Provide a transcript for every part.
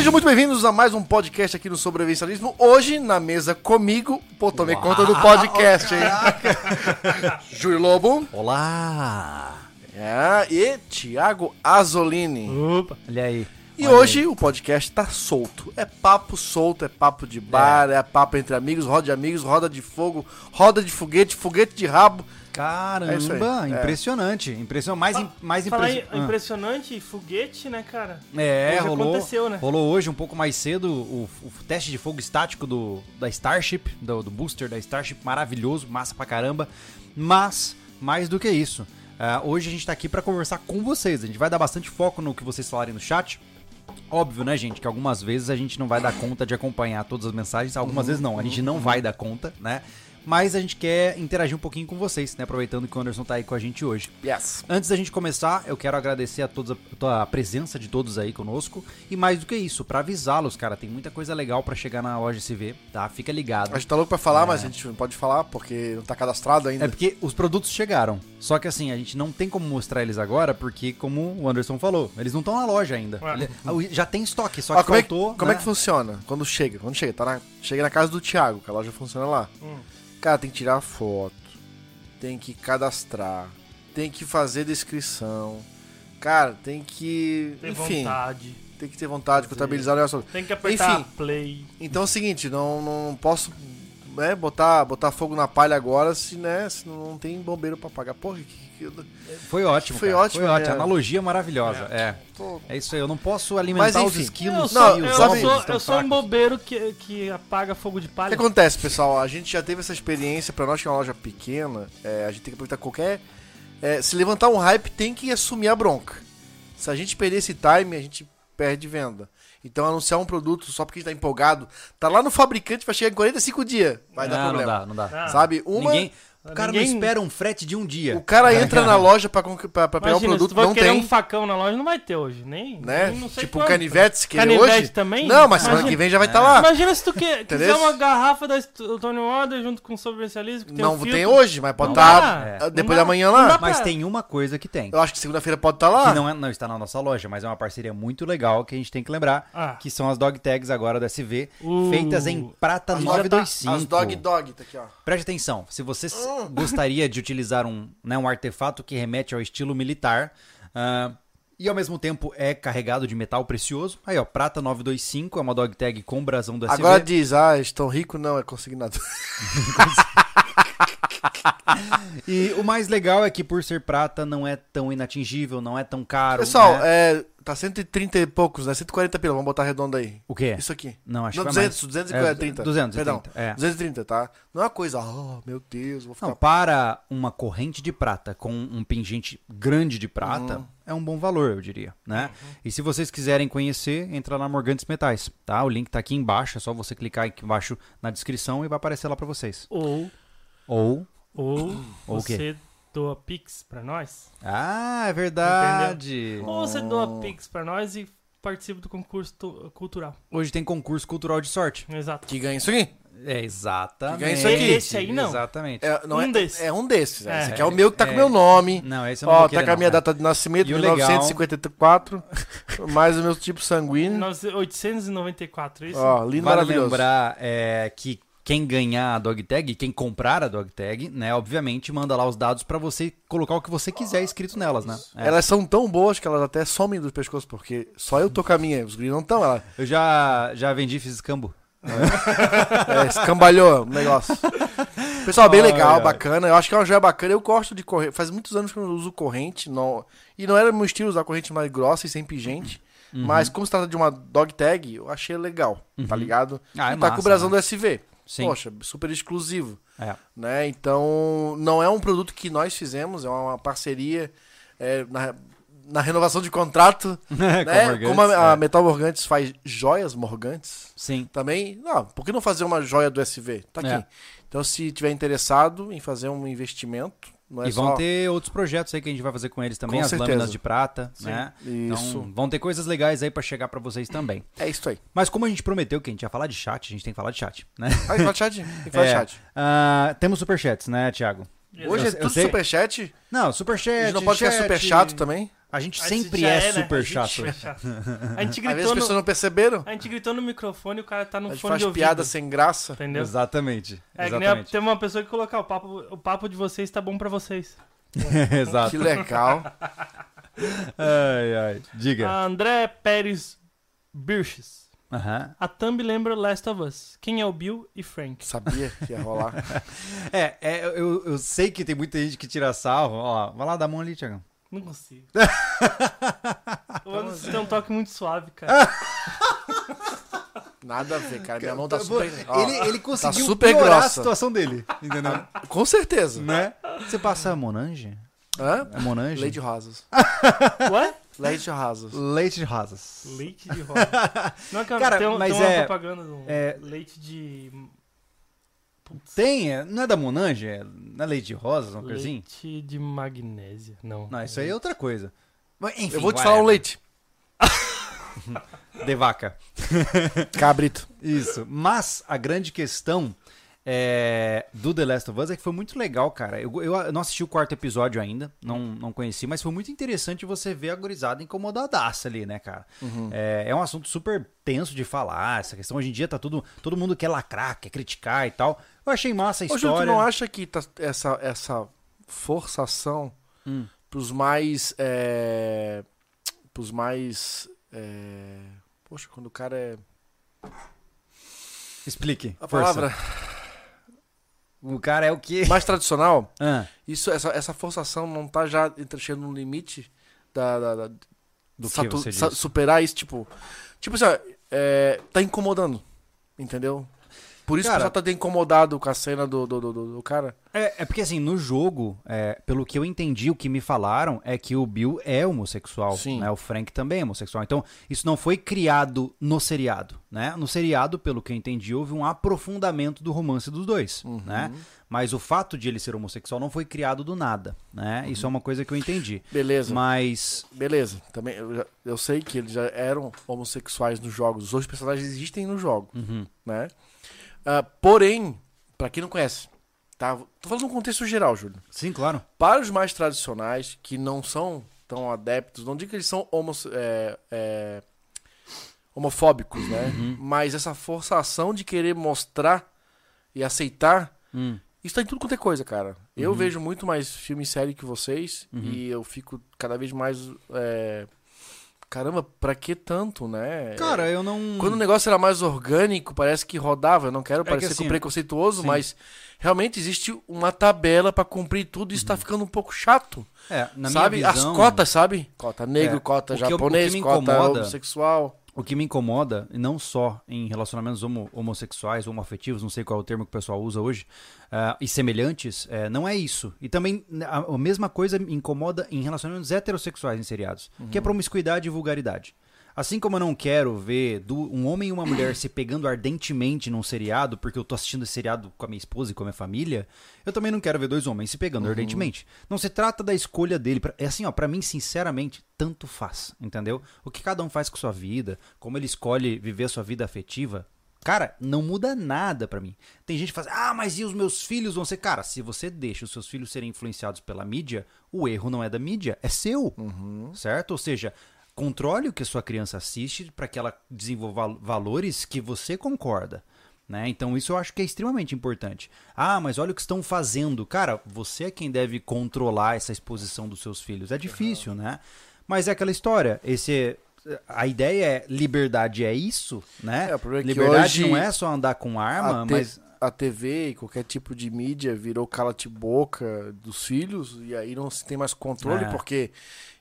Sejam muito bem-vindos a mais um podcast aqui no Sobrevivencialismo. Hoje, na mesa comigo, pô, tomei conta do podcast, hein? Júlio Lobo. Olá! É, e Thiago Azolini. Opa. Olha aí. E Olha hoje o podcast tá solto. É papo solto, é papo de bar, é, papo entre amigos, roda de amigos, roda de fogo, roda de foguete, foguete de rabo. Caramba, É isso aí, é. impressionante. Impressionante. Mais, im- mais Falar em impressionante. impressionante, foguete, né, cara? É, Hoje rolou, aconteceu, né? rolou hoje um pouco mais cedo o, o teste de fogo estático do, da Starship, do, do booster da Starship, maravilhoso, massa pra caramba. Mas, mais do que isso, ah, hoje a gente tá aqui pra conversar com vocês. A gente vai dar bastante foco no que vocês falarem no chat. Óbvio, né, gente, que algumas vezes a gente não vai dar conta de acompanhar todas as mensagens, algumas vezes não, a gente não vai dar conta, né? Mas a gente quer interagir um pouquinho com vocês, né? Aproveitando que o Anderson tá aí com a gente hoje. Yes. Antes da gente começar, eu quero agradecer a todos a, a presença de todos aí conosco e mais do que isso, pra avisá-los, cara, tem muita coisa legal pra chegar na loja SV, tá? Fica ligado. A gente tá louco pra falar, mas a gente não pode falar porque não tá cadastrado ainda. É porque os produtos chegaram. Só que assim, a gente não tem como mostrar eles agora, porque, como o Anderson falou, eles não estão na loja ainda. Ele- já tem estoque, só Ó, que como, é que, faltou. como né? é que funciona? Quando chega? Quando chega, tá na, chega na casa do Thiago, que a loja funciona lá. Hum. Cara, tem que tirar foto, tem que cadastrar, tem que fazer descrição. Cara, tem que. Tem enfim, vontade. tem que ter vontade, Fazer. contabilizar o negócio. Tem que apertar Enfim. play. Então é o seguinte, não, não posso né, botar, botar fogo na palha agora se, né, se não tem bombeiro pra pagar. Porra, que, Foi ótimo. Foi cara. ótimo, Foi ótimo. é. Analogia maravilhosa. É. tô- é. isso aí. Eu não posso alimentar os enfim. esquilos eu não, e sou, os eu sou, eu sou um bobeiro que, que apaga fogo de O que palha. acontece, pessoal? A gente já teve essa experiência, pra nós que é uma loja pequena, é, a gente tem que aproveitar qualquer. é, se levantar um hype, tem que assumir a bronca. Se a gente perder esse time, a gente perde venda. Então anunciar um produto só porque a gente tá empolgado, tá lá no fabricante, vai chegar em 45 dias. Vai dar não, problema. não dá, não dá. Ah, Sabe? Uma. Ninguém, o cara Ninguém- não espera um frete de um dia. O cara entra na loja pra, pra, pra pegar o produto, não querer tem. um facão na loja, não vai ter hoje. Nem, né? nem não sei Tipo quando. canivete, se querer Canivete hoje. também? Não, mas semana Imagina. que vem já vai estar lá. Imagina se tu quer, Entendeu? quiser uma garrafa da Tony Water junto com o sobrencialismo que tem Não um tem hoje, mas pode estar ah, Não depois dá. da manhã lá. Mas pra- tem uma coisa que tem. Eu acho que segunda-feira pode estar lá. Que não, é, não está na nossa loja, mas é uma parceria muito legal que a gente tem que lembrar. Ah. Que são as dog tags agora do SV, Uh. feitas em prata As 925. As dog dog, tá aqui, ó. Preste atenção, se você. Gostaria de utilizar um, né, um artefato que remete ao estilo militar ah, e ao mesmo tempo é carregado de metal precioso, aí ó, prata 925 é uma dog tag com brasão do SV. Agora diz, ah, estão ricos, não, é consignado. E o mais legal é que por ser prata não é tão inatingível, não é tão caro. Pessoal, né? é, tá 130 e poucos, né? 140 pila, vamos botar redondo aí. O quê? Isso aqui. Não, acho Não, que 200, foi 230. É, 230, Perdão, é. 230, tá? Não é uma coisa, oh, meu Deus, vou ficar... Não, para uma corrente de prata com um pingente grande de prata, Uhum. é um bom valor, eu diria, né? E se vocês quiserem conhecer, entra lá na Morgantes Metais, tá? O link tá aqui embaixo, é só você clicar aqui embaixo na descrição e vai aparecer lá pra vocês. Ou, Ou... ou Ou o você doa Pix pra nós. Ah, é verdade! Ou você doa Pix pra nós e participa do concurso tu- cultural. Hoje tem concurso cultural de sorte. Exato. Que ganha isso aqui. É, exatamente. Que ganha isso aqui. Esse aí não. Exatamente. É, não Um é, desses. É um desses. É. É. Esse aqui é o meu que tá com É. o meu nome. Não, esse eu não Ó, tá com a minha não, data de nascimento, E o legal- 1954. mais o meu tipo sanguíneo. Nós- 894, isso? Ó, lindo, Vale maravilhoso. lembrar é, que quem ganhar a dog tag, quem comprar a dog tag, né, obviamente manda lá os dados pra você colocar o que você quiser escrito nelas, né? É. Elas são tão boas que elas até somem do pescoço, porque só eu tô com a minha, os gringos não estão. Ela Eu já, já vendi, fiz escambo. é, escambalhou o negócio. Pessoal, bem legal, ai. bacana. Eu acho que é uma joia bacana. Eu gosto de correr. Faz muitos anos que eu não uso corrente. Não... E não era meu estilo usar corrente mais grossa e sem pingente. Uhum. Mas como se trata de uma dog tag, eu achei legal, tá ligado? Ah, é e tá massa, com o brasão né? do SV. Sim. Poxa, super exclusivo. É. né? Então, não é um produto que nós fizemos, é uma parceria é, na, na renovação de contrato, né? Morgantes, Como a, a é. Metal Morgantes faz joias Morgantes Sim. também, não, por que não fazer uma joia do SV? Tá aqui. É. Então, se tiver interessado em fazer um investimento, é e vão só... ter outros projetos aí que a gente vai fazer com eles também, Com as certeza. lâminas de prata, Sim. né? Isso. Então, vão ter coisas legais aí pra chegar pra vocês também. É isso aí. Mas como a gente prometeu que a gente ia falar de chat, a gente tem que falar de chat, né? Vai falar de chat? Tem que falar de É, chat. ah, temos superchats, né, Thiago? Hoje é tudo sei- superchat. Não, A superchat. gente não pode ficar chat. super chato também. A gente A sempre gente já é, né? A super chato. é chato. A gente Às vezes gritou as pessoas no, não perceberam. a gente gritou no microfone e o cara tá no A gente fone faz de ouvido. piada sem graça. Entendeu? Exatamente. É que nem a- Exatamente. tem uma pessoa que colocar o papo, o papo de vocês tá bom pra vocês. Exato. Que legal. Ai, ai. Diga. A André Pérez Birches. Aham. A thumb lembra Last of Us. Quem é o Bill e Frank? Sabia que ia rolar. É, é, eu, eu sei que tem muita gente que tira sarro. Ó, vai lá, dá a mão ali, Tiagão. Não consigo. o Anderson tem um toque muito suave, cara. Nada a ver, cara. Minha mão tá super. ó, ele, ele conseguiu super piorar a grossa. situação dele, entendeu? Com certeza. né? Você passa a Monange? Hã? É Monange? Leite rosas. Ué? Leite rosas. Leite de rosas. Leite de rosa. Não, cara, Cara, tem, um- mas tem uma é- propaganda do é- leite de. Putz, Tem, é, não é da Monange? É, não é leite de rosas, uma coisa assim? leite de magnésia. Não. Não, isso aí é outra coisa. Mas, enfim, Eu vou te whatever. falar um leite. De vaca. Cabrito. Isso. Mas a grande questão é, do The Last of Us é que foi muito legal, cara. Eu, eu não assisti o quarto episódio ainda, não, não conheci, mas foi muito interessante você ver a gurizada incomodadaça ali, né, cara? É, é um assunto super tenso de falar. Essa questão hoje em dia tá tudo. Todo mundo quer lacrar, quer criticar e tal. Eu achei massa a Ô, Júlio, tu história. não acha que tá essa, essa forçação Hum. pros mais. É, pros mais. É, poxa, quando o cara é. Explique. A força. palavra O cara é o quê? mais tradicional, Ah, isso, essa, essa forçação não tá já entrando no limite da. da- da- do satu- superar isso, tipo. Tipo assim, ó, é, tá incomodando. Entendeu? Por isso Cara- que o pessoal tá incomodado com a cena do, do, do, do- cara. É, é porque assim, no jogo, é, pelo que eu entendi, o que me falaram é que o Bill é homossexual, Sim. né? O Frank também é homossexual. Então, isso não foi criado no seriado, né? No seriado, pelo que eu entendi, houve um aprofundamento do romance dos dois, Uhum. né? Mas o fato de ele ser homossexual não foi criado do nada, né? Isso é uma coisa que eu entendi. Beleza. Mas Beleza. Também, eu, já- eu sei que eles já eram homossexuais nos jogos. Os dois personagens existem no jogo, uhum, né? Ah, porém, pra quem não conhece, tá? Tô falando num contexto geral, Júlio. sim, claro. Para os mais tradicionais, que não são tão adeptos, não digo que eles são homos- é, é, homofóbicos, né? Uhum. Mas essa forçação de querer mostrar e aceitar, Hum, isso tá em tudo quanto é coisa, cara. Eu Uhum. vejo muito mais filme e série que vocês Uhum. e eu fico cada vez mais. é, Caramba, pra que tanto, né? Cara, eu não. Quando o negócio era mais orgânico, parece que rodava. Eu não quero que parecer assim, com preconceituoso, sim. mas realmente existe uma tabela pra cumprir tudo e isso tá ficando um pouco chato. É, na sabe? minha visão, As cotas, sabe? Cota negro, É, cota o que eu- que japonês, me cota homossexual. O que me incomoda, não só em relacionamentos homo- homossexuais, homoafetivos, não sei qual é o termo que o pessoal usa hoje, ah, e semelhantes, eh, não é isso. E também né, a, a mesma coisa me incomoda em relacionamentos heterossexuais em seriados, que é promiscuidade e vulgaridade. Assim como eu não quero ver um homem e uma mulher se pegando ardentemente num seriado, porque eu tô assistindo esse seriado com a minha esposa e com a minha família, eu também não quero ver dois homens se pegando ardentemente. Não se trata da escolha dele. É assim, ó, pra mim, sinceramente, tanto faz, entendeu? O que cada um faz com sua vida, como ele escolhe viver a sua vida afetiva, Cara, não muda nada pra mim. Tem gente que fala, assim, ah, mas e os meus filhos vão ser. Cara, se você deixa os seus filhos serem influenciados pela mídia, o erro não é da mídia, é seu. Certo? Ou seja, controle o que a sua criança assiste para que ela desenvolva valores que você concorda. Né? Então isso eu acho que é extremamente importante. Ah, mas olha o que estão fazendo. Cara, você é quem deve controlar essa exposição dos seus filhos. É difícil, né? Mas é aquela história. Esse a ideia é liberdade é isso, né? É, é liberdade não é só andar com arma, a, te- mas a TV e qualquer tipo de mídia virou cala-te-boca dos filhos e aí não se tem mais controle, É. porque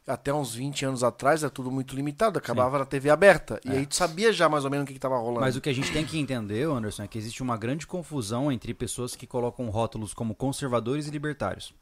até uns 20 anos atrás era tudo muito limitado, acabava na TV aberta. E É. aí tu sabia já mais ou menos o que, que tava rolando. Mas o que a gente tem que entender, Anderson, é que existe uma grande confusão entre pessoas que colocam rótulos como conservadores e libertários.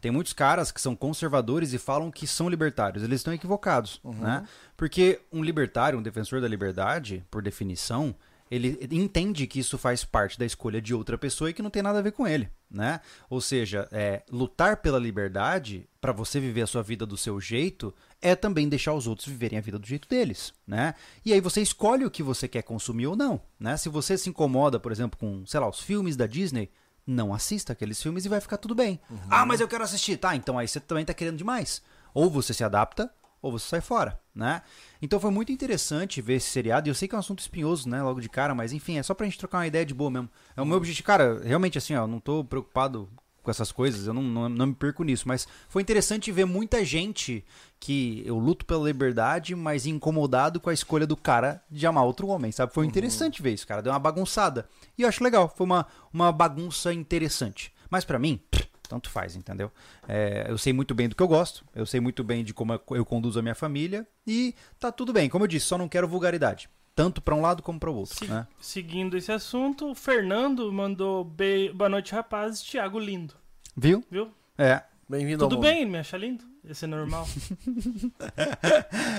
Tem muitos caras que são conservadores e falam que são libertários. Eles estão equivocados, né? Porque um libertário, um defensor da liberdade, por definição, ele entende que isso faz parte da escolha de outra pessoa e que não tem nada a ver com ele, né? Ou seja, é, lutar pela liberdade para você viver a sua vida do seu jeito é também deixar os outros viverem a vida do jeito deles, né? E aí você escolhe o que você quer consumir ou não, né? Se você se incomoda, por exemplo, com, sei lá, os filmes da Disney, não assista aqueles filmes e vai ficar tudo bem. Ah, mas eu quero assistir. Tá, então aí você também tá querendo demais. Ou você se adapta, ou você sai fora, né? Então foi muito interessante ver esse seriado, e eu sei que é um assunto espinhoso, né, logo de cara, mas enfim, é só pra gente trocar uma ideia de boa mesmo. É o meu objetivo, cara, realmente assim, ó, eu não tô preocupado com essas coisas, eu não, não, não me perco nisso, mas foi interessante ver muita gente que eu luto pela liberdade, mas incomodado com a escolha do cara de amar outro homem, sabe? Foi interessante ver isso, cara, deu uma bagunçada. E eu acho legal, foi uma, uma bagunça interessante. Mas pra mim, pff, tanto faz, entendeu? É, eu sei muito bem do que eu gosto, eu sei muito bem de como eu conduzo a minha família e tá tudo bem. Como eu disse, só não quero vulgaridade. Tanto pra um lado como pra outro. Se- né? Seguindo esse assunto, o Fernando mandou be- boa noite, rapazes. Thiago lindo, Viu? viu? É. Bem-vindo ao Tudo mundo. bem, ele me acha lindo? Esse é normal.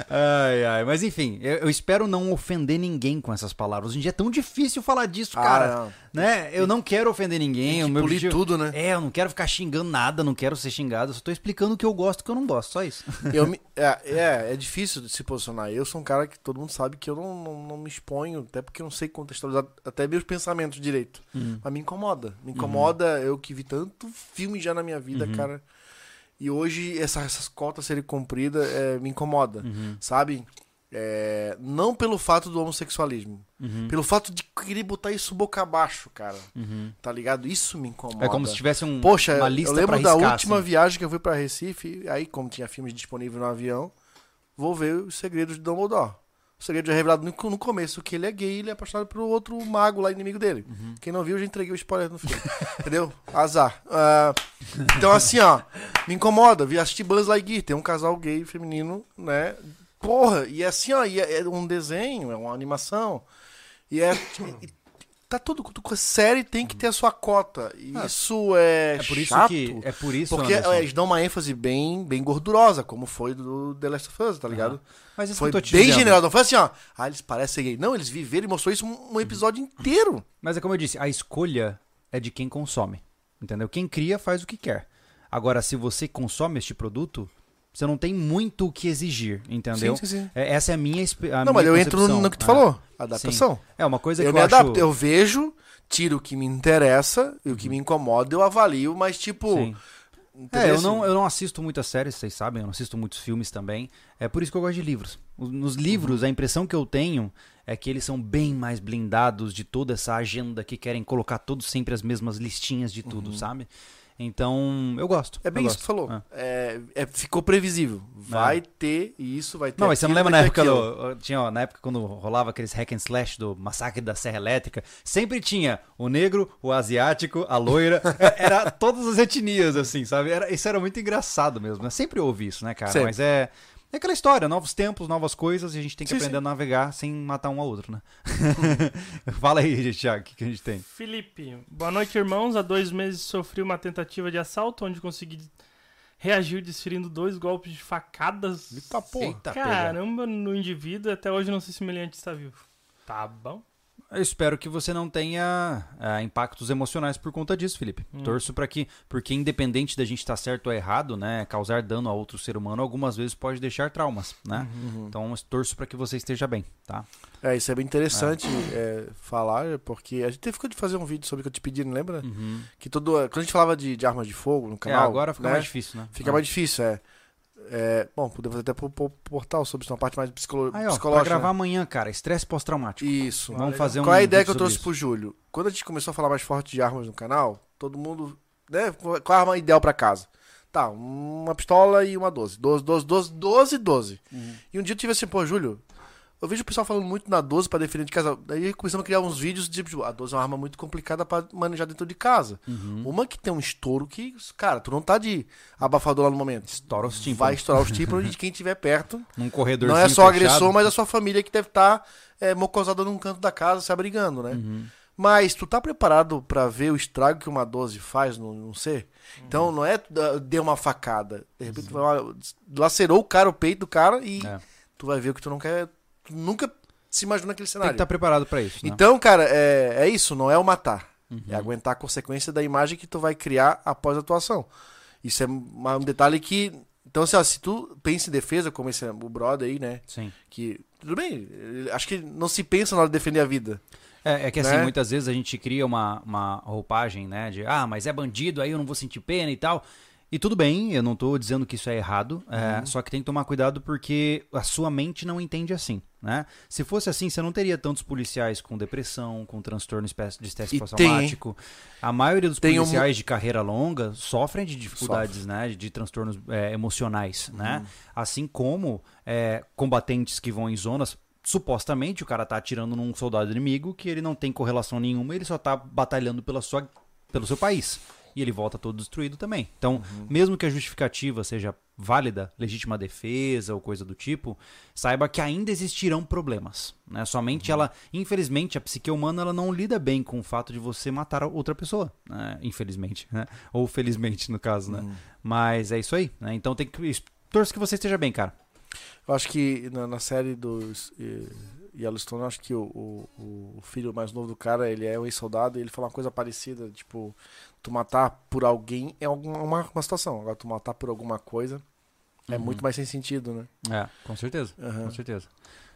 Ai, ai. Mas enfim, eu, eu espero não ofender ninguém com essas palavras. Hoje em dia é tão difícil falar disso, cara. Ah, não. né? Eu não quero ofender ninguém. Tem que meu objetivo- tudo, né? É, eu não quero ficar xingando nada, não quero ser xingado. Eu só tô explicando o que eu gosto e o que eu não gosto. Só isso. Eu me- é, é, é difícil de se posicionar. Eu sou um cara que todo mundo sabe que eu não, não, não me exponho, até porque eu não sei contextualizar até meus pensamentos direito. Mas me incomoda. Me incomoda eu que vi tanto filme já na minha vida, cara. E hoje essa- essas cotas serem cumpridas é, me incomoda, sabe? É, não pelo fato do homossexualismo, pelo fato de querer botar isso boca abaixo, cara. Tá ligado? Isso me incomoda. É como se tivesse um, Poxa, uma lista eu lembro pra da riscar, última assim. viagem que eu fui pra Recife, aí como tinha filmes disponíveis no avião, vou ver os segredos de Dumbledore. O segredo é revelado no, no começo, que ele é gay e ele é apaixonado pelo outro mago lá, inimigo dele. Uhum. Quem não viu, eu já entreguei o spoiler no filme. Entendeu? Azar. Ah, então assim, ó, me incomoda. Vi assistir Buzz Lightyear, tem um casal gay feminino, né? Porra, e assim, ó, é é um desenho, é uma animação. E é. Tá tudo. tudo- Série tem que ter a sua cota. E isso é. É por isso chato, que. É por isso, Porque Anderson. eles dão uma ênfase bem, bem gordurosa, como foi do The Last of Us, tá ligado? Mas isso Foi que eu tô te bem dizendo. general. Não foi assim, ó. Ah, eles parecem gay. Não, eles viveram e mostrou isso um, um episódio inteiro. Mas é como eu disse, a escolha é de quem consome. Entendeu? Quem cria faz o que quer. Agora, se você consome este produto, você não tem muito o que exigir, entendeu? Sim, sim, sim. É- essa é a minha a não, mas minha eu entro no, que tu É. falou. Adaptação. Sim. É uma coisa Eu que me eu acho... adapto. Eu vejo, tiro o que me interessa e o que me incomoda, eu avalio, mas tipo. Sim. É, eu não, eu não assisto muitas séries, vocês sabem, eu não assisto muitos filmes também. É por isso que eu gosto de livros. Nos livros, a impressão que eu tenho é que eles são bem mais blindados de toda essa agenda que querem colocar todos sempre as mesmas listinhas de tudo, sabe? Então, eu gosto. É bem isso que falou. É. É, é, ficou previsível. Vai ter isso, vai ter. Não, mas você não lembra na época, do, tinha, ó, na época quando rolava aqueles hack and slash do massacre da Serra Elétrica, sempre tinha o negro, o asiático, a loira, é- era todas as etnias, assim, sabe? Era, isso era muito engraçado mesmo, né? Sempre houve isso, né, cara? Sempre. Mas é, é aquela história, novos tempos, novas coisas, e a gente tem que Sim, aprender sim. a navegar sem matar um ao outro, né? Fala aí, Thiago, o que, que a gente tem? Felipe, boa noite, irmãos. Há dois meses sofri uma tentativa de assalto, onde consegui reagir desferindo dois golpes de facadas. Eita porra. Eita, pega. Caramba, no indivíduo, até hoje não sei se o meliante está vivo. Tá bom. Eu espero que você não tenha ah, impactos emocionais por conta disso, Felipe. Hum. Torço para que, porque independente da gente estar certo ou errado, né, causar dano a outro ser humano algumas vezes pode deixar traumas, né? Uhum. Então torço para que você esteja bem, tá? É, isso é bem interessante é, falar, porque a gente teve que fazer um vídeo sobre o que eu te pedi, não lembra? Que todo. Quando a gente falava de, de armas de fogo no É, canal. agora fica né? mais difícil, né? Fica Ah. mais difícil, é. É, bom, podemos até pôr pôr portal sobre isso, uma parte mais psicolo Aí, ó, pra psicológica. gravar né? amanhã, cara, estresse pós-traumático. Isso. Vamos fazer um Qual é a ideia que eu trouxe sobre pro Júlio? Quando a gente começou a falar mais forte de armas no canal, todo mundo. Né, qual a arma ideal pra casa? Tá, uma pistola e uma 12. 12, 12, 12, 12, 12. Uhum. E um dia eu tive assim, pô, Júlio, eu vejo o pessoal falando muito na 12 pra defender de casa. Daí começamos a criar uns vídeos de tipo, a 12 é uma arma muito complicada pra manejar dentro de casa. Uhum. Uma que tem um estouro que, cara, tu não tá de abafador lá no momento. Estoura os tímpanos. Vai estourar os tímpanos de quem estiver perto. Num corredor Não é só o agressor, mas a sua família que deve estar é, mocosada num canto da casa se abrigando, né? Uhum. Mas tu tá preparado pra ver o estrago que uma 12 faz num, num ser? Então não é uh, deu uma facada. De repente tu vai lá, lacerou o cara, o peito do cara e É. tu vai ver o que tu não quer. Tu nunca se imagina naquele Tem que cenário. estar preparado pra isso, né? Então, cara, é, é isso, não é o matar. Uhum. É aguentar a consequência da imagem que tu vai criar após a atuação. Isso é um detalhe que. Então, assim, ó, se tu pensa em defesa, como esse o brother aí, né? Sim. Que. Tudo bem, acho que não se pensa na hora de defender a vida. É, é que assim, Né? muitas vezes a gente cria uma, uma roupagem, né? De, ah, mas é bandido, aí eu não vou sentir pena e tal. E tudo bem, eu não tô dizendo que isso é errado, é, só que tem que tomar cuidado porque a sua mente não entende assim, né? Se fosse assim, você não teria tantos policiais com depressão, com transtorno de estresse pós-traumático. A maioria dos tem um- policiais de carreira longa sofrem de dificuldades, né? De transtornos é, emocionais, né? Assim como é, combatentes que vão em zonas supostamente o cara tá atirando num soldado inimigo que ele não tem correlação nenhuma, ele só tá batalhando pela sua, pelo seu país. E ele volta todo destruído também. Então, mesmo que a justificativa seja válida, legítima defesa ou coisa do tipo, saiba que ainda existirão problemas. Né? Somente ela, infelizmente, a psique humana ela não lida bem com o fato de você matar outra pessoa. né? Infelizmente. Né? Ou felizmente, no caso. Né? Mas é isso aí. Né? Então tem que. Torço que você esteja bem, cara. Eu acho que na, na série dos eh, Yellowstone, eu acho que o, o, o filho mais novo do cara, ele é um ex-soldado e ele fala uma coisa parecida, tipo, tu matar por alguém é alguma, uma, uma situação, agora tu matar por alguma coisa é Uhum. muito mais sem sentido, né? É, com certeza. Aham. Com certeza.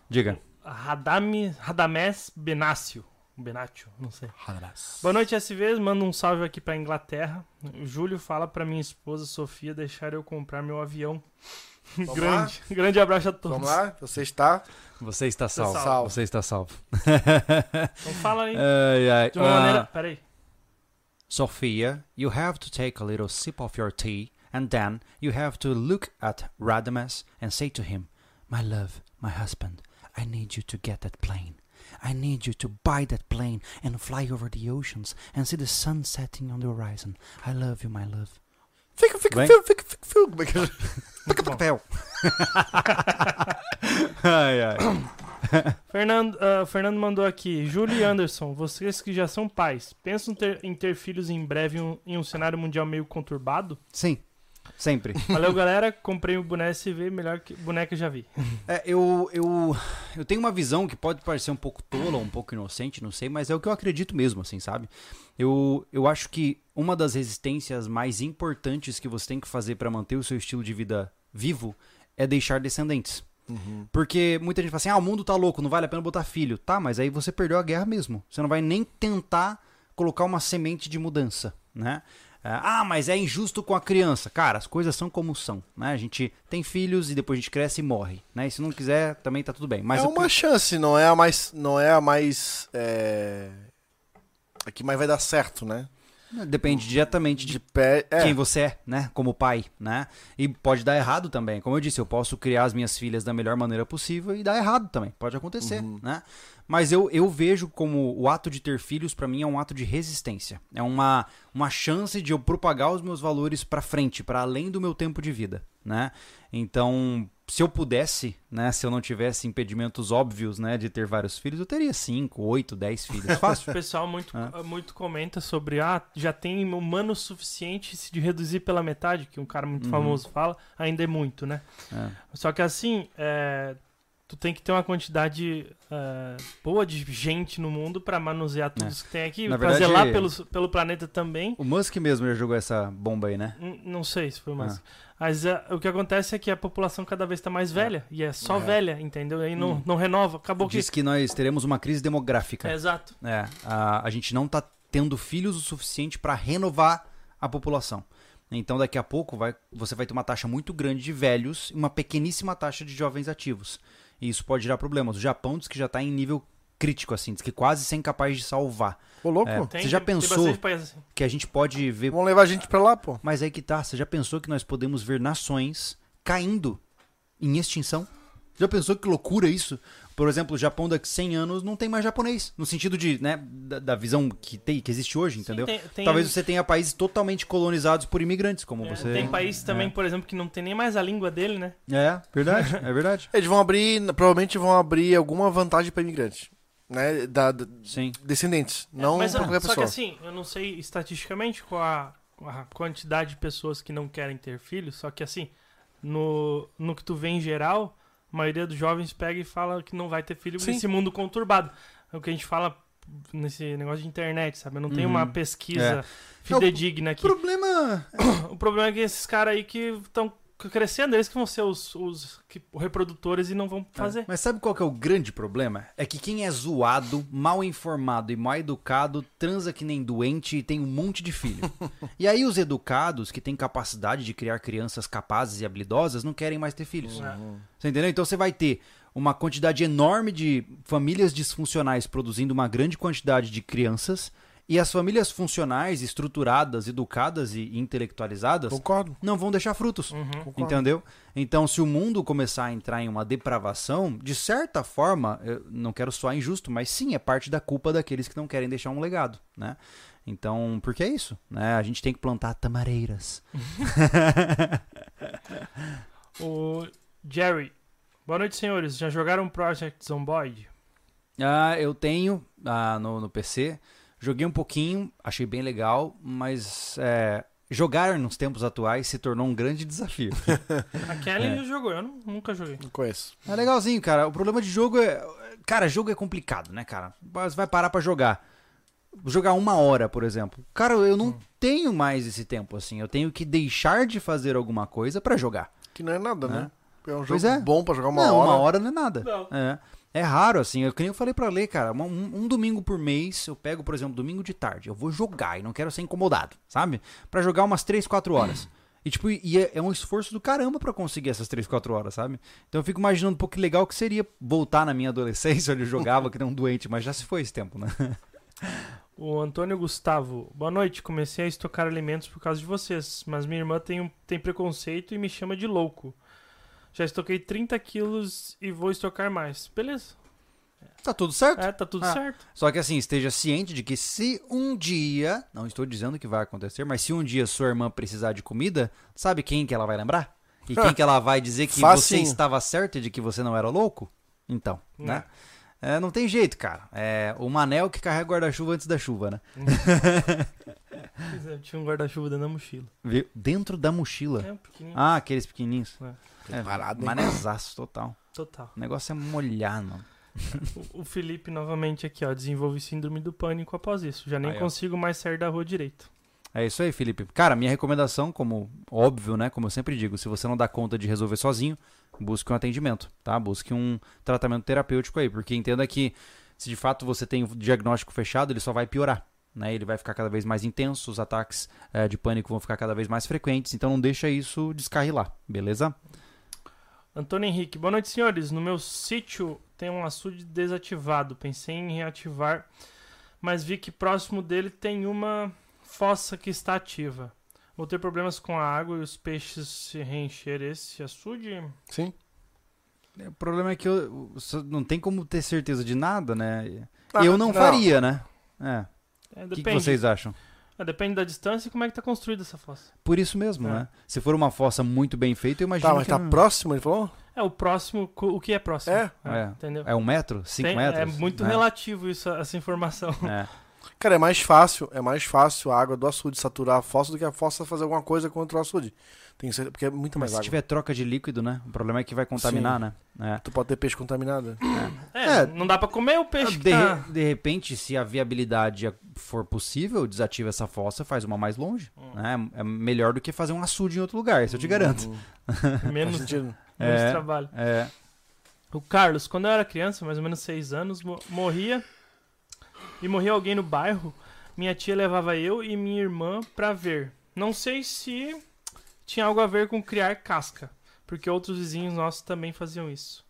Diga. Radame, Radames Benácio. Benácio, não sei. Boa noite, SVs. Manda um salve aqui pra Inglaterra. O Júlio fala pra minha esposa Sofia deixar eu comprar meu avião. Vamos grande, grande abraço a todos. Vamos lá, você está. Você está salvo. salvo. Você está salvo. Então fala aí. ai, ai. De uma Ah, maneira. Peraí. Sophia, you have to take a little sip of your tea, and then you have to look at Radames and say to him, My love, my husband, I need you to get that plane. I need you to buy that plane and fly over the oceans and see the sun setting on the horizon. I love you, my love. Fica, fica, Bem? fica, fica, fica. Como é que- bom. papel. ai, ai. Fernando, ah, Fernando mandou aqui. Júlio e Anderson, vocês que já são pais, pensam ter- em ter filhos em breve um, em um cenário mundial meio conturbado? Sim, sempre. Valeu, galera. Comprei o boneco SV, melhor que boneca já vi. É, eu, eu, eu tenho uma visão que pode parecer um pouco tola, um pouco inocente, não sei, mas é o que eu acredito mesmo, assim, sabe? Eu, eu acho que uma das resistências mais importantes que você tem que fazer para manter o seu estilo de vida vivo é deixar descendentes. Porque muita gente fala assim: ah, o mundo tá louco, não vale a pena botar filho. Tá, mas aí você perdeu a guerra mesmo. Você não vai nem tentar colocar uma semente de mudança, né? Ah, mas é injusto com a criança. Cara, as coisas são como são, né? A gente tem filhos e depois a gente cresce e morre, né? E se não quiser, também tá tudo bem. Mas é uma chance, não é a mais. Não é a mais. É... A que mais vai dar certo, né? depende diretamente de De pé. É. quem você é, né? Como pai, né? E pode dar errado também. Como eu disse, eu posso criar as minhas filhas da melhor maneira possível e dar errado também. Pode acontecer, né? Mas eu, eu vejo como o ato de ter filhos, pra mim, é um ato de resistência. É uma, uma chance de eu propagar os meus valores pra frente, pra além do meu tempo de vida, né? Então, se eu pudesse, né? Se eu não tivesse impedimentos óbvios, né? De ter vários filhos, eu teria 5, 8, 10 filhos. O Fácil. pessoal muito, É. muito comenta sobre, ah, já tem humano suficiente se de reduzir pela metade, que um cara muito Uhum. famoso fala, ainda é muito, né? É. Só que assim, é, tu tem que ter uma quantidade é, boa de gente no mundo pra manusear tudo É. que tem aqui, Na pra verdade- zelar pelo, pelo planeta também. O Musk mesmo já jogou essa bomba aí, né? N- Não sei se foi Ah. mais. Mas é, o que acontece é que a população cada vez tá mais velha. E é só É. velha, entendeu? Aí não, Hum. não renova. Acabou que. Diz que nós teremos uma crise demográfica. É, exato. É, a, a gente não tá tendo filhos o suficiente para renovar a população. Então daqui a pouco vai, você vai ter uma taxa muito grande de velhos e uma pequeníssima taxa de jovens ativos. E isso pode gerar problemas. O Japão diz que já está em nível crítico, assim, diz que quase sem capaz de salvar. Ô, louco. É. Tem, Você já pensou- assim. Que a gente pode ver. Vamos levar a gente pra lá, pô. Mas aí que tá, você já pensou que nós podemos ver nações caindo em extinção? Já pensou que loucura isso? Por exemplo, o Japão daqui a 100 anos não tem mais japonês. No sentido de, né, da, da visão que, tem, que existe hoje, entendeu? tem- tem- Talvez você tenha países totalmente colonizados por imigrantes, como É, você. Tem país também, é. por exemplo, que não tem nem mais a língua dele, né? É, verdade, é verdade. Eles vão abrir, provavelmente vão abrir alguma vantagem pra imigrante. Né? Da, da- Sim. descendentes, não Mas, pra ah, qualquer só que pessoa. assim, eu não sei estatisticamente qual a, a quantidade de pessoas que não querem ter filhos, só que assim, no, no que tu vê em geral, a maioria dos jovens pega e fala que não vai ter filho Sim. nesse mundo conturbado. É o que a gente fala nesse negócio de internet, sabe? Eu não Uhum. uma pesquisa É. fidedigna O aqui. problema. O problema é que esses caras aí que estão crescendo, eles que vão ser os, os que- reprodutores e não vão fazer. Mas sabe qual que é o grande problema? É que quem é zoado, mal informado e mal educado transa que nem doente e tem um monte de filho. e aí os educados, que têm capacidade de criar crianças capazes e habilidosas, não querem mais ter filhos. Você entendeu? Então você vai ter uma quantidade enorme de famílias disfuncionais produzindo uma grande quantidade de crianças e as famílias funcionais, estruturadas, educadas e intelectualizadas Concordo. não vão deixar frutos. Concordo. Entendeu? Então, se o mundo começar a entrar em uma depravação, de certa forma, eu não quero soar injusto, mas sim, é parte da culpa daqueles que não querem deixar um legado, né? Então, porque é isso, né? A gente tem que plantar tamareiras. O Jerry. Boa noite, senhores. Já jogaram Project Zomboid? Ah, eu tenho ah, no, no PC, joguei um pouquinho, achei bem legal, mas é, jogar nos tempos atuais se tornou um grande desafio. A Kelly É. jogou, eu não- nunca joguei. Não conheço. É legalzinho, cara. O problema de jogo é. Cara, jogo é complicado, né, cara? Você vai parar pra jogar. Jogar uma hora, por exemplo. Cara, eu Hum. não tenho mais esse tempo assim. Eu tenho que deixar de fazer alguma coisa pra jogar. Que não é nada, né? É um jogo Pois é. bom pra jogar uma não, hora. uma hora não é nada. Não. É. É raro, assim. Eu, eu falei pra ler, cara. Um, um domingo por mês, eu pego, por exemplo, domingo de tarde. Eu vou jogar e não quero ser incomodado, sabe? Pra jogar umas 3, 4 horas. E, tipo, e é, é um esforço do caramba pra conseguir essas 3, 4 horas, sabe? Então eu fico imaginando um pouco que legal que seria voltar na minha adolescência, onde eu jogava que nem um doente, mas já se foi esse tempo, né? O Antônio Gustavo. Boa noite. Comecei a estocar alimentos por causa de vocês, mas minha irmã tem, um- tem preconceito e me chama de louco. Já estoquei 30 quilos e vou estocar mais. Beleza. Tá tudo certo? É, tá tudo Ah. certo. Só que assim, esteja ciente de que se um dia, não estou dizendo que vai acontecer, mas se um dia sua irmã precisar de comida, sabe quem que ela vai lembrar? E quem que ela vai dizer que você Facinho. estava certo de que você não era louco? Então, né? É, não tem jeito, cara. É o manel que carrega guarda-chuva antes da chuva, né? Pois é, tinha um guarda-chuva dentro da mochila. Viu? Dentro da mochila. É, um pequenininho. Ah, aqueles pequenininhos. É. É, manezaço total. Total. O negócio é molhar, mano. O, o Felipe, novamente aqui, ó. Desenvolve síndrome do pânico após isso. Já nem Aí, ó. consigo mais sair da rua direito. É isso aí, Felipe. Cara, minha recomendação, como óbvio, né? Como eu sempre digo, se você não dá conta de resolver sozinho, busque um atendimento, tá? Busque um tratamento terapêutico aí, porque entenda que se de fato você tem o diagnóstico fechado, ele só vai piorar. Né? Ele vai ficar cada vez mais intenso, os ataques eh, de pânico vão ficar cada vez mais frequentes, então não deixa isso descarrilar, beleza? Antônio Henrique, boa noite, senhores. No meu sítio tem um açude desativado. Pensei em reativar, mas vi que próximo dele tem uma fossa que está ativa. Vou ter problemas com a água e os peixes se reencher esse açude? Sim. O problema é que eu, eu- não tem como ter certeza de nada, né? Ah, eu não, não. faria, né? É. É, O que, que depende. vocês acham? É, depende da distância e como é que tá construída essa fossa. Por isso mesmo, É. né? Se for uma fossa muito bem feita, eu imagino Tá, mas que tá não- próximo, ele falou? É, o próximo, o que é próximo? É? É. Entendeu? É um metro? Cinco Tem- metros? É muito né? relativo isso, essa informação. É. Cara, é mais fácil, é mais fácil a água do açude saturar a fossa do que a fossa fazer alguma coisa contra o açude. Tem que ser, porque é muito Mas mais se água. tiver troca de líquido, né? O problema é que vai contaminar, né? É. Tu pode ter peixe contaminado. É, É. não dá pra comer o peixe que De, tá... de repente, se a viabilidade for possível, desativa essa fossa, faz uma mais longe. Hum. Né? É melhor do que fazer um açude em outro lugar, isso eu te garanto. Hum, menos, menos É. trabalho. É. O Carlos, quando eu era criança, mais ou menos seis anos, mo- morria e morria alguém no bairro. Minha tia levava eu e minha irmã pra ver. Não sei se tinha algo a ver com criar casca, porque outros vizinhos nossos também faziam isso.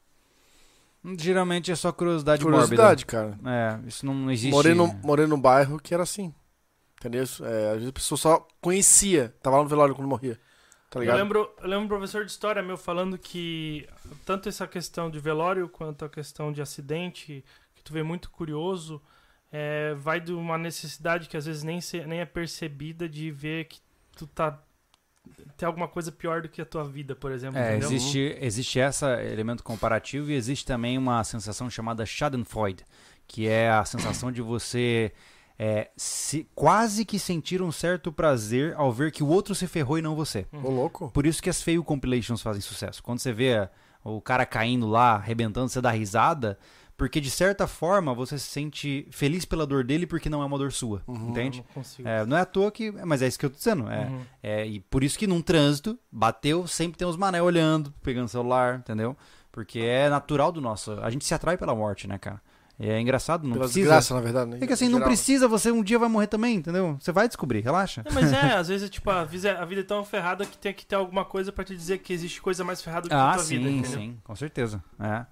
Geralmente é só curiosidade, Curiosidade, cara. mórbida. É, isso não existe. Morei no, morei num bairro que era assim. Entendeu? É, às vezes a pessoa só conhecia. Tava lá no velório quando morria. Tá Eu lembro, eu lembro um professor de história meu falando que tanto essa questão de velório quanto a questão de acidente, que tu vê muito curioso, é, vai de uma necessidade que às vezes nem, se- nem é percebida de ver que tu tá tem alguma coisa pior do que a tua vida, por exemplo, É, entendeu? existe, existe esse elemento comparativo e existe também uma sensação chamada Schadenfreude, que é a sensação de você é, se, quase que sentir um certo prazer ao ver que o outro se ferrou e não você. Ô, louco. Por isso que as fail compilations fazem sucesso. Quando você vê o cara caindo lá, arrebentando, você dá risada, porque de certa forma você se sente feliz pela dor dele porque não é uma dor sua, entende? Eu não consigo. É, não é à toa que. Mas é isso que eu tô dizendo. É, Uhum. é, e por isso que num trânsito, bateu, sempre tem uns mané olhando, pegando celular, entendeu? Porque é natural do nosso. A gente se atrai pela morte, né, cara? É engraçado, não Pela precisa. desgraça, na verdade. Né? É que assim, não geral, né? precisa, você um dia vai morrer também, entendeu? Você vai descobrir, relaxa. É, mas é, às vezes, tipo, a vida, a vida é tão ferrada que tem que ter alguma coisa pra te dizer que existe coisa mais ferrada do que a Ah, tua sim, vida, entendeu? sim, com certeza. É.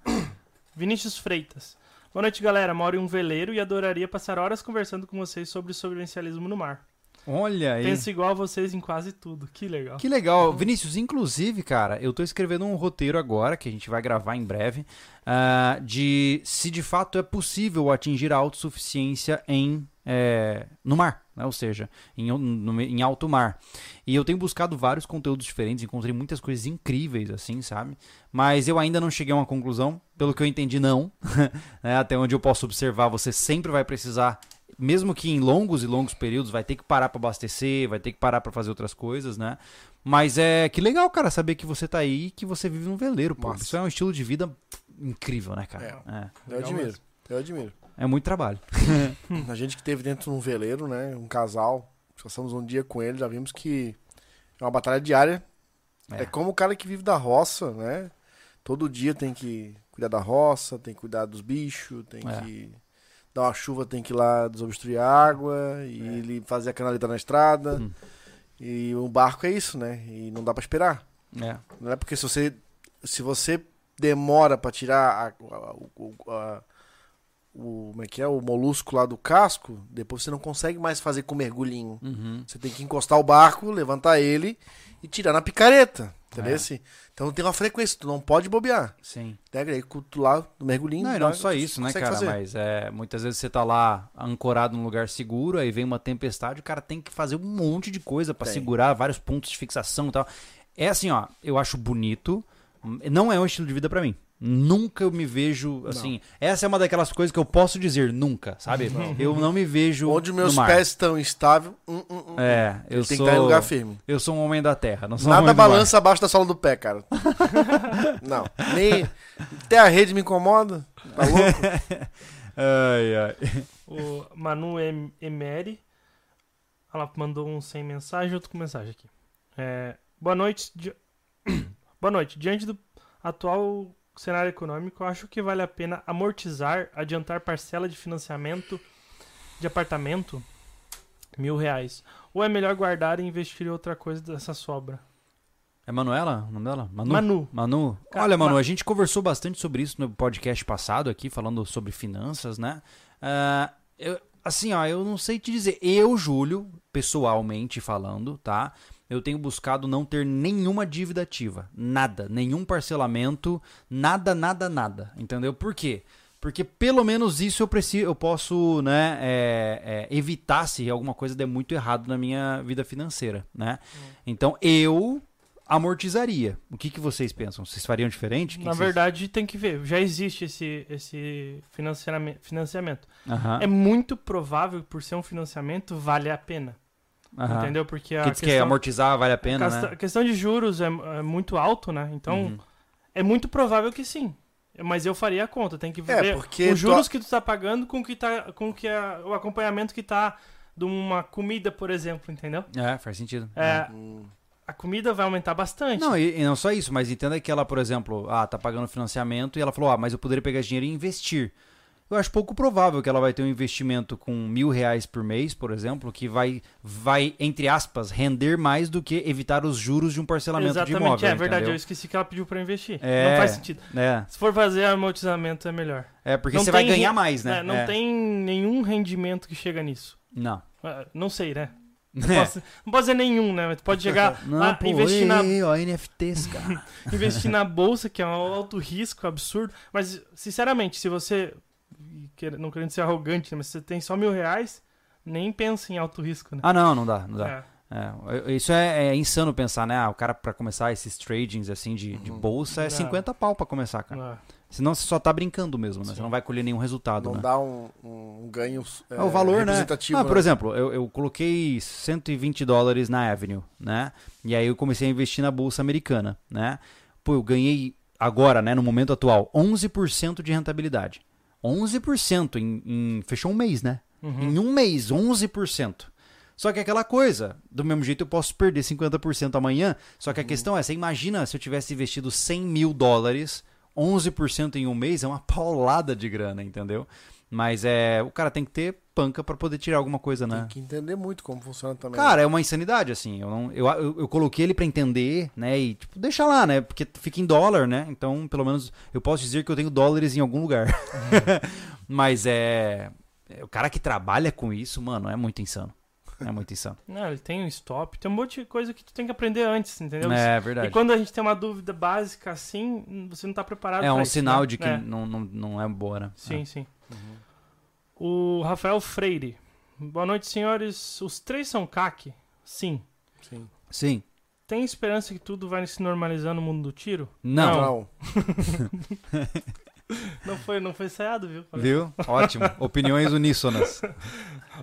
Vinícius Freitas. Boa noite, galera. Moro em um veleiro e adoraria passar horas conversando com vocês sobre sobrevivencialismo no mar. Olha aí. Penso igual a vocês em quase tudo. Que legal. Que legal. Vinícius, inclusive, cara, eu tô escrevendo um roteiro agora, que a gente vai gravar em breve, ah, de se de fato é possível atingir a autossuficiência em, é, no mar, né? ou seja, em, no- em alto mar. E eu tenho buscado vários conteúdos diferentes, encontrei muitas coisas incríveis, assim, sabe? Mas eu ainda não cheguei a uma conclusão, pelo que eu entendi, não. Né? Até onde eu posso observar, você sempre vai precisar mesmo que em longos e longos períodos, vai ter que parar pra abastecer, vai ter que parar pra fazer outras coisas, né? Mas é que legal, cara, saber que você tá aí e que você vive num veleiro, pô. Massa. Isso é um estilo de vida incrível, né, cara? É, Eu Legal admiro. mesmo. Eu admiro. é muito trabalho. A gente que teve dentro de um veleiro, né? Um casal. Passamos um dia com ele, já vimos que é uma batalha diária. É. É, como o cara que vive da roça, né? Todo dia tem que cuidar da roça, tem que cuidar dos bichos, tem É. que dar uma chuva, tem que ir lá desobstruir a água e ele fazer a canaleta na estrada. Hum. E o barco é isso, né? E não dá pra esperar. É. Não é porque se você se você demora pra tirar a, a- o, a- o- como é que é o molusco lá do casco, depois você não consegue mais fazer com mergulhinho. Uhum. Você tem que encostar o barco, levantar ele e tirar na picareta, entendeu? É. Então tem uma frequência, tu não pode bobear. Sim. Pega aí com tu lá mergulhinho. Não, e não só isso, né, cara? fazer. Mas é, muitas vezes você tá lá ancorado num lugar seguro, aí vem uma tempestade, o cara tem que fazer um monte de coisa Tem. segurar vários pontos de fixação e tal. É assim, ó, eu acho bonito, não é um estilo de vida pra mim. Nunca eu me vejo assim. Essa é uma daquelas coisas que eu posso dizer nunca, sabe? Eu não me vejo Onde no meus mar. pés estão estáveis, hum, hum, hum. É, eu sou tem que estar em lugar firme. eu sou um homem da terra, não sou um Nada mar. balança abaixo da sola do pé, cara. não. Nem. Até a rede me incomoda. Tá louco? Ai, ai. O Manu em- Emery. Ela mandou um sem mensagem, outro com mensagem aqui. É, boa noite. di- boa noite. Diante do atual cenário econômico, eu acho que vale a pena amortizar, adiantar parcela de financiamento de apartamento mil reais. Ou é melhor guardar e investir em outra coisa dessa sobra? É Manuela? O nome dela? Manu? Manu. Manu, olha, Manu, Ma- a gente conversou bastante sobre isso no podcast passado aqui, falando sobre finanças, né? Ah, eu- assim, ó, eu não sei te dizer. Eu, Júlio, pessoalmente falando, tá? Eu tenho buscado não ter nenhuma dívida ativa. Nada. Nenhum parcelamento. Nada, nada, nada. Entendeu? Por quê? Porque pelo menos isso eu preciso, eu posso, né, é, é, evitar se alguma coisa der muito errado na minha vida financeira, né? Então eu amortizaria. O que, que vocês pensam? Vocês fariam diferente? O que Na vocês- verdade, tem que ver. Já existe esse, esse financiamento. financiamento. Aham, É muito provável que por ser um financiamento vale a pena. Aham. Entendeu? Porque a Porque diz que é questão, amortizar vale a pena, a questão- né? a questão de juros é, é muito alto, né? Então, Uhum. é muito provável que sim. Mas eu faria a conta. Tem que É, ver porque os juros tu- que tu tá pagando com o que tá, com o que é, o acompanhamento que tá de uma comida, por exemplo, entendeu? É, faz sentido. É, Hum, a comida vai aumentar bastante. Não, e, e não só isso, mas entenda que ela, por exemplo, ah, tá pagando financiamento e ela falou, ah, mas eu poderia pegar esse dinheiro e investir. Eu acho pouco provável que ela vai ter um investimento com mil reais por mês, por exemplo, que vai, vai entre aspas, render mais do que evitar os juros de um parcelamento de Exatamente, imóvel. é verdade. entendeu? Eu esqueci que ela pediu pra investir. É. Não faz sentido. É, Se for fazer amortizamento, é melhor. é porque Não você vai ganhar mais, né? É, não É. tem nenhum rendimento que chega nisso. Não. É, Não sei, né? Não posso, não posso dizer nenhum, né? Mas tu pode chegar Não, lá, pô, investir, na, ei, ó, NFTs, cara. investir na bolsa, que é um alto risco, absurdo. Mas, sinceramente, se você. Quer- Não querendo ser arrogante, né? mas se você tem só mil reais, nem pensa em alto risco, né? ah, não, não dá, não dá. É. É, isso é, é insano pensar, né? Ah, o cara pra começar esses tradings assim de, de bolsa é Não. 50 pau pra começar, cara. É. Senão você só tá brincando mesmo, né? Você Sim. não vai colher nenhum resultado, não né? dá um, um ganho É o valor, né? representativo. Ah, por né? exemplo, eu, eu coloquei 120 dólares na Avenue, né? E aí eu comecei a investir na bolsa americana, né? Pô, eu ganhei agora, né, no momento atual, 11% de rentabilidade. 11% em, em- Fechou um mês, né? Uhum. Em um mês, 11%. Só que é aquela coisa, do mesmo jeito eu posso perder 50% amanhã. Só que a questão é, você imagina se eu tivesse investido 100 mil dólares, 11% em um mês é uma paulada de grana, entendeu? Mas é, o cara tem que ter panca pra poder tirar alguma coisa, né? Tem que entender muito como funciona também. Cara, é uma insanidade, assim. Eu, não, eu, eu, eu coloquei ele pra entender, né? E, tipo, deixa lá, né? Porque fica em dólar, né? Então, pelo menos, eu posso dizer que eu tenho dólares em algum lugar. Mas é, é. O cara que trabalha com isso, mano, é muito insano. É muito insano. Não, ele tem um stop, tem um monte de coisa que tu tem que aprender antes, entendeu? É E verdade. quando a gente tem uma dúvida básica assim, você não tá preparado É pra um isso, sinal né? de que É. não, não, não é boa, né? Sim, sim. O Rafael Freire. Boa noite, senhores. Os três são CAC? Sim. Sim. Sim. Tem esperança que tudo vai se normalizar no mundo do tiro? Não. Não. Não foi, não foi ensaiado, viu? Viu? Ótimo. Opiniões uníssonas.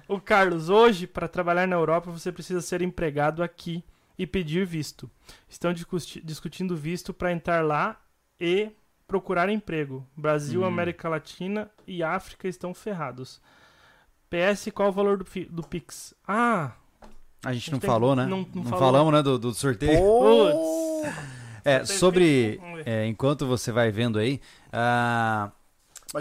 O Carlos, hoje, para trabalhar na Europa, você precisa ser empregado aqui e pedir visto. Estão discuti- discutindo visto para entrar lá e procurar emprego. Brasil, Hum. América Latina e África estão ferrados. PS, qual o valor do, do Pix? Ah, A gente A não gente tem- falou, né? não- não falou. falamos, né, do, do sorteio. Pô! É, sobre... É, enquanto você vai vendo aí... já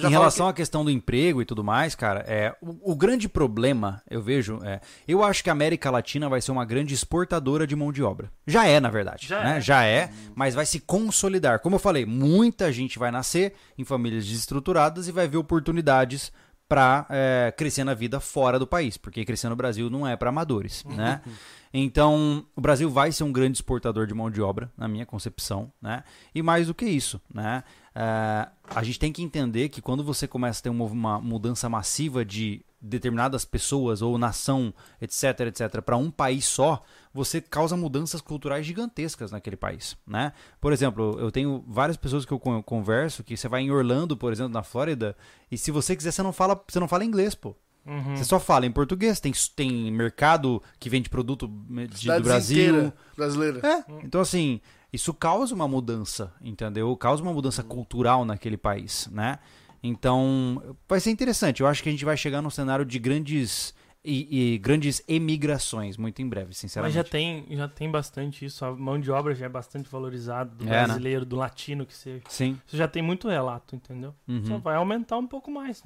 em relação à questão do emprego e tudo mais, cara, é, o, o grande problema, eu vejo, é, eu acho que a América Latina vai ser uma grande exportadora de mão de obra. Já é, na verdade. Já né? é. Já é, mas vai se consolidar. Como eu falei, muita gente vai nascer em famílias desestruturadas e vai ver oportunidades para crescer na vida fora do país, porque crescer no Brasil não é para amadores, né? Então, o Brasil vai ser um grande exportador de mão de obra, na minha concepção, né? E mais do que isso, né? É, a gente tem que entender que quando você começa a ter uma, uma mudança massiva de determinadas pessoas ou nação, etc, etc, para um país só, você causa mudanças culturais gigantescas naquele país, né? Por exemplo, eu tenho várias pessoas que eu con- converso que você vai em Orlando, por exemplo, na Flórida, e se você quiser, você não fala, você não fala inglês, pô. Uhum. Você só fala em português. Tem, tem mercado que vende produto de, do Brasil. brasileira. É, então assim, isso causa uma mudança, entendeu? Causa uma mudança cultural naquele país, né? Então, vai ser interessante. Eu acho que a gente vai chegar num cenário de grandes e, e grandes emigrações muito em breve, Mas sinceramente. já tem, já tem bastante isso. A mão de obra já é bastante valorizada do É, né? brasileiro, do latino que você. Sim. Você já tem muito relato, entendeu? Só Uhum. vai aumentar um pouco mais.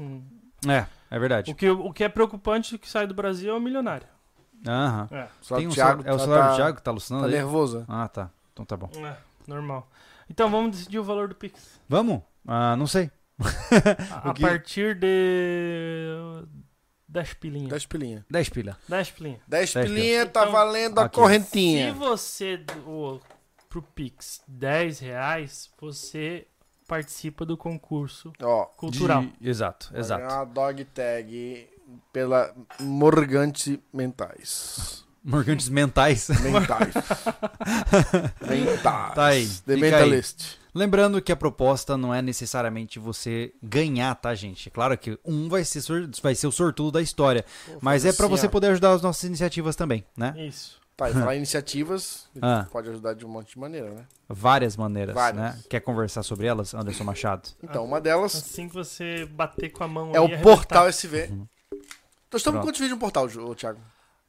É, é verdade. O que, o que é preocupante que sai do Brasil é o milionário. Aham. É, Só Tem o um Thiago É o tá- salário tá- do Thiago que tá Tá alucinando aí? nervoso. Ah, tá. Então tá bom. é, normal. Então vamos decidir o valor do Pix. Vamos? Ah, não sei. A, a partir de 10 pilinhas. 10 pilinha. 10 pilha. 10 pilinhas. 10 Dez pilinha tá Então, valendo a aqui. Se correntinha. você doou pro Pix 10 reais, você participa do concurso Ó, cultural. De- Exato, vai exato. ganhar uma dog tag pela Morgante Mentais. Morgantes mentais. Mentais. Mentais. Tá aí, The fica Mentalist. Lembrando que a proposta não é necessariamente você ganhar, tá, gente? Claro que um vai ser, vai ser o sortudo da história, Vou mas é pra assim, você ó. poder ajudar as nossas iniciativas também, né? Isso. Tá, e falar em iniciativas, Ah. pode ajudar de um monte de maneira, né? Várias maneiras, Várias. né? Quer conversar sobre elas, Anderson Machado? Então, uma delas Assim que você bater com a mão é aí, o arrebentar. Portal SV. Então, estamos Pronto. com quantos vídeos no portal, Ju-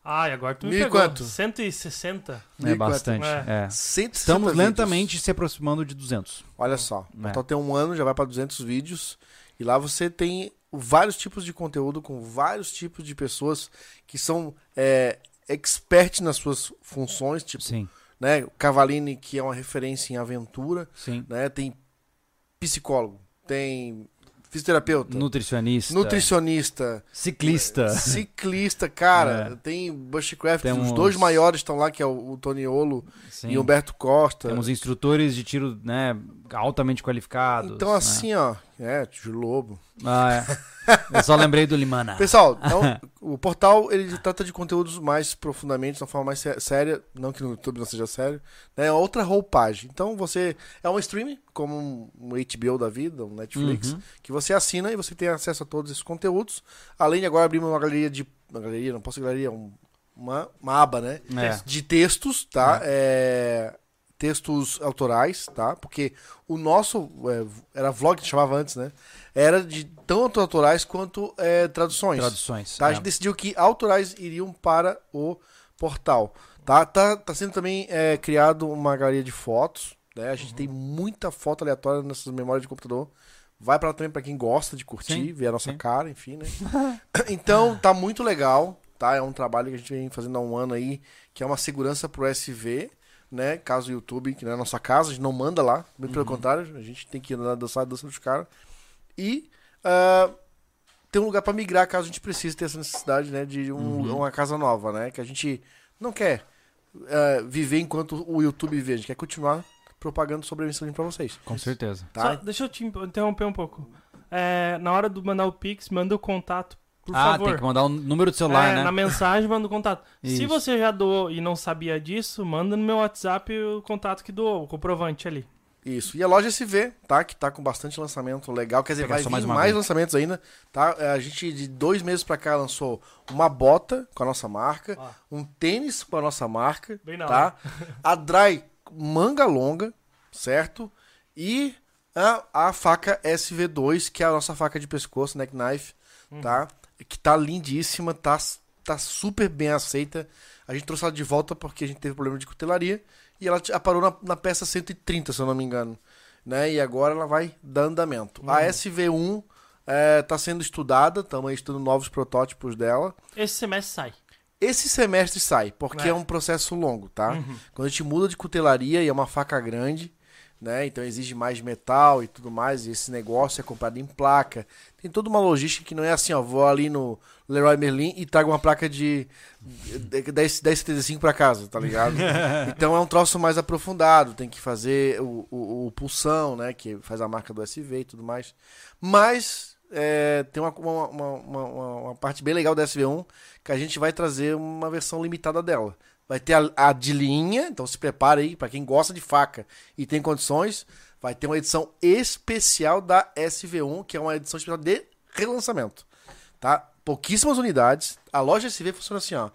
Thiago? Ai, agora tu me Mil e pegou. quanto? 160. Mil É e bastante, É. é. 160 Estamos vídeos. lentamente se aproximando de 200. Olha só, É. portal tem um ano, já vai para 200 vídeos. E lá você tem vários tipos de conteúdo com vários tipos de pessoas que são é, expert nas suas funções. Tipo, Sim, né, Cavalini, que é uma referência em aventura. sim. Né, tem psicólogo, tem fisioterapeuta, Nutricionista, nutricionista, ciclista. ciclista, cara. É. Tem Bushcraft, Temos- os dois maiores estão lá, que é o, o Toniolo Sim. e o Humberto Costa. Temos instrutores de tiro, né, altamente qualificados. Então, né? assim, ó, é, Tio Lobo. Ah, é. Eu só lembrei do Limana. Pessoal, então, o portal ele trata de conteúdos mais profundamente, de uma forma mais sé- séria, não que no YouTube não seja sério, né? É outra roupagem. Então você é um streaming, como um HBO da vida, um Netflix, Uhum. que você assina e você tem acesso a todos esses conteúdos. Além de agora abrir uma galeria de. Uma galeria, não posso galeria, um- uma, uma aba, né? É. De textos, tá? É, textos autorais, tá? Porque o nosso, é, era vlog que chamava antes, né? Era de tanto autorais quanto é, traduções. Traduções. Tá? A é. gente decidiu que autorais iriam para o portal. Tá, tá, tá sendo também é, criado uma galeria de fotos. Né? A gente tem muita foto aleatória nessas memórias de computador. Vai para também para quem gosta de curtir, Sim, ver a nossa sim. cara, enfim, né? então tá muito legal, tá? É um trabalho que a gente vem fazendo há um ano aí, que é uma segurança pro SV, né? Caso o YouTube, que não é a nossa casa, a gente não manda lá, bem pelo contrário, a gente tem que ir na dançar a dança dos caras. E ah, ter um lugar para migrar caso a gente precise ter essa necessidade, né? De um- uma casa nova, né? Que a gente não quer ah, viver enquanto o YouTube vive, a gente quer continuar propagando sobre a mensagem para vocês, Com certeza. tá? Só, deixa eu te interromper um pouco. É, na hora de mandar o Pix, manda o contato, por ah, favor. tem que mandar o número do celular, É, né? Na mensagem, manda o contato. Se você já doou e não sabia disso, manda no meu WhatsApp o contato que doou, o comprovante ali. Isso. E a loja SV, tá? Que tá com bastante lançamento legal. Quer dizer, vai vir mais mais, lançamentos ainda, tá? É, A gente, de dois meses pra cá, lançou uma bota com a nossa marca, Ó. um tênis com a nossa marca, Bem na tá? A Dry manga longa, certo? E a, a faca SV2, que é a nossa faca de pescoço, neck knife, tá? Que tá lindíssima, tá, tá super bem aceita. A gente trouxe ela de volta porque a gente teve problema de cutelaria. E ela parou na, na peça 130, se eu não me engano. Né? E agora ela vai dar andamento. A SV1 é, tá sendo estudada, estamos estudando novos protótipos dela. Esse semestre sai. Esse semestre sai, porque É. é, um processo longo, tá? Quando a gente muda de cutelaria e é uma faca grande, né? Então exige mais metal e tudo mais, e esse negócio é comprado em placa. Tem toda uma logística que não é assim, ó, vou ali no Leroy Merlin e trago uma placa de 10, 1075 para casa, tá ligado? então é um troço mais aprofundado, tem que fazer o, o, o pulsão, né? Que faz a marca do SV e tudo mais. Mas é, tem uma, uma, uma, uma- uma parte bem legal da SV1 que a gente vai trazer uma versão limitada dela. Vai ter a, a de linha, então se prepare aí, para quem gosta de faca e tem condições, vai ter uma edição especial da SV1, que é uma edição especial de relançamento. Tá? Pouquíssimas unidades. A loja SV funciona assim, ó.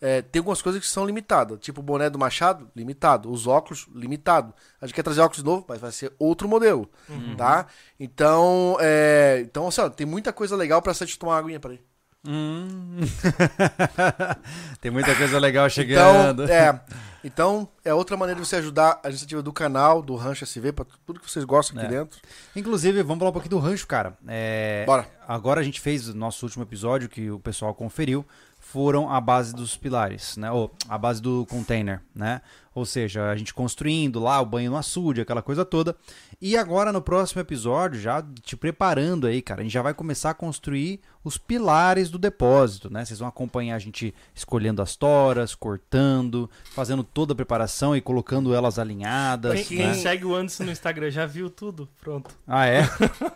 É, tem algumas coisas que são limitadas, tipo o boné do Machado, limitado. Os óculos, limitado. A gente quer trazer óculos novo, mas vai ser outro modelo, tá? Então, é, então assim, ó, tem muita coisa legal pra você tomar uma aguinha pra ir. Hum. Tem muita coisa legal chegando. Então, é, então, é outra maneira de você ajudar a iniciativa do canal, do Rancho SV, pra tudo que vocês gostam aqui É. dentro. Inclusive, vamos falar um pouquinho do rancho, cara. É, Bora. Agora a gente fez o nosso último episódio que o pessoal conferiu. Foram a base dos pilares, né? Ou a base do container, né? Ou seja, a gente construindo lá o banho no açude, aquela coisa toda. E agora no próximo episódio, já te preparando aí, cara, a gente já vai começar a construir os pilares do depósito, né? Vocês vão acompanhar a gente escolhendo as toras, cortando, fazendo toda a preparação e colocando elas alinhadas. Quem, quem né? segue o Anderson no Instagram já viu tudo. Pronto. Ah, é?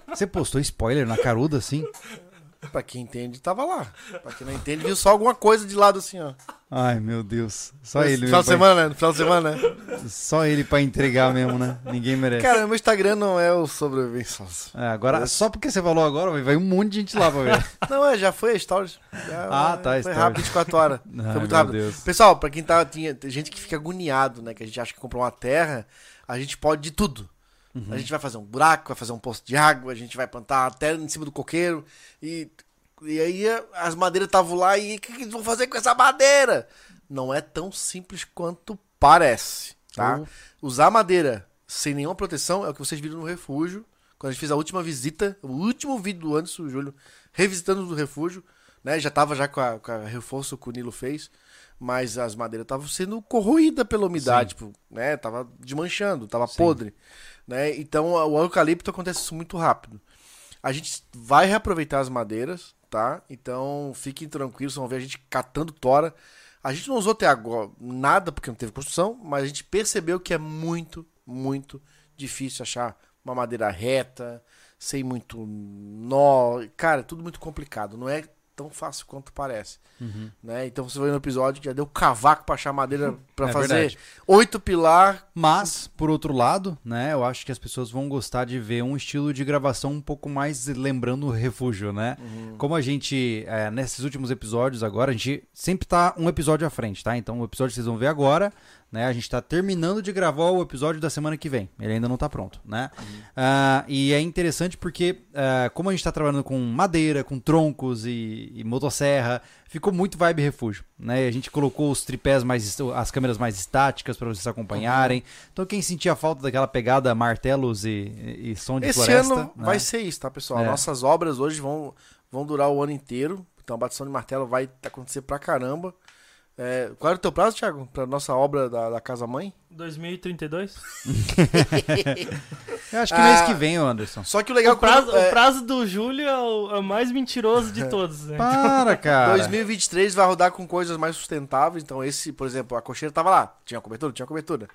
Você postou spoiler na caruda, assim? Pra quem entende, tava lá. Pra quem não entende, viu só alguma coisa de lado assim, ó. Ai, meu Deus. Só ele. final de semana, né? No final de semana, né? Só ele pra entregar mesmo, né? Ninguém merece. Cara, meu Instagram não é o sobrevivência. É, agora, só porque você falou agora, vai um monte de gente lá pra ver. Não, é, já foi a Stories. Já, Ah, tá, Foi Stories. rápido, 24 horas. Ai, foi muito rápido. Deus. Pessoal, pra quem tá. Tinha, tem gente que fica agoniado, né? Que a gente acha que comprou uma terra, a gente pode de tudo. Uhum. A gente vai fazer um buraco, vai fazer um poço de água, a gente vai plantar a terra em cima do coqueiro. E, e aí as madeiras estavam lá e o que, que eles vão fazer com essa madeira? Não é tão simples quanto parece, tá? Oh. Usar madeira sem nenhuma proteção é o que vocês viram no refúgio. Quando a gente fez a última visita, o último vídeo do Anderson, o Júlio, revisitando o refúgio, né? Já tava já com a, com a reforço que o Nilo fez, mas as madeiras estavam sendo corroídas pela umidade, tipo, né? Tava desmanchando, tava podre, né? Então o eucalipto acontece isso muito rápido. A gente vai reaproveitar as madeiras, tá? Então fiquem tranquilos, vão ver a gente catando tora. A gente não usou até agora nada porque não teve construção, mas a gente percebeu que é muito, muito difícil achar uma madeira reta, sem muito nó. Cara, é tudo muito complicado. Não é tão fácil quanto parece. Uhum. Né? Então você vai no episódio que já deu cavaco pra achar madeira pra É fazer verdade. oito pilar. Mas, por outro lado, né, eu acho que as pessoas vão gostar de ver um estilo de gravação um pouco mais lembrando o refúgio, né? Como a gente, é, nesses últimos episódios agora, a gente sempre tá um episódio à frente, tá? Então, o episódio que vocês vão ver agora, Né? A gente está terminando de gravar o episódio da semana que vem. Ele ainda não está pronto, né? Ah, e é interessante porque, ah, como a gente está trabalhando com madeira, com troncos e, e motosserra, ficou muito vibe refúgio, né? A gente colocou os tripés mais, as câmeras mais estáticas para vocês acompanharem. Então quem sentia falta daquela pegada martelos e, e, e som de Esse floresta, ano né? vai ser isso, tá, pessoal? É. Nossas obras hoje vão, vão durar o ano inteiro. Então a batição de martelo vai acontecer pra caramba. É, qual era o teu prazo, Thiago? Pra nossa obra da, da Casa Mãe? 2032? Eu acho que mês Ah, que vem, ô Anderson. Só que o legal O prazo, quando, é, o prazo do Júlio é o, é o mais mentiroso de todos, né? Para, cara. 2023 vai rodar com coisas mais sustentáveis. Então, esse, por exemplo, a cocheira tava lá. Tinha cobertura? Tinha cobertura.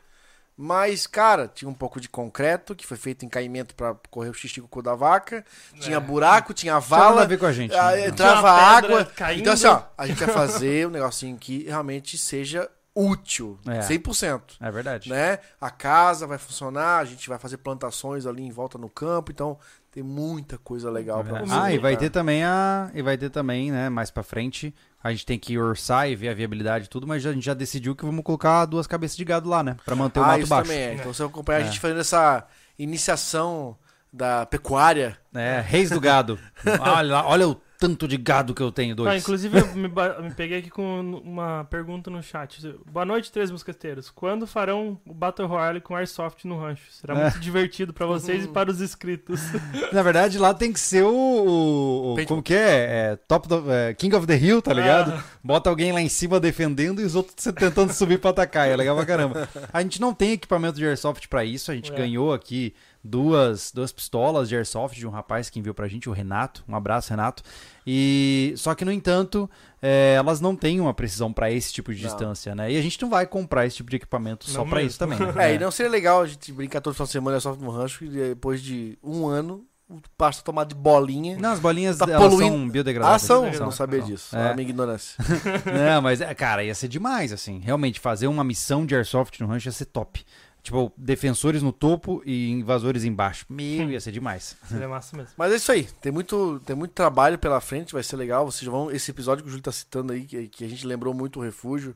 Mas, cara, tinha um pouco de concreto, que foi feito em caimento pra correr o xixi com o cu da vaca. Tinha buraco, tinha Não tinha nada a vala. ver com a gente. ah, né? entrava pedra água. caindo. Então, assim, ó, a gente vai fazer um negocinho que realmente seja útil. É. 100%. É verdade. Né? A casa vai funcionar, a gente vai fazer plantações ali em volta no campo. Então, tem muita coisa legal pra você. Ah, e vai ter também a. E vai ter também, né, mais pra frente. A gente tem que orçar e ver a viabilidade e tudo, mas a gente já decidiu que vamos colocar duas cabeças de gado lá, né? Pra manter o ah, mato isso baixo. também é. Então, você vai acompanhar É. a gente fazendo essa iniciação da pecuária. É, reis do gado. olha, olha o tanto de gado que eu tenho, dois. Ah, inclusive, eu me, me peguei aqui com uma pergunta no chat. Boa noite, Três Mosqueteiros. Quando farão o Battle Royale com Airsoft no rancho? Será É. muito divertido pra vocês e para os inscritos. Na verdade, lá tem que ser o. o- como que é? É, top do- é, King of the Hill, tá ligado? Ah. Bota alguém lá em cima defendendo e os outros tentando subir pra atacar. É legal pra caramba. A gente não tem equipamento de airsoft pra isso. A gente É. ganhou aqui duas, duas pistolas de airsoft de um rapaz que enviou pra gente, o Renato. Um abraço, Renato. E só que no entanto, é, elas não têm uma precisão pra esse tipo de Não. distância, né? E a gente não vai comprar esse tipo de equipamento só Não pra mesmo. isso também. Né? É, e não seria legal a gente brincar todo final de semana só no rancho e depois de um ano o pasto tomar de bolinha. Não, as bolinhas Tá elas poluindo. são Ah, biodegradáveis. são? Não Não sabia Não. disso. É. A minha ignorância. Não, mas, é, cara, ia ser demais, assim. Realmente, fazer uma missão de airsoft no rancho ia ser top. Tipo, defensores no topo e invasores embaixo. Meu, ia ser demais. Seria massa mesmo. Mas é isso aí. Tem muito, tem muito trabalho pela frente, vai ser legal. Vocês vão. Esse episódio que o Júlio tá citando aí, que, que a gente lembrou muito o refúgio.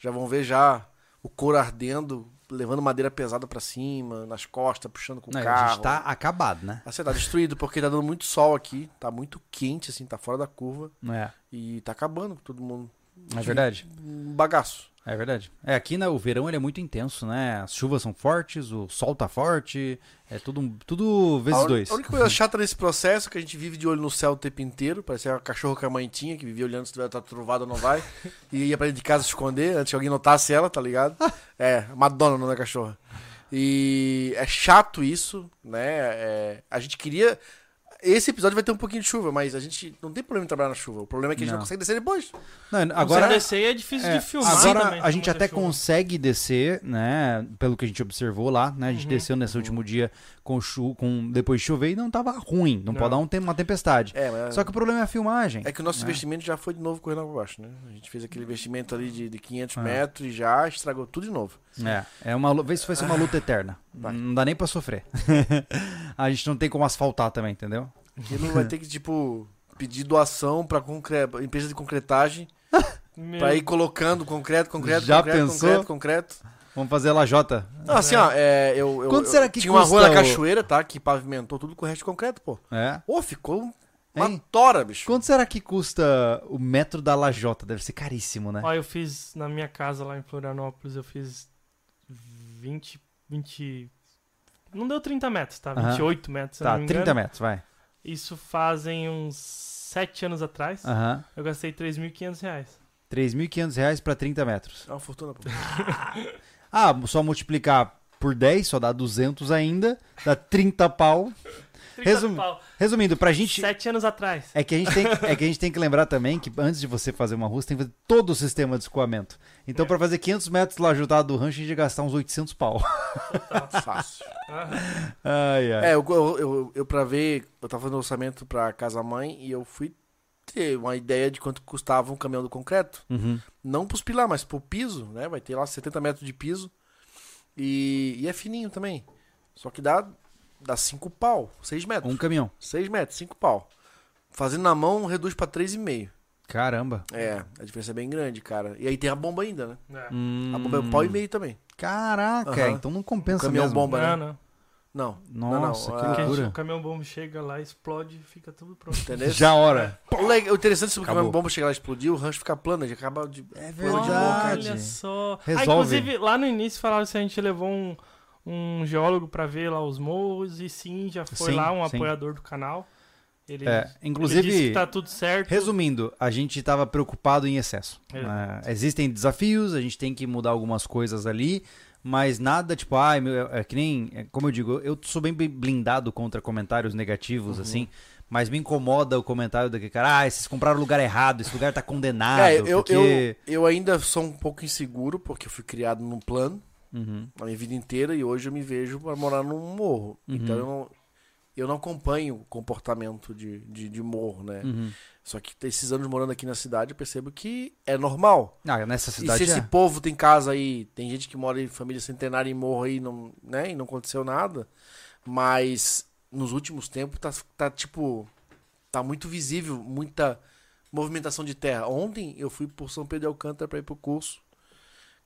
Já vão ver já o couro ardendo, levando madeira pesada pra cima, nas costas, puxando com o Não, carro. a gente tá acabado, né? Assim, tá destruído, porque tá dando muito sol aqui, tá muito quente, assim, tá fora da curva. Não é. E tá acabando com todo mundo. É verdade. Um bagaço. É verdade. É, aqui né, o verão ele é muito intenso, né? As chuvas são fortes, o sol tá forte, é tudo, tudo vezes a, un- dois. a única coisa chata nesse processo é que a gente vive de olho no céu o tempo inteiro. Parece a cachorro com a mãe tinha, que vivia olhando se tiver tá trovado ou não vai. e ia pra dentro de casa se esconder antes que alguém notasse ela, tá ligado? é, Madonna não é cachorra. E é chato isso, né? É, a gente queria. Esse episódio vai ter um pouquinho de chuva, mas a gente não tem problema em trabalhar na chuva. O problema é que a gente não, Não. consegue descer depois. Não, Agora, agora, descer é difícil é, de filmar agora também, a gente até chuva. consegue descer, né? Pelo que a gente observou lá, né? A gente Uhum. desceu nesse último dia com, chu com depois de chover e não tava ruim. Não, Não. pode dar um, tem- uma tempestade. É, mas Só que o problema é a filmagem. é que o nosso né? investimento já foi de novo correndo pra baixo, né? A gente fez aquele investimento ali de, de 500 É. metros e já estragou tudo de novo. É, é uma, vê se vai ser uma luta eterna. Vai. Não dá nem pra sofrer. a gente não tem como asfaltar também, entendeu? Aquilo vai ter que, tipo, pedir doação pra concre... empresa de concretagem pra ir colocando concreto, concreto, Já concreto, pensou? concreto, concreto. Vamos fazer a lajota. Não, assim, ó, é, eu, eu, Quanto eu será que tinha uma rua na o- cachoeira, tá? Que pavimentou tudo com o resto de concreto, pô. É. Pô, ficou uma Hein? tora, bicho. Quanto será que custa o metro da lajota? Deve ser caríssimo, né? Ó, eu fiz na minha casa lá em Florianópolis, eu fiz 20, 20... Não deu 30 metros, tá? Aham. 28 metros, se Tá, não me 30 engano. metros, vai. Isso fazem uns 7 anos atrás. Aham. Eu gastei 3.500 reais. 3.500 reais pra 30 metros. É uma fortuna, pô. Ah, só multiplicar por 10, só dá 200 ainda. Dá 30 pau. 30 Resum- pau. Resumindo, pra gente... 7 anos atrás. É que, a gente tem, é que a gente tem que lembrar também que antes de você fazer uma rua, você tem que fazer todo o sistema de escoamento. Então, É. pra fazer 500 metros lá ajudado do rancho, a gente ia gastar uns 800 pau. Fácil. Ai, ai. É, eu, eu, eu, eu pra ver, eu tava fazendo orçamento pra casa-mãe e eu fui ter uma ideia de quanto custava um caminhão do concreto. Uhum. Não pros pilar, mas pro piso, né? Vai ter lá 70 metros de piso. E, e é fininho também. Só que dá, dá 5 pau, 6 metros. Um caminhão. 6 metros, 5 pau. Fazendo na mão, reduz pra 3,5. Caramba. É, a diferença é bem grande, cara. E aí tem a bomba ainda, né? É. Hum, A bomba é um pau e meio também. Caraca, Aham. então não compensa Caminhão mesmo. bomba, né? Não, não. Não. Nossa, não, não. que loucura. o caminhão bomba chega lá, explode fica tudo pronto. Entendeu? Já hora. O interessante é se o caminhão bomba chegar lá e explodir, o rancho fica plano, ele acaba de. É Olha só. Ah, Resolve. inclusive, lá no início falaram se a gente levou um, um geólogo pra ver lá os morros, e sim, já foi Sim, lá um sim. apoiador do canal. Ele, É, ele disse inclusive, que tá tudo certo. resumindo, a gente estava preocupado em excesso. É. É, existem desafios, a gente tem que mudar algumas coisas ali, mas nada tipo, ai, meu, é que nem, é, como eu digo, eu sou bem blindado contra comentários negativos, Uhum. assim, mas me incomoda o comentário daquele cara, ah, vocês compraram o lugar errado, esse lugar tá condenado, É, eu, porque... eu, eu ainda sou um pouco inseguro, porque eu fui criado num plano Uhum. a minha vida inteira e hoje eu me vejo para morar num morro. Uhum. Então eu não, eu não acompanho o comportamento de, de, de morro, né? Uhum. Só que esses anos morando aqui na cidade eu percebo que é normal. Ah, nessa E cidade se esse é. povo tem casa aí, tem gente que mora em família centenária em morro aí, não, né? E não aconteceu nada. Mas nos últimos tempos tá, tá tipo. Tá muito visível, muita movimentação de terra. Ontem eu fui por São Pedro de Alcântara pra ir pro curso.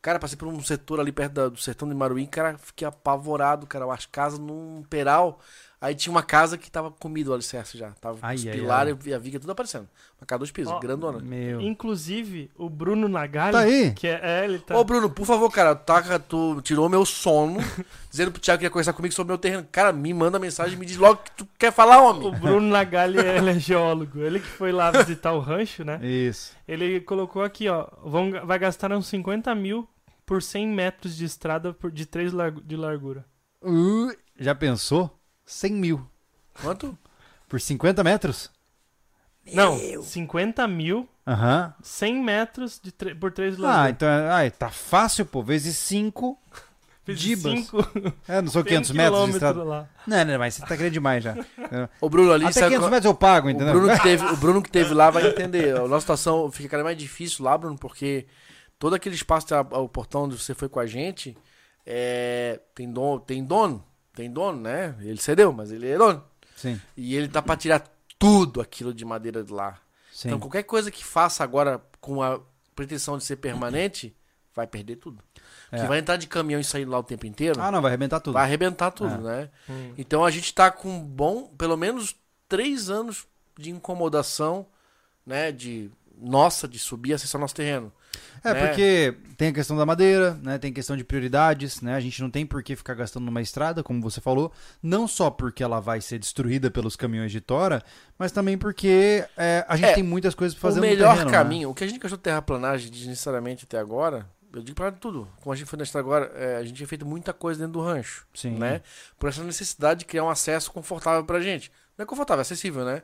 Cara, passei por um setor ali perto da- do sertão de Maruim, cara, fiquei apavorado, cara. As casas num peral. Aí tinha uma casa que tava comido o alicerce já. Tava com Ai, os ai, pilares e a viga tudo aparecendo. Uma casa dois pisos, Ó, grandona. Meu... Inclusive, o Bruno Nagali, Tá aí? que é, é, ele tá... Ô, Bruno, por favor, cara, tá, tu tirou meu sono, dizendo pro Thiago que ia conversar comigo sobre meu terreno. Cara, me manda mensagem, me diz logo o que tu quer falar, O homem. Bruno Nagali, ele é geólogo. Ele que foi lá visitar o rancho, né? Isso. Ele colocou aqui, ó, vão, vai gastar uns 50 mil por 100 metros de estrada por, de 3 de largura. Uh, já pensou? 100 mil. Quanto? Por 50 metros? Não, 50 mil, Aham. 100 metros de tre- por 3 de Ah, então é- ai, tá fácil, pô. Vezes 5. Fiz Dibas. cinco- É, não são tem 500 metros de estrada. lá. Não, não, mas você tá querendo demais já. Ô, Bruno, ali Até sabe 500 qual- metros eu pago, o entendeu? Bruno, que teve, o Bruno que teve lá vai entender. A nossa situação fica cada vez mais difícil lá, Bruno, porque todo aquele espaço, até a- o portão onde você foi com a gente, é, tem, dono, tem dono. Tem dono, né? Ele cedeu, mas ele é dono. Sim, E ele tá pra tirar tudo aquilo de madeira de lá. sim. Então, qualquer coisa que faça agora com a pretensão de ser permanente, vai perder tudo. É. Que vai entrar de caminhão e sair lá o tempo inteiro, Ah, não, vai arrebentar tudo. vai arrebentar tudo, É. né? Hum. Então a gente tá com bom, pelo menos três anos de incomodação, né? De nossa, de subir e acessar nosso terreno. É, né? porque tem a questão da madeira, né? Tem questão de prioridades, né? A gente não tem por que ficar gastando numa estrada, como você falou. Não só porque ela vai ser destruída pelos caminhões de tora, mas também porque é, a gente É, tem muitas coisas pra fazer o no melhor terreno, né? caminho, o que a gente gastou de terraplanagem desnecessariamente até agora, eu digo pra tudo. Como a gente foi na estrada agora, é, a gente tinha feito muita coisa dentro do rancho. Sim. né? Por essa necessidade de criar um acesso confortável pra gente. Não é confortável, é acessível, né?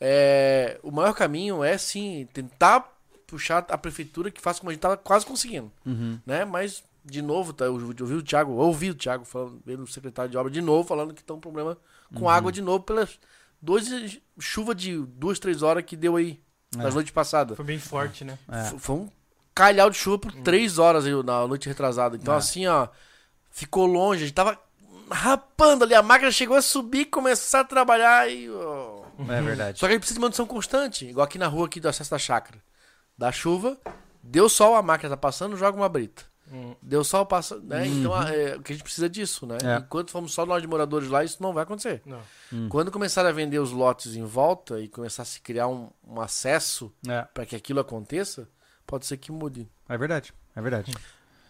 É, o maior caminho é sim tentar puxar a prefeitura que faça como a gente tava quase conseguindo, Uhum. né? Mas de novo, tá, eu ouvi o Thiago, eu ouvi o Thiago falando, vendo o secretário de obra de novo falando que tem um problema com Uhum. água de novo pelas duas chuva de duas, três horas que deu aí É. nas noites passadas. Foi bem forte, né? É. Foi um calhau de chuva por três horas aí na noite retrasada. Então, É. assim, ó, ficou longe. A gente tava rapando ali. A máquina chegou a subir, começar a trabalhar e. ó. É verdade. Só que a gente precisa de manutenção constante. Igual aqui na rua aqui do acesso da chácara. Da chuva, deu sol, a máquina tá passando, joga uma brita. Hum. Deu sol, passa. Né? Então, a- é, o que a gente precisa disso, né? É. Enquanto formos só nós de moradores lá, isso não vai acontecer. Não. Hum. Quando começar a vender os lotes em volta e começar a se criar um, um acesso É, para que aquilo aconteça, pode ser que mude. é verdade. É verdade.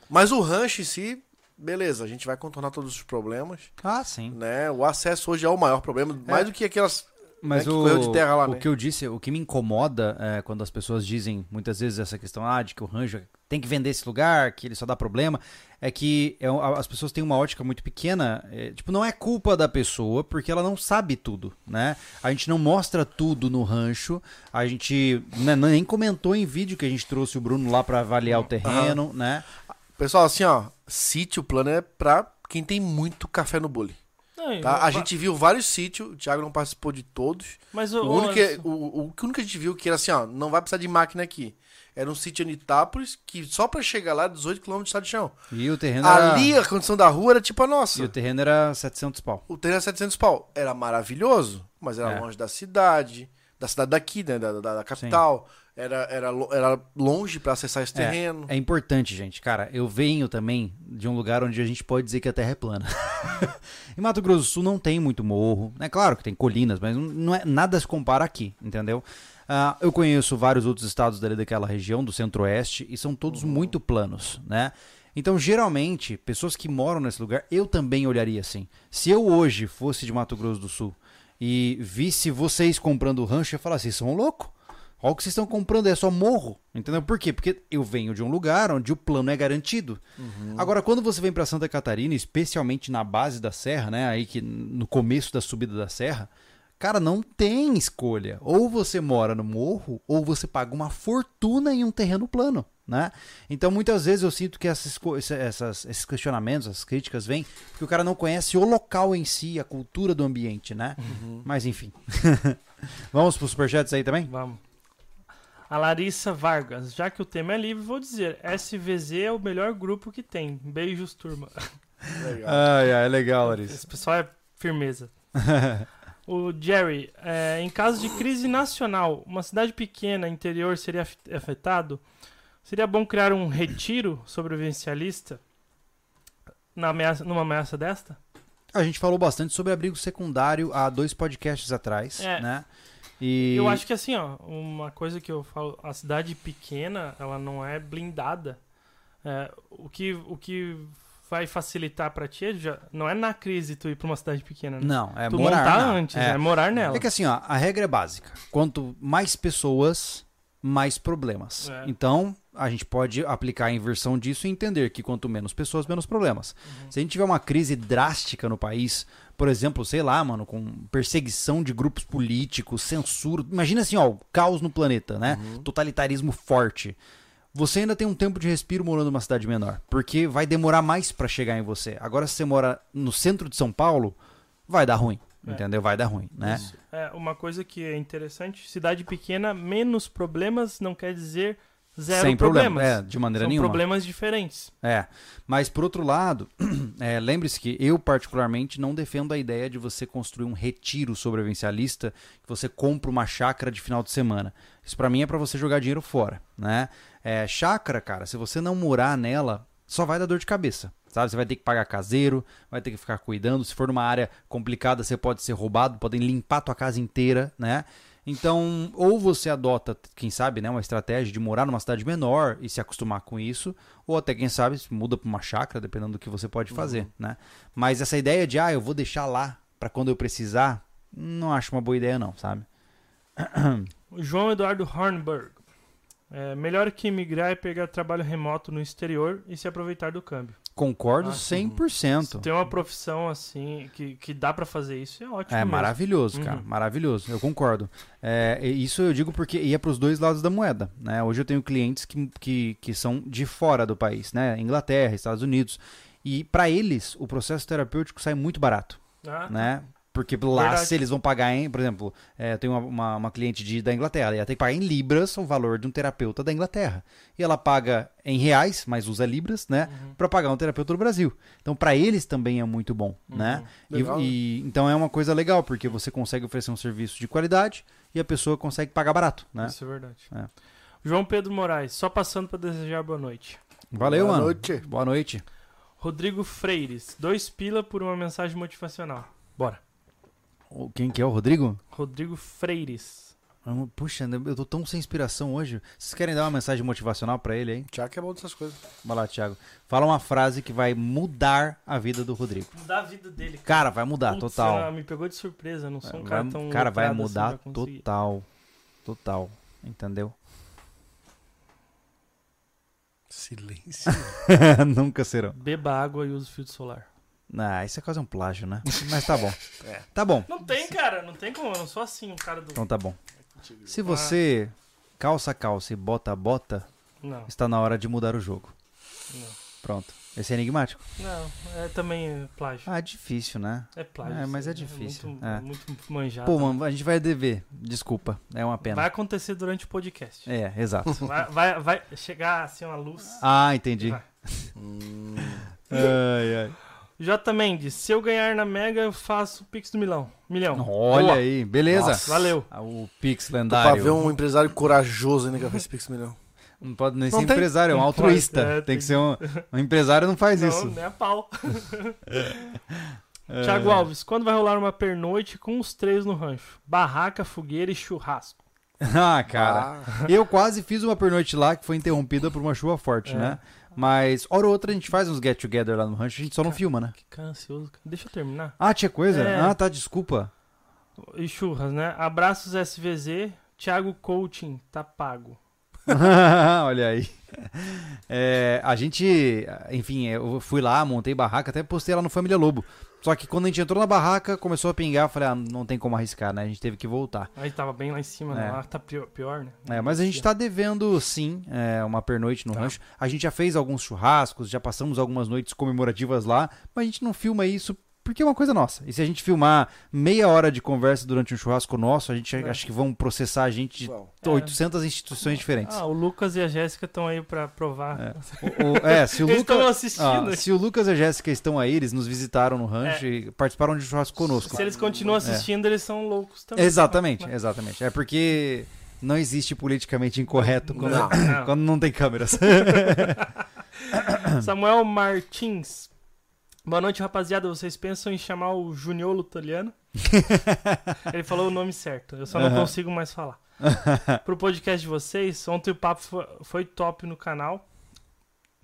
Mas o rancho em si, beleza, a gente vai contornar todos os problemas, Ah, sim. né? O acesso hoje é o maior problema, mais do que aquelas. Mas É, que o, de terra lá, o né? que eu disse, o que me incomoda é quando as pessoas dizem muitas vezes essa questão ah, de que o rancho tem que vender esse lugar, que ele só dá problema, é que é as pessoas têm uma ótica muito pequena. é, tipo, não é culpa da pessoa, porque ela não sabe tudo, né? A gente não mostra tudo no rancho, a gente né, nem comentou em vídeo que a gente trouxe o Bruno lá pra avaliar o terreno, né? Pessoal, assim, ó, sítio, o plano é pra quem tem muito café no bule. Não, Tá? A gente viu vários sítios, o Thiago não participou de todos. Mas o, O único, que, o, o único que a gente viu que era assim, ó, não vai precisar de máquina aqui. Era um sítio em Itápolis que só pra chegar lá, 18 km de estado de chão. E o terreno era, Ali a condição da rua era tipo a nossa. e o terreno era 700 pau. O terreno era 700 pau. Era maravilhoso, mas era É. longe da cidade, da cidade daqui, né, da, da, da capital. Era, era, era longe pra acessar esse terreno. É importante, gente. Cara, eu venho também de um lugar onde a gente pode dizer que a terra é plana. em Mato Grosso do Sul não tem muito morro. É claro que tem colinas, mas não- é, nada se compara aqui, entendeu? Ah, eu conheço vários outros estados dali daquela região, do centro-oeste, e são todos muito planos, né? Então, geralmente, pessoas que moram nesse lugar, eu também olharia assim. Se eu hoje fosse de Mato Grosso do Sul e visse vocês comprando rancho, eu ia falar assim, são loucos? Olha o que vocês estão comprando, é só morro. Entendeu? Por quê? Porque eu venho de um lugar onde o plano é garantido. Agora, quando você vem para Santa Catarina, especialmente na base da serra, né? Aí que no começo da subida da serra, cara, não tem escolha. Ou você mora no morro, ou você paga uma fortuna em um terreno plano. Né? Então, muitas vezes eu sinto que essas, essas- esses questionamentos, essas críticas vêm porque o cara não conhece o local em si, a cultura do ambiente, né? Mas enfim. Vamos para os superchats aí também? Vamos. A Larissa Vargas, já que o tema é livre, vou dizer: SVZ é o melhor grupo que tem. Beijos, turma. Legal. Ai, ai, legal, Larissa. Esse pessoal é firmeza. O Jerry, é, em caso de crise nacional, uma cidade pequena, interior, seria af- afetado? Seria bom criar um retiro sobrevivencialista na ameaça, numa ameaça desta? A gente falou bastante sobre abrigo secundário há dois podcasts atrás, É. né? E Eu acho que assim, ó, uma coisa que eu falo, a cidade pequena, ela não é blindada. É, o, que, o que vai facilitar pra ti já, não é na crise tu ir pra uma cidade pequena, né? não, é tu morar montar na- antes, é. é morar nela. É que assim, ó, a regra é básica. Quanto mais pessoas, mais problemas. É. Então, a gente pode aplicar a inversão disso e entender que quanto menos pessoas, menos problemas. Se a gente tiver uma crise drástica no país, por exemplo, sei lá, mano, com perseguição de grupos políticos, censura. Imagina assim, ó, caos no planeta, né? Totalitarismo forte. Você ainda tem um tempo de respiro morando numa cidade menor, porque vai demorar mais pra chegar em você. Agora, se você mora no centro de São Paulo, vai dar ruim. Entendeu? Vai dar ruim, né? Isso. É, uma coisa que é interessante, cidade pequena, menos problemas não quer dizer zero Sem problema, problemas. é, de maneira São nenhuma. problemas diferentes. É, mas por outro lado, é, lembre-se que eu particularmente não defendo a ideia de você construir um retiro sobrevivencialista, que você compra uma chácara de final de semana. Isso pra mim é pra você jogar dinheiro fora, né? É, chácara, cara, se você não morar nela, só vai dar dor de cabeça. Sabe? Você vai ter que pagar caseiro, vai ter que ficar cuidando. Se for numa área complicada, você pode ser roubado, podem limpar a tua casa inteira, né? Então, ou você adota, quem sabe, né, uma estratégia de morar numa cidade menor e se acostumar com isso, ou até, quem sabe, muda para uma chácara, dependendo do que você pode fazer, né? Mas essa ideia de, ah, eu vou deixar lá para quando eu precisar, não acho uma boa ideia não, sabe? O João Eduardo Hornberg. É, melhor que imigrar é pegar trabalho remoto no exterior e se aproveitar do câmbio. Concordo Ah, sim. 100%. Se tem uma profissão assim que, que dá pra fazer isso, é ótimo. É mesmo. maravilhoso, cara. Uhum. Maravilhoso. Eu concordo. É, e isso eu digo porque ia para os dois lados da moeda. Né? Hoje eu tenho clientes que, que, que são de fora do país, né? Inglaterra, Estados Unidos. E para eles, o processo terapêutico sai muito barato. Ah, né? Porque lá, Verdade. se eles vão pagar em, por exemplo, é, eu tenho uma, uma, uma cliente de, da Inglaterra, ela ia ter que pagar em libras o valor de um terapeuta da Inglaterra. E ela paga em reais, mas usa libras, né? Uhum. Pra pagar um terapeuta do Brasil. Então, pra eles também é muito bom, né? E- e, então é uma coisa legal, porque você consegue oferecer um serviço de qualidade e a pessoa consegue pagar barato, né? Isso é verdade. É. João Pedro Moraes, só passando pra desejar boa noite. Valeu, Boa mano. noite. Boa noite. Rodrigo Freires, dois pila por uma mensagem motivacional. Bora. Quem que é o Rodrigo? Rodrigo Freires. Puxa, eu tô tão sem inspiração hoje. Vocês querem dar uma mensagem motivacional pra ele, hein? Tiago é bom dessas coisas. Vai lá, Thiago. Fala uma frase que vai mudar a vida do Rodrigo. Mudar a vida dele. Cara, vai mudar, Putz, total. ah, me pegou de surpresa, não sou um vai, cara tão cara, vai assim mudar conseguir. total. Total. Entendeu? Silêncio. Nunca serão. Beba água e use filtro solar. Ah, isso é quase um plágio, né? Mas tá bom. É. Tá bom. Não tem, cara, não tem como, eu não sou assim, um cara do... Então tá bom. Se você calça calça e bota bota, Não, está na hora de mudar o jogo. não. Pronto. Esse é enigmático? Não, é também plágio. Ah, é difícil, né? É plágio. É, mas é aí, difícil, muito, é. muito manjado. Pô, mano, a gente vai dever. Desculpa. É uma pena. Vai acontecer durante o podcast. É, exato. Vai, vai, vai chegar assim uma luz. Ah, entendi. Hum, Ai, ai. J. Mendes, se eu ganhar na Mega, eu faço o Pix do milão. Milhão. Olha Boa. aí, beleza. Nossa. Valeu. Ah, O Pix Pra lendário. ver um empresário corajoso ainda que faz Pix milhão. Não pode nem Não ser tem. empresário, é um Não altruísta. pode, é, tem, tem que ser um. Um empresário não faz Não, isso. nem a pau. É. Thiago Alves, quando vai rolar uma pernoite com os três no rancho? Barraca, fogueira e churrasco. Ah, cara. Ah, Eu quase fiz uma pernoite lá que foi interrompida por uma chuva forte, É. né? Mas, hora ou outra, a gente faz uns get together lá no rancho, a gente só não filma, né? Que cara ansioso. cara. Deixa eu terminar. Ah, tinha coisa? É. Ah, tá, desculpa. E churras, né? Abraços SVZ. Thiago Coaching, tá pago. Olha aí. É, a gente, enfim, eu fui lá, montei barraca, até postei lá no Família Lobo. Só que quando a gente entrou na barraca, começou a pingar, eu falei, ah, não tem como arriscar, né? A gente teve que voltar. Aí tava bem lá em cima, É. né? Lá tá pior, pior, né? É, mas a gente tá devendo, sim, é, uma pernoite no Tá. rancho. A gente já fez alguns churrascos, já passamos algumas noites comemorativas lá, mas a gente não filma isso porque é uma coisa nossa. E se a gente filmar meia hora de conversa durante um churrasco nosso, a gente É. acha que vão processar a gente de bom. É. 800 instituições diferentes. Ah, o Lucas e a Jéssica estão aí pra provar. É. O- o- é, se o Eles estão assistindo. Ah, se o Lucas e a Jéssica estão aí, eles nos visitaram no rancho e participaram de churrasco conosco. Se eles continuam assistindo, eles são loucos também. É. Exatamente, Né? exatamente. É porque não existe politicamente incorreto quando Não. Não. quando não tem câmeras. Samuel Martins. Boa noite, rapaziada. Vocês pensam em chamar o Juniolo Italiano? Ele falou o nome certo. Eu só não consigo mais falar. Pro podcast de vocês, ontem o papo foi, foi top no canal.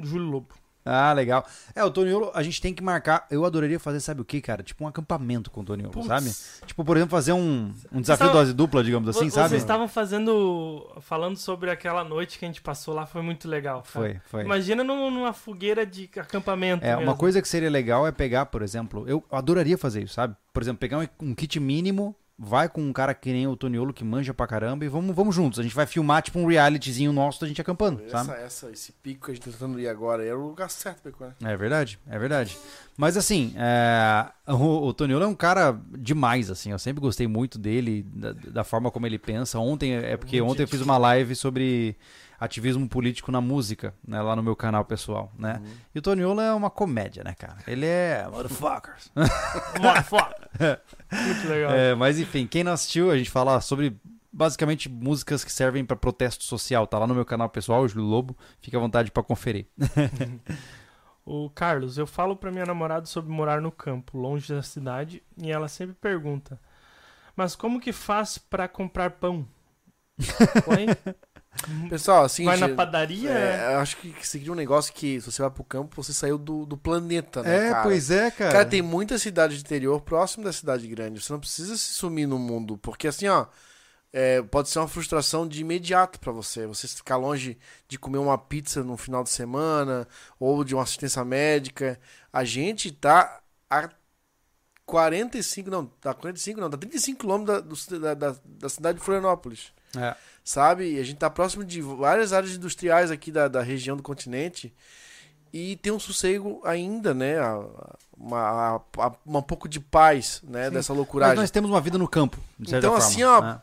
Júlio Lobo. Ah, legal. É, o Toniolo, a gente tem que marcar. Eu adoraria fazer, sabe o que, cara? Tipo um acampamento com o Toniolo, Putz. sabe? Tipo, por exemplo, fazer um, um desafio estavam- dose dupla, digamos assim, Vo- sabe? Vocês estavam fazendo. falando sobre aquela noite que a gente passou lá, foi muito legal. cara. Foi, foi. Imagina num- numa fogueira de acampamento. É, mesmo. uma coisa que seria legal é pegar, por exemplo, eu adoraria fazer isso, sabe? Por exemplo, pegar um, um kit mínimo, vai com um cara que nem o Toniolo que manja pra caramba e vamos, vamos juntos. A gente vai filmar tipo um realityzinho nosso da gente acampando, sabe? essa, essa, esse pico que a gente tá tentando ir agora era o lugar certo pra né? É verdade, é verdade. Mas assim, é, o, o Toniolo é um cara demais, assim. Eu sempre gostei muito dele, da, da forma como ele pensa. Ontem, é porque Muito ontem eu fiz uma live sobre ativismo político na música, né, lá no meu canal pessoal, né? E o Toniolo é uma comédia, né, cara? Ele é motherfuckers. Motherfucker. muito legal. É, mas enfim, quem não assistiu, a gente fala sobre basicamente músicas que servem pra protesto social. Tá lá no meu canal pessoal, o Júlio Lobo. Fica à vontade pra conferir. O Carlos, eu falo pra minha namorada sobre morar no campo, longe da cidade, e ela sempre pergunta: Mas como que faz pra comprar pão? Oi? Pessoal, assim, Vai na padaria? é, eu acho que seria um negócio que, se você vai pro campo, você saiu do, do planeta, né, É, cara? pois é, cara. Cara, tem muita cidade de interior próximo da cidade grande. Você não precisa se sumir no mundo, porque assim, ó, é, pode ser uma frustração de imediato pra você. Você ficar longe de comer uma pizza no final de semana ou de uma assistência médica. A gente tá a 45, não, tá 45 não, tá 35 quilômetros da, da, da cidade de Florianópolis É. sabe? E a gente tá próximo de várias áreas industriais aqui da, da região do continente e tem um sossego ainda, né? Uma, uma- um pouco de paz, né? Sim. Dessa Mas loucuragem. nós temos uma vida no campo, de certa Então, forma, assim, ó, né?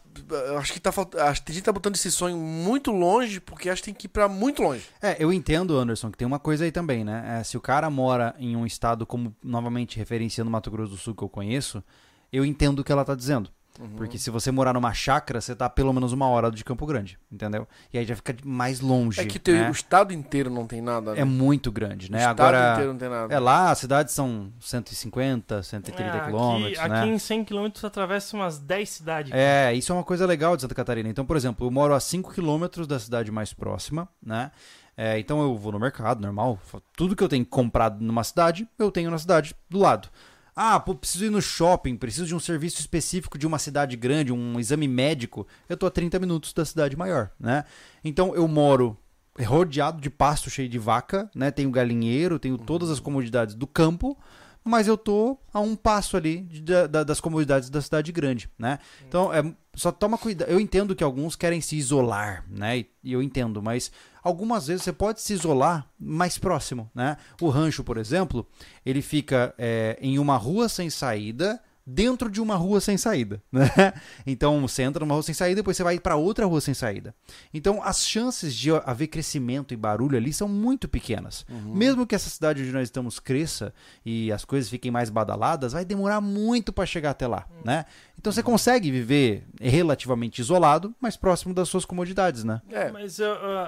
acho que tá faltando. Acho que a gente tá botando esse sonho muito longe, porque acho que tem que ir pra muito longe. É, eu entendo, Anderson, que tem uma coisa aí também, né? É, se o cara mora em um estado como, novamente, referenciando Mato Grosso do Sul, que eu conheço, eu entendo o que ela tá dizendo. Porque se você morar numa chácara, você tá pelo menos uma hora de Campo Grande, entendeu? E aí já fica mais longe. É que teu- né? o estado inteiro não tem nada. Né? É muito grande, o né? estado Agora, inteiro não tem nada. é lá, as cidades são 150, 130 É, aqui, quilômetros, aqui né? em 100 quilômetros atravessa umas 10 cidades. É, isso é uma coisa legal de Santa Catarina. Então, por exemplo, eu moro a 5 quilômetros da cidade mais próxima, né? É, então eu vou no mercado, normal. Tudo que eu tenho comprado numa cidade, eu tenho na cidade do lado. Ah, pô, preciso ir no shopping, preciso de um serviço específico de uma cidade grande, um exame médico. Eu tô a 30 minutos da cidade maior, né? Então eu moro rodeado de pasto cheio de vaca, né? Tenho galinheiro, tenho todas as comodidades do campo, mas eu tô a um passo ali de- da- das comodidades da cidade grande, né? Então, é, só toma cuidado. Eu entendo que alguns querem se isolar, né? E, e eu entendo, mas algumas vezes você pode se isolar mais próximo, né? O rancho, por exemplo, ele fica é, em uma rua sem saída, dentro de uma rua sem saída, né? Então você entra numa rua sem saída, depois você vai para outra rua sem saída. Então as chances de haver crescimento e barulho ali são muito pequenas. Mesmo que essa cidade onde nós estamos cresça e as coisas fiquem mais badaladas, vai demorar muito para chegar até lá, né? Então você consegue viver relativamente isolado, mas próximo das suas comodidades, né? É, Mas uh,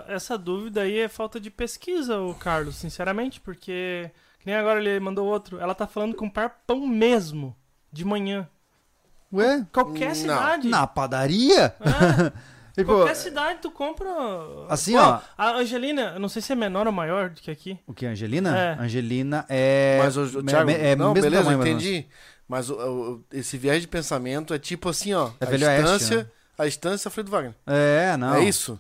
essa dúvida aí é falta de pesquisa, o Carlos, sinceramente, porque que nem agora ele mandou outro. Ela tá falando comprar pão mesmo de manhã. Ué? Qualquer Não. cidade. Na padaria? É, Tipo, qualquer cidade tu compra. Assim, Pô, ó. A Angelina, eu não sei se é menor ou maior do que aqui. O que, Angelina? É. Angelina é. mas o, o é- Thiago, é, não, mesmo beleza, tamanho, entendi. Mas o- o- esse viés de pensamento é tipo assim, ó. É a Velho Oeste, distância, né? a distância Fredo Wagner. É, não. É isso?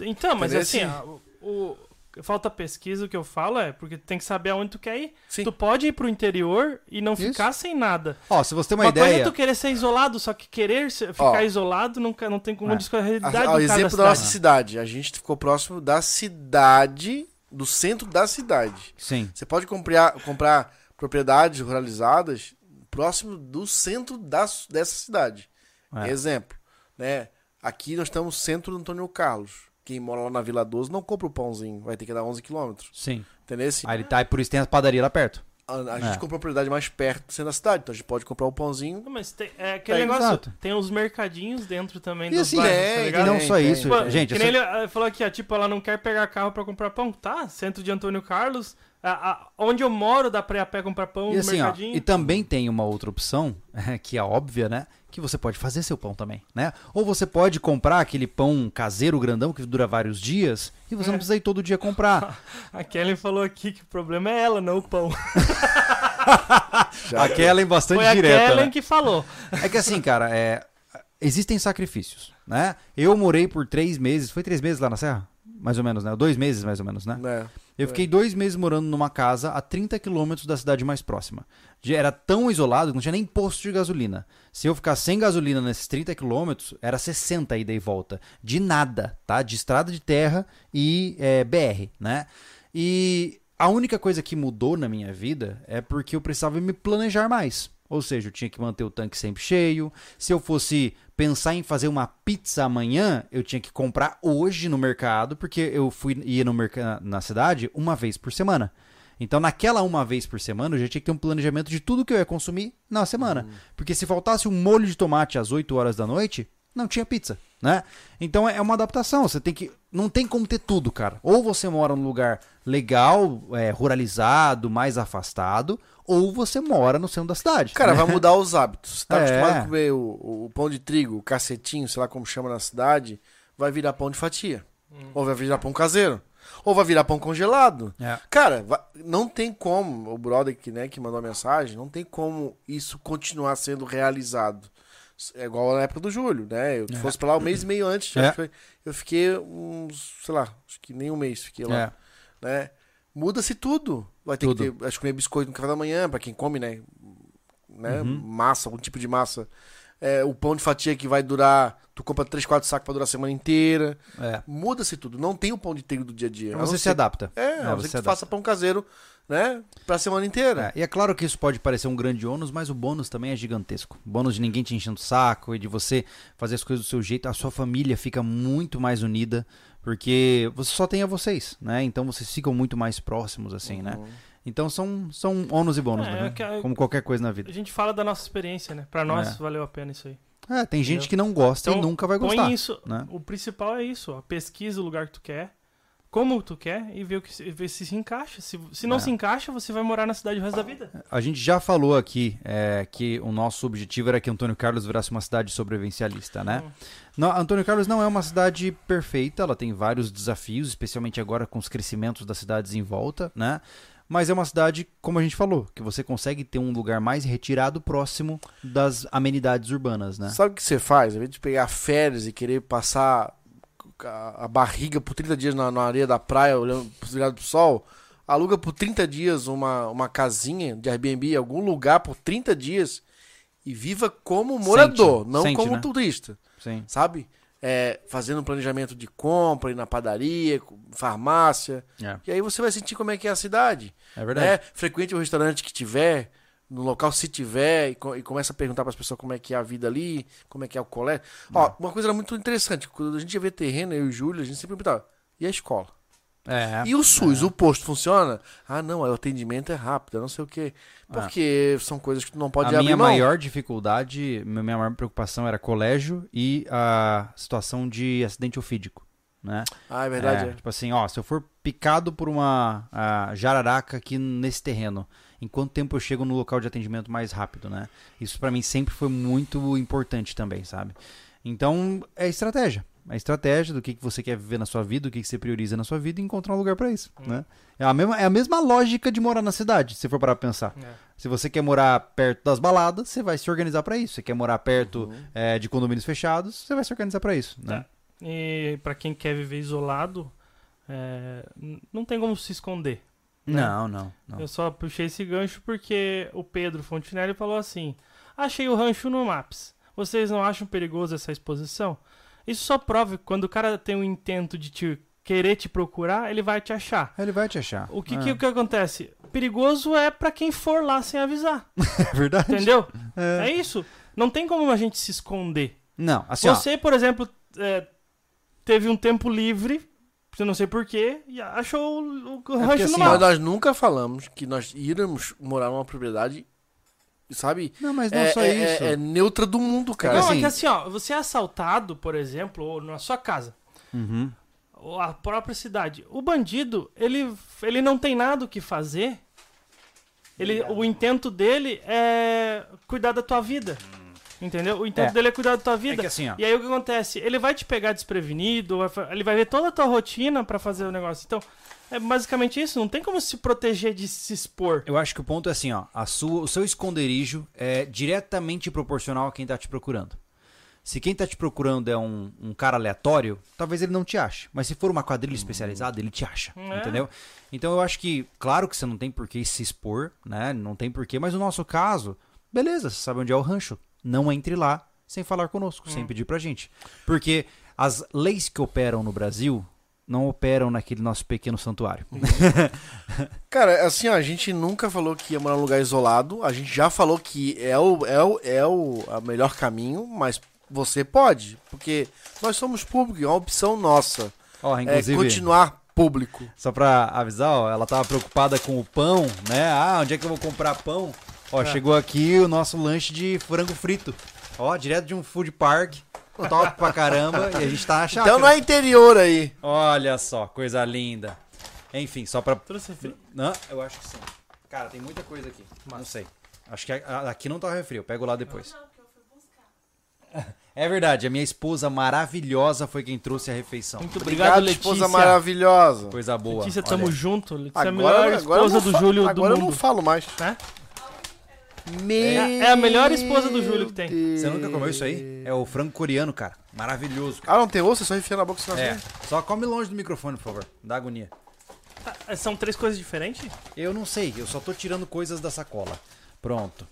Então, mas Entendeu? assim, Sim. a- o- falta pesquisa, o que eu falo é porque tu tem que saber aonde tu quer ir. Sim. Tu pode ir pro interior e não Isso. ficar sem nada. Ó, se você tem uma, Uma coisa é ideia. tu querer ser isolado, só que querer ficar Ó. isolado nunca, não tem como É. discutir a realidade cara exemplo da da nossa cidade. cidade. A gente ficou próximo da cidade, do centro da cidade. Sim. Você pode comprar, comprar propriedades ruralizadas próximo do centro da, dessa cidade. É. Exemplo, né? Aqui nós estamos no centro do Antônio Carlos. Quem mora lá na Vila 12 não compra o pãozinho, vai ter que dar 11 quilômetros. Sim. Entendeu? Aí ele tá, e por isso tem a padaria lá perto. A, a gente É. compra propriedade mais perto do centro da cidade, então a gente pode comprar o pãozinho. Não, mas tem, é aquele É, negócio, exato. tem os mercadinhos dentro também E dos assim, bairros, é, tá E não Tem, só tem. isso, Tipo, gente. que essa- nem ele ah, falou aqui, ó, tipo, ela não quer pegar carro pra comprar pão. Tá, centro de Antônio Carlos, a- a- onde eu moro dá pra ir a pé comprar pão E no assim, ó, mercadinho. e também tem uma outra opção, que é óbvia, né? Que você pode fazer seu pão também, né? Ou você pode comprar aquele pão caseiro grandão que dura vários dias e você não É. precisa ir todo dia comprar. A Kelly falou aqui que o problema é ela, não o pão. A Kellen bastante Foi a direta, Kellen né? que falou. É que assim, cara, é, existem sacrifícios, né? Eu morei por três meses, foi três meses lá na Serra? Mais ou menos, né? Dois meses, mais ou menos, né? né? Eu fiquei dois meses morando numa casa a 30 quilômetros da cidade mais próxima. Era tão isolado que não tinha nem posto de gasolina. Se eu ficar sem gasolina nesses 30 quilômetros, era 60 ida e volta. De nada, tá? De estrada de terra e é, BR, né? E a única coisa que mudou na minha vida é porque eu precisava me planejar mais. Ou seja, eu tinha que manter o tanque sempre cheio. Se eu fosse pensar em fazer uma pizza amanhã, eu tinha que comprar hoje no mercado, porque eu fui ia no mercado na cidade uma vez por semana. Então, naquela uma vez por semana, eu já tinha que ter um planejamento de tudo que eu ia consumir na semana. Porque se faltasse um molho de tomate às 8 horas da noite, não tinha pizza, né? Então é uma adaptação. Você tem que. Não tem como ter tudo, cara. Ou você mora num lugar legal, é, ruralizado, mais afastado, ou você mora no centro da cidade. Cara, né? vai mudar os hábitos. Você tá É. acostumado a comer o, o pão de trigo, o cacetinho, sei lá como chama na cidade, vai virar pão de fatia. Ou vai virar pão caseiro. Ou vai virar pão congelado. É. Cara, não tem como, o brother que, né, que mandou a mensagem, não tem como isso continuar sendo realizado. É igual na época do Júlio, né? Eu É. fosse pra lá um mês e meio antes, É. foi- eu fiquei uns, sei lá, acho que nem um mês fiquei lá, É. né? Muda-se tudo. Vai ter Tudo. que ter, acho que comer biscoito no café da manhã, pra quem come, né? né? Uhum. Massa, algum tipo de massa. É, o pão de fatia que vai durar, tu compra 3, 4 sacos pra durar a semana inteira. É. Muda-se tudo. Não tem o pão de trigo do dia a dia. Você se adapta. é, a não você que tu adapta. faça pão caseiro, né? Pra semana inteira. É, e é claro que isso pode parecer um grande ônus, mas o bônus também é gigantesco. O bônus de ninguém te enchendo o saco e de você fazer as coisas do seu jeito, a sua família fica muito mais unida, porque você só tem a vocês, né? Então vocês ficam muito mais próximos, assim, né? Uhum. Então são, são ônus e bônus, É, né? é Como qualquer coisa na A vida. gente fala da nossa experiência, né? Pra nós É. valeu a pena isso aí. É, tem gente Entendeu? que não gosta e Então, nunca vai Põe gostar. isso. né? O principal é isso, ó. Pesquisa o lugar que tu quer, como tu quer e vê, o que, se- vê se se encaixa. Se, se não É. se encaixa, você vai morar na cidade o resto da vida. A gente já falou aqui é, que o nosso objetivo era que Antônio Carlos virasse uma cidade sobrevivencialista, né? Hum. Não, Antônio Carlos não é uma cidade perfeita, ela tem vários desafios, especialmente agora com os crescimentos das cidades em volta, né? Mas é uma cidade, como a gente falou, que você consegue ter um lugar mais retirado próximo das amenidades urbanas, né? Sabe o que você faz? Ao invés de pegar férias e querer passar a, a barriga por 30 dias na, na areia da praia, olhando virado pro sol, aluga por 30 dias uma, uma casinha de Airbnb em algum lugar por 30 dias e viva como morador, não sente, como né? turista, Sim. sabe? É, fazendo um planejamento de compra, ir na padaria, farmácia. É, E aí você vai sentir como é que é a cidade. é verdade. É, frequente o restaurante que tiver, no local, se tiver, e, co- e começa a perguntar para as pessoas como é que é a vida ali, como é que é o colégio. Ó, uma coisa era muito interessante, quando a gente ia ver terreno, eu e o Júlio, a gente sempre perguntava, e a escola? É. E o SUS, o posto funciona? Ah, não, o atendimento é rápido, não sei o quê. Porque são coisas que tu não pode a abrir minha mão. maior dificuldade, minha maior preocupação era colégio e a situação de acidente ofídico, né? Ah, é verdade. É, é. Tipo assim, ó, se eu for picado por uma ah, jararaca aqui nesse terreno, em quanto tempo eu chego no local de atendimento mais rápido, né? Isso pra mim sempre foi muito importante também, sabe? Então, é estratégia. É estratégia do que, que você quer viver na sua vida, do que, que você prioriza na sua vida e encontrar um lugar pra isso, né? É a, mesma, é a mesma lógica de morar na cidade, se for parar pra pensar. É. Se você quer morar perto das baladas, você vai se organizar pra isso. Se quer morar perto eh, de condomínios fechados, você vai se organizar pra isso, né? E pra quem quer viver isolado, é, não tem como se esconder. Né? Não, não, não. Eu só puxei esse gancho porque o Pedro Fontinelli falou assim: Achei o rancho no Maps. Vocês não acham perigoso essa exposição? Isso só prova que quando o cara tem o intento de te querer te procurar, ele vai te achar. Ele vai te achar. O que, É. que, o que acontece? Perigoso é pra quem for lá sem avisar. É verdade. Entendeu? É. É isso. Não tem como a gente se esconder. Não, assim, ó, Você, por exemplo, é, teve um tempo livre, eu não sei porquê, e achou o, o porque rancho assim, no nós nunca falamos que nós íamos morar numa propriedade, sabe? Não, mas não é, só é- isso. é- é neutra do mundo, cara. Não, assim- é que assim, ó, você é assaltado, por exemplo, ou na sua casa, Uhum. ou a própria cidade. O bandido, ele, ele não tem nada o que fazer. Ele, o intento dele é cuidar da tua vida. Entendeu? O intento É. dele é cuidar da tua É vida. que assim. E aí o que acontece? Ele vai te pegar desprevenido, ele vai ver toda a tua rotina pra fazer o negócio. Então, é basicamente isso. Não tem como se proteger de se expor. Eu acho que o ponto é assim, ó. A sua, o seu esconderijo é diretamente proporcional a quem tá te procurando. Se quem tá te procurando é um, um cara aleatório, talvez ele não te ache. Mas se for uma quadrilha especializada, ele te acha. É. Entendeu? Então eu acho que, claro que você não tem por que se expor, né? Não tem por que, mas no nosso caso, beleza, você sabe onde é o rancho. Não entre lá sem falar conosco, sem pedir pra gente. Porque as leis que operam no Brasil não operam naquele nosso pequeno santuário. Cara, assim, ó, a gente nunca falou que ia morar num lugar isolado. A gente já falou que é o, é o, é o a melhor caminho, mas você pode. Porque nós somos público, é uma opção nossa. Ó, É continuar público. Só pra avisar, ó, ela tava preocupada com o pão, né? Ah, onde é que eu vou comprar pão? Ó, É. chegou aqui o nosso lanche de frango frito. Ó, direto de um food park. Top pra caramba. e a gente tá na chácara. Então não é interior aí. Olha só, coisa linda. Enfim, só pra. Trouxe refri? Não, eu acho que sim. Cara, tem muita coisa aqui. Não sei. Acho que aqui não tá refri, eu pego lá depois. É verdade, a minha esposa maravilhosa foi quem trouxe a refeição. Muito obrigado, Letícia. esposa maravilhosa. Coisa boa. Letícia, Olha tamo aí. junto. Letícia é a Agora, melhor agora eu esposa não do Júlio do Agora eu não falo mais. Né? É- é a melhor esposa do Júlio que tem. Você nunca comeu isso aí? É o frango coreano, cara. Maravilhoso, cara. Ah, não tem osso? É só enfiar na boca senão É, só come longe do microfone, por favor. Dá agonia. Ah, São três coisas diferentes? Eu não sei, eu só tô tirando coisas da sacola. Pronto.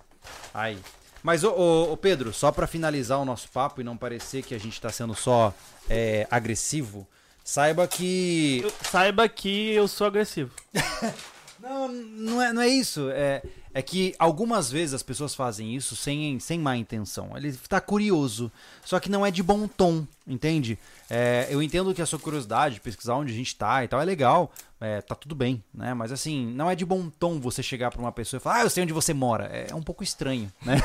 Aí. Mas, ô, ô, ô, Pedro, só pra finalizar o nosso papo e não parecer que a gente tá sendo só é, agressivo, saiba que. Eu- saiba que eu sou agressivo. Não, não é, não é isso. É, é que algumas vezes as pessoas fazem isso sem, sem má intenção. Ele tá curioso. Só que não é de bom tom, entende? É, eu entendo que a sua curiosidade, de pesquisar onde a gente tá e tal, é legal. É, tá tudo bem, né? Mas assim, não é de bom tom você chegar pra uma pessoa e falar, ah, eu sei onde você mora. É um pouco estranho, né?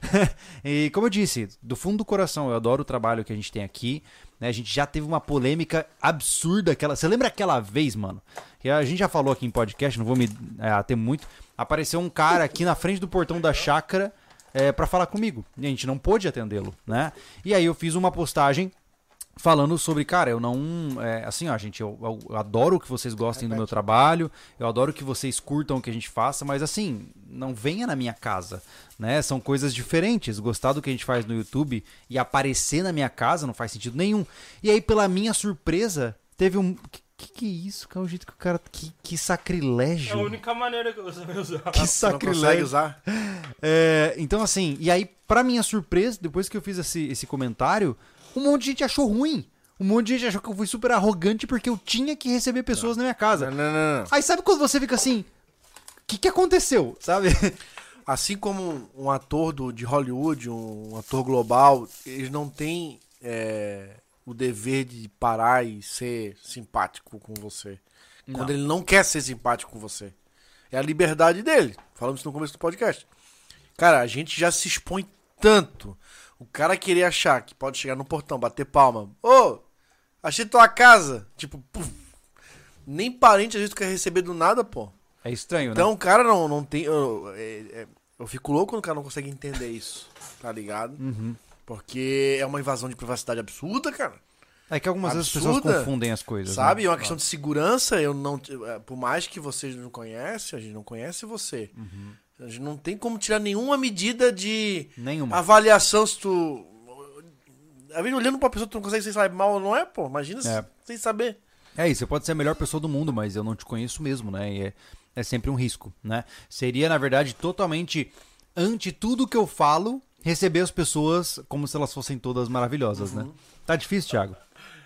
e como eu disse, do fundo do coração, eu adoro o trabalho que a gente tem aqui. Né? A gente já teve uma polêmica absurda. Aquela... Você lembra aquela vez, mano? Que a gente já falou aqui em podcast, não vou me é, ater muito. Apareceu um cara aqui na frente do portão da chácara é, para falar comigo. E a gente não pôde atendê-lo, né? E aí eu fiz uma postagem falando sobre, cara, eu não. é, assim, ó, gente, eu, eu adoro que vocês gostem do meu trabalho, eu adoro que vocês curtam o que a gente faça, mas assim, não venha na minha casa, né? São coisas diferentes. Gostar do que a gente faz no YouTube e aparecer na minha casa não faz sentido nenhum. E aí, pela minha surpresa, teve um. Que que, é isso? Que é o jeito que o cara. Que, que É sacrilégio. a única maneira que eu sei usar. Que Você não consegue sacrilégio. usar? É, então, assim, e aí, pra minha surpresa, depois que eu fiz esse, esse comentário, um monte de gente achou ruim. Um monte de gente achou que eu fui super arrogante porque eu tinha que receber pessoas na minha casa. Não, não, não, não. Aí sabe quando você fica assim, o que, que aconteceu? Sabe? Assim como um ator do, de Hollywood, um ator global, eles não têm é, o dever de parar e ser simpático com você. Quando Não. ele não quer ser simpático com você. É a liberdade dele. Falamos isso no começo do podcast. Cara, a gente já se expõe tanto. O cara querer achar que pode chegar no portão, bater palma. Ô, achei tua casa. Tipo, puf. Nem parente vezes tu quer receber do nada, pô. É estranho, né? Então o cara não, não tem. Eu, é- é- eu fico louco quando o cara não consegue entender isso. Tá ligado? Uhum. Porque é uma invasão de privacidade absurda, cara. É que algumas vezes as pessoas Absurda. confundem as coisas. Sabe? né? É uma questão de segurança. Eu não. é, Por mais que vocês não conhecem, a gente não conhece você. Uhum. A gente não tem como tirar nenhuma medida de Nenhuma. avaliação se tu. Às vezes olhando pra pessoa tu não consegue se sabe mal ou não é, pô. Imagina É. sem saber. É isso, você pode ser a melhor pessoa do mundo, mas eu não te conheço mesmo, né? E é, é sempre um risco, né? Seria, na verdade, totalmente ante tudo que eu falo, receber as pessoas como se elas fossem todas maravilhosas, né? Tá difícil, Thiago.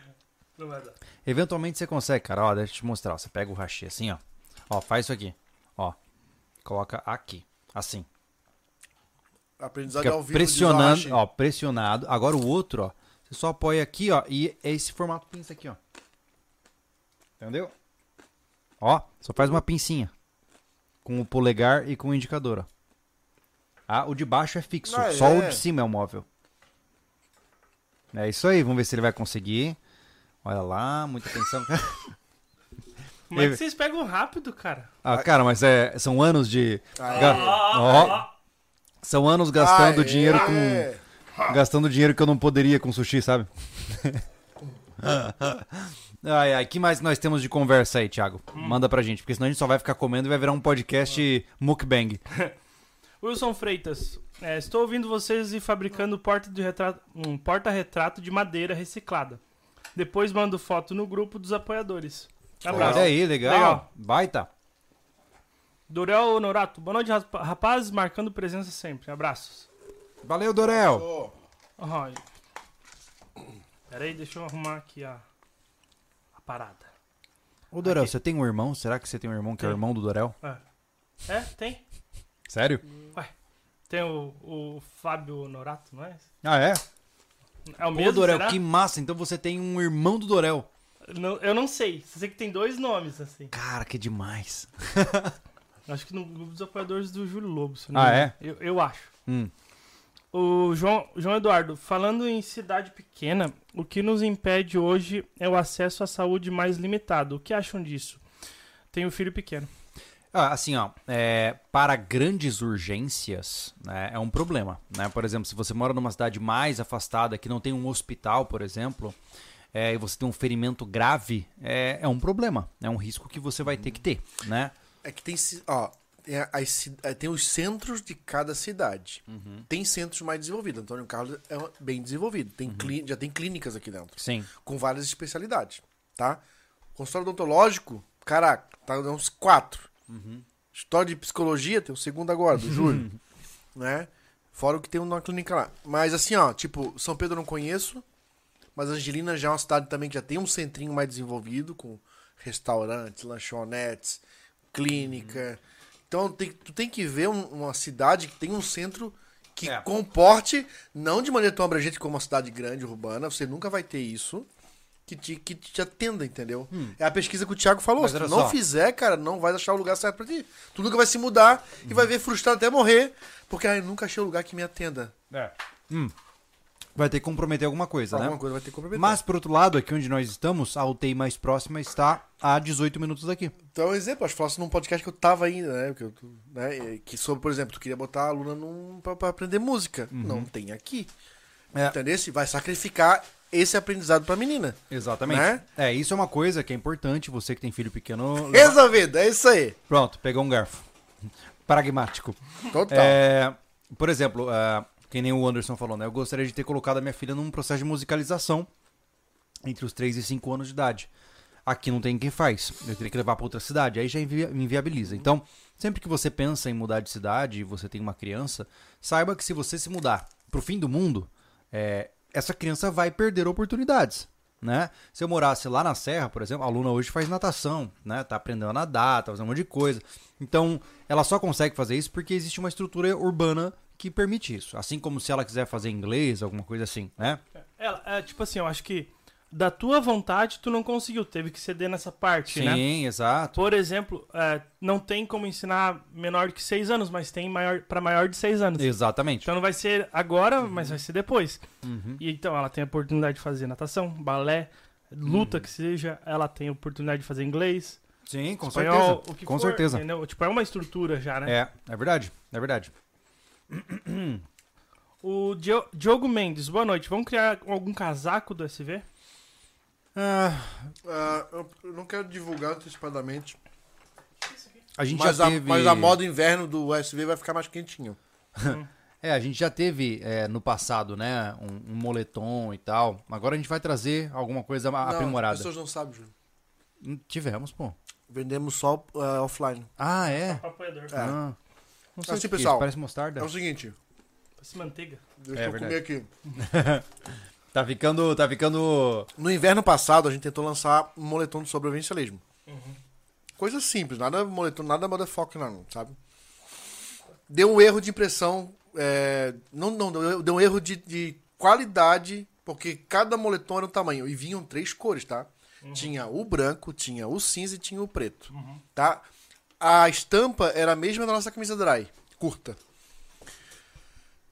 Não vai dar. Eventualmente você consegue, cara. Ó, deixa eu te mostrar. Você pega o hashi assim, ó. Ó, faz isso aqui. Ó. Coloca aqui. Assim. Aprendizado Fica ao vivo. pressionando, ó, pressionado. Agora o outro, ó, você só apoia aqui, ó, e é esse formato pinça aqui, ó. Entendeu? Ó, só faz uma pincinha com o polegar e com o indicador, ó. Ah, o de baixo é fixo, só o é. de cima é o móvel. É isso aí, vamos ver se ele vai conseguir. Olha lá, muita atenção. Como é que vocês pegam rápido, cara? ah, cara, mas é, são anos de Ah, ga- Ah, ah, são anos gastando Ah, é. dinheiro com. Gastando dinheiro que eu não poderia com sushi, sabe? ai, ai, que mais nós temos de conversa aí, Thiago? Manda pra gente, porque senão a gente só vai ficar comendo e vai virar um podcast mukbang. Wilson Freitas, é, estou ouvindo vocês e fabricando porta de retrato, um porta-retrato de madeira reciclada. Depois mando foto no grupo dos apoiadores. Abraço. Olha aí, legal. Legal. Baita. Dorel Honorato, boa noite, rapa- rapazes, marcando presença sempre. Abraços. Valeu, Dorel. Ô, Ai. Pera aí, deixa eu arrumar aqui a, a parada. Ô, Dorel, Aqui. você tem um irmão? Será que você tem um irmão que é o Tem. irmão do Dorel? É, tem. Sério? Tem o, o Fábio Honorato, não é? Ah, é? É o Pô, mesmo, Dorel, será? que massa. Então você tem um irmão do Dorel. Não- eu não sei. Só sei que tem dois nomes, assim. Cara, que demais. Acho que no grupo dos apoiadores do Júlio Lobo. se não Ah, é? Eu, eu acho. Hum. O João, João Eduardo, falando em cidade pequena, o que nos impede hoje é o acesso à saúde mais limitado. O que acham disso? Tenho um filho pequeno. Ah, assim, ó, é, para grandes urgências, né, é um problema, né? Por exemplo, se você mora numa cidade mais afastada, que não tem um hospital, por exemplo, é, e você tem um ferimento grave, é, é um problema, é um risco que você vai ter que ter, né? É que tem, ó, tem, as eh, tem os centros de cada cidade. Uhum. Tem centros mais desenvolvidos. Antônio Carlos é bem desenvolvido. Tem Uhum. clí- já tem clínicas aqui dentro. Sim. Com várias especialidades, tá? Consultório odontológico, caraca, tá uns quatro. Uhum. História de psicologia, tem o segundo agora, do Júlio. né? Fora o que tem uma clínica lá. Mas assim, ó, tipo, São Pedro eu não conheço. Mas Angelina já é uma cidade também que já tem um centrinho mais desenvolvido, com restaurantes, lanchonetes, clínica. Então tem, tu tem que ver um- uma cidade que tem um centro que É. comporte, não de maneira tão abrangente como uma cidade grande, urbana, você nunca vai ter isso, que te, que te atenda, entendeu? É a pesquisa que o Thiago falou. Mas Se tu não só. fizer, cara, não vai achar o lugar certo pra ti. Tu nunca vai se mudar e vai ver frustrado até morrer, porque ah, eu nunca achei o lugar que me atenda. Hum. Vai ter que comprometer alguma coisa, Alguma né? coisa vai ter que comprometer. Mas, por outro lado, aqui onde nós estamos, a UTI mais próxima está a 18 minutos daqui. Então, exemplo, acho que falasse num podcast que eu tava ainda, né? Que, eu, né? que sobre, por exemplo, tu queria botar a aluna num, pra, pra aprender música. Não tem aqui. É. Entendeu? Se vai sacrificar esse aprendizado pra menina. Exatamente. Né? É, isso é uma coisa que é importante, você que tem filho pequeno. leva- Resolvido, é isso aí. Pronto, pegou um garfo. Pragmático. Total. É, por exemplo, é, que nem o Anderson falou, né? Eu gostaria de ter colocado a minha filha num processo de musicalização entre os 3 e 5 anos de idade. Aqui não tem quem faz. Eu teria que levar para outra cidade. Aí já invi- me inviabiliza. Então, sempre que você pensa em mudar de cidade e você tem uma criança, saiba que se você se mudar pro fim do mundo, é, essa criança vai perder oportunidades. né? Se eu morasse lá na serra, por exemplo, a aluna hoje faz natação, né? Tá aprendendo a nadar, tá fazendo um monte de coisa. Então, ela só consegue fazer isso porque existe uma estrutura urbana que permite isso. Assim como se ela quiser fazer inglês, alguma coisa assim, né? Ela, é, tipo assim, eu acho que da tua vontade tu não conseguiu, teve que ceder nessa parte, né? Sim, exato. Por exemplo, é, não tem como ensinar menor que 6 anos, mas tem maior para maior de 6 anos. Exatamente. Então não vai ser agora, mas vai ser depois. E então ela tem a oportunidade de fazer natação, balé, luta que seja, ela tem a oportunidade de fazer inglês, Sim, com espanhol, certeza. o que com for, certeza. entendeu? Tipo, é uma estrutura já, né? É, é verdade, é verdade. O Dio- Diogo Mendes, boa noite. Vamos criar algum casaco do SV? Ah, Ah, eu não quero divulgar antecipadamente, a gente mas, já a, teve... mas a moda inverno do SV vai ficar mais quentinho. É, a gente já teve é, no passado, né, um, um moletom e tal. Agora a gente vai trazer alguma coisa Não, aprimorada. As pessoas não sabem, Júlio. Hum, Tivemos, pô. Vendemos só ah, offline. Ah, é? Apoiador. É. Ah. Não sei Assim, o que é pessoal, isso, parece mostarda. É o seguinte, Parece manteiga. deixa É eu verdade. comer aqui. Tá ficando, tá ficando... No inverno passado, a gente tentou lançar um moletom de sobrevivencialismo. Coisa simples, nada moletom, nada motherfucker, não, sabe? Deu um erro de impressão. é, não, não, deu um erro de, de qualidade, porque cada moletom era um tamanho. E vinham três cores, tá? Tinha o branco, tinha o cinza e tinha o preto. Tá? A estampa era a mesma da nossa camisa dry, curta.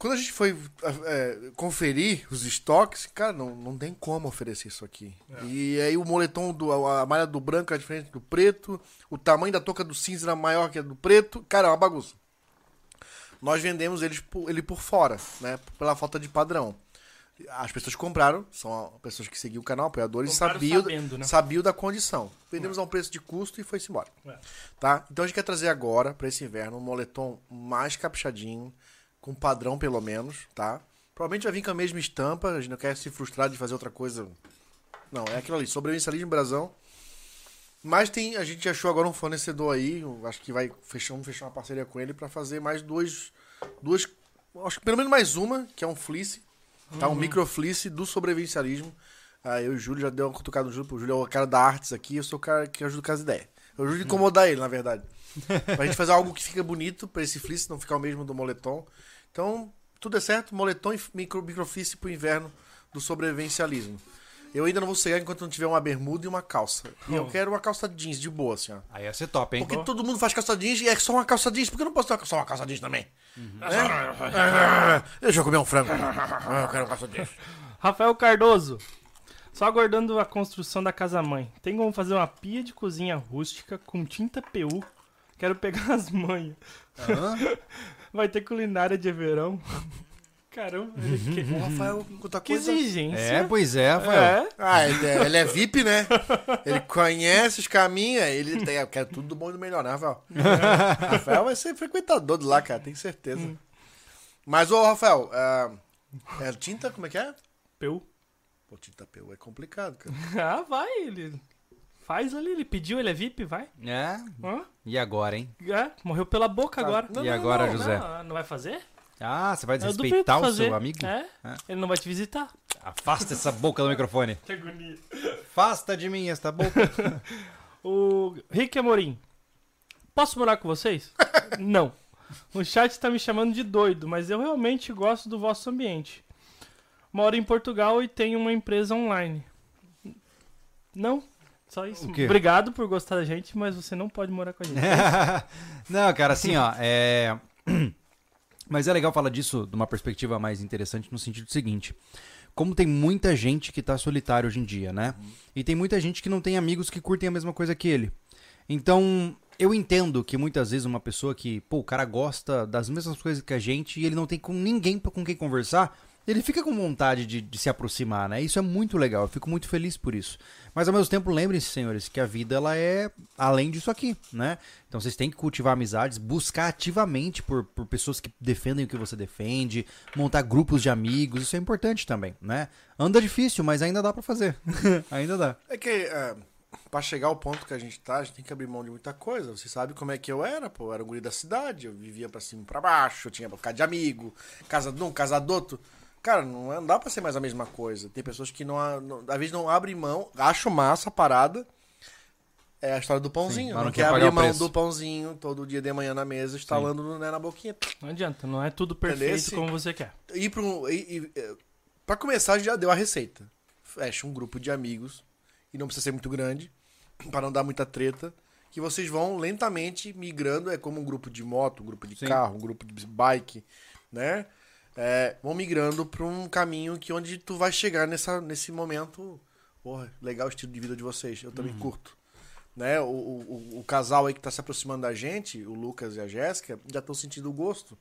Quando a gente foi é, conferir os estoques, cara, não, não tem como oferecer isso aqui. E aí o moletom, do, a malha do branco é diferente do preto, o tamanho da touca do cinza era maior que a do preto. Cara, é uma bagunça. Nós vendemos eles por- ele por fora, né? Pela falta de padrão. As pessoas que compraram, são pessoas que seguiam o canal, apoiadores, Compraram sabiam, sabendo, né? sabiam da condição. Vendemos a um preço de custo e foi-se embora. É. Tá? Então a gente quer trazer agora, pra esse inverno, um moletom mais caprichadinho, com padrão pelo menos, tá? Provavelmente vai vir com a mesma estampa, a gente não quer se frustrar de fazer outra coisa. Não, é aquilo ali, sobrevivencialismo brasão. Mas tem, a gente achou agora um fornecedor aí, acho que vai fechar, vamos fechar uma parceria com ele pra fazer mais duas, duas, acho que pelo menos mais uma, que é um fleece, tá? Um micro fleece do sobrevivencialismo. Ah, eu e o Júlio já deu uma cutucada no Júlio, pro Júlio é o cara da artes aqui, eu sou o cara que ajuda com as ideias. Eu ajudo a incomodar ele, na verdade. pra gente fazer algo que fica bonito pra esse fleece não ficar o mesmo do moletom. Então, tudo é certo, moletom e micro, pro inverno do sobrevivencialismo. Eu ainda não vou cegar enquanto não tiver uma bermuda e uma calça. E eu quero uma calça jeans de boa, assim, ó. Aí ia ser top, hein? Porque todo mundo faz calça jeans e é só uma calça jeans. Por que eu não posso ter só uma calça jeans também? É? Deixa eu comer um frango. Ah, eu quero uma calça jeans. Rafael Cardoso. Só aguardando a construção da casa-mãe. Tem como fazer uma pia de cozinha rústica com tinta PU. Quero pegar as manhas. Vai ter culinária de verão. Caramba, ele que, O Rafael, quanta que coisa. exigência. É, pois é, Rafael. É. Ah, ele é, ele é VIP, né? Ele conhece os caminhos, ele tem, quer tudo do bom e do melhor, né, Rafael? Rafael vai ser frequentador de lá, cara, tenho certeza. Mas, ô, Rafael, ah, é tinta, como é que é? PU. Pô, tinta PU é complicado, cara. Ah, vai, ele faz ali, ele pediu, ele é VIP, vai. É. Hã? E agora, hein? É, morreu pela boca Tá. agora. Não, e não, agora, não, José? Não, não vai fazer? Ah, você vai Eu duvido desrespeitar o fazer. seu amigo? É, É. ele não vai te visitar. Afasta essa boca do microfone. Que agonia. Afasta de mim esta boca. O Rick Amorim. Posso morar com vocês? não. O chat tá me chamando de doido, mas eu realmente gosto do vosso ambiente. Moro em Portugal e tenho uma empresa online. Não, só isso. Obrigado por gostar da gente, mas você não pode morar com a gente. Não, cara, assim, ó, é. Mas é legal falar disso de uma perspectiva mais interessante no sentido seguinte. Como tem muita gente que tá solitário hoje em dia, né? E tem muita gente que não tem amigos que curtem a mesma coisa que ele. Então, eu entendo que muitas vezes uma pessoa que, pô, o cara gosta das mesmas coisas que a gente e ele não tem com ninguém com quem conversar, ele fica com vontade de, de se aproximar, né? Isso é muito legal, eu fico muito feliz por isso. Mas ao mesmo tempo, lembrem-se, senhores, que a vida ela é além disso aqui, né? Então vocês têm que cultivar amizades, buscar ativamente por, por pessoas que defendem o que você defende, montar grupos de amigos, isso é importante também, né? Anda difícil, mas ainda dá pra fazer. ainda dá. É que é, pra chegar ao ponto que a gente tá, a gente tem que abrir mão de muita coisa. Você sabe como é que eu era, pô. Eu era o guri da cidade, eu vivia pra cima e pra baixo, eu tinha pra ficar de amigo, casa de um, casa do outro. Cara, não, é- não dá pra ser mais a mesma coisa. Tem pessoas que não, a- não às vezes não abrem mão, acham massa a parada. É a história do pãozinho. mas não, não quer abrir mão do pãozinho todo dia de manhã na mesa, instalando né, na boquinha. Não adianta, não é tudo perfeito Entendesse? como você quer. E, pro, e, e, eh, pra começar, já deu a receita. Fecha um grupo de amigos, e não precisa ser muito grande, para não dar muita treta, que vocês vão lentamente migrando, é como um grupo de moto, um grupo de Sim. carro, um grupo de bike, né? É, vão migrando para um caminho que onde tu vai chegar nessa, nesse momento, porra, legal o estilo de vida de vocês, eu também curto. Né? O, o, o- casal aí que tá se aproximando da gente, o Lucas e a Jéssica, já estão sentindo o gosto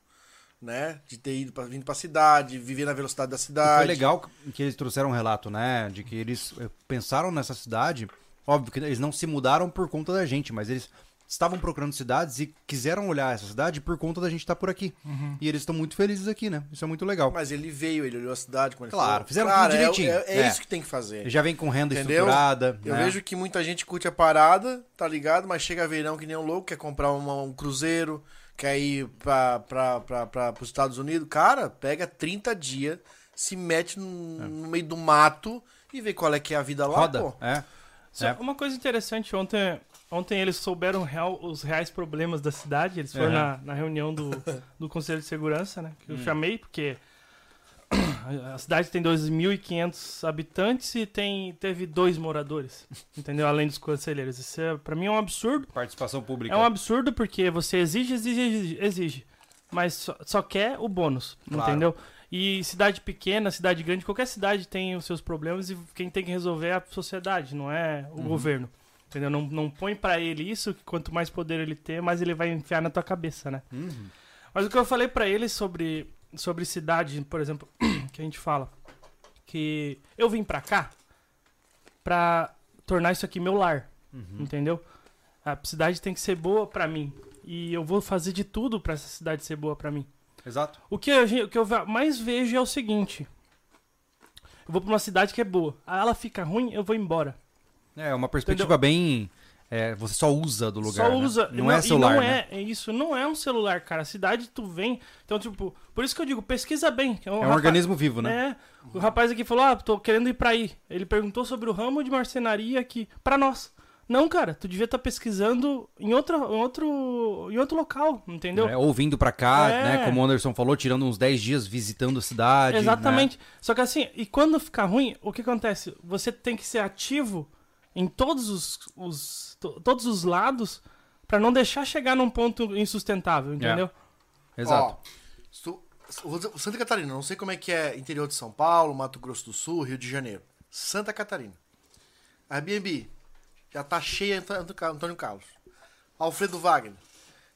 né? De ter ido pra, vindo pra cidade, viver na velocidade da E cidade. Foi legal que eles trouxeram um relato, né? De que eles eh, pensaram nessa cidade. Óbvio que eles não se mudaram por conta da gente, mas eles estavam procurando cidades e quiseram olhar essa cidade por conta da gente estar por aqui. E eles estão muito felizes aqui, né? Isso é muito legal. Mas ele veio, ele olhou a cidade como ele Claro, falou. fizeram Cara, tudo é- direitinho. É, é É. isso que tem que fazer. Ele já vem com renda Entendeu? estruturada. Eu né? vejo que muita gente curte a parada, tá ligado? Mas chega verão que nem um louco, quer comprar uma- um cruzeiro, quer ir pra, pra, pra, pra, pros Estados Unidos. Cara, pega 30 dias, se mete no, no meio do mato e vê qual é que é a vida lá, Roda. pô. É. Só É. Uma coisa interessante, ontem, ontem eles souberam real- os reais problemas da cidade. Eles foram Aham. na, na reunião do, do Conselho de Segurança, né? Que eu Hum. chamei, porque a cidade tem 2.500 habitantes e tem, teve dois moradores, entendeu? Além dos conselheiros. Isso é, pra mim é um absurdo. Participação pública. É um absurdo porque você exige, exige, exige, mas só, só quer o bônus, Claro. entendeu? E cidade pequena, cidade grande, qualquer cidade tem os seus problemas e quem tem que resolver é a sociedade, não é o governo. Entendeu? Não, não põe pra ele isso, que quanto mais poder ele ter, mais ele vai enfiar na tua cabeça, né? Uhum. Mas o que eu falei pra ele sobre, sobre cidade, por exemplo, que a gente fala, que eu vim pra cá pra tornar isso aqui meu lar, Uhum. entendeu? A cidade tem que ser boa pra mim e eu vou fazer de tudo pra essa cidade ser boa pra mim. Exato. O que, gente- o que eu mais vejo é o seguinte: eu vou pra uma cidade que é boa, ela fica ruim, eu vou embora. É uma perspectiva bem. é, você só usa do lugar. Só né? usa. Não, é celular. não né? é, é isso, não é um celular, cara. A cidade tu vem. Então, tipo, por isso que eu digo, pesquisa bem. É um organismo vivo, né? É. O rapaz aqui falou: Ah, tô querendo ir pra aí. Ele perguntou sobre o ramo de marcenaria aqui. Pra nós. Não, cara, tu devia estar pesquisando em, outra, em, outro, em outro local, entendeu? É, ou vindo pra cá, É. né? Como o Anderson falou, tirando uns 10 dias visitando a cidade. Exatamente. Só que assim, e quando ficar ruim, o que acontece? Você tem que ser ativo em todos os, os- to- todos os lados pra não deixar chegar num ponto insustentável, entendeu? né? Exato. Ó, dizer- Santa Catarina, não sei como é que é interior de São Paulo, Mato Grosso do Sul, Rio de Janeiro. Santa Catarina. Airbnb. Já tá cheia Ant- Ant- Antônio Carlos. Alfredo Wagner.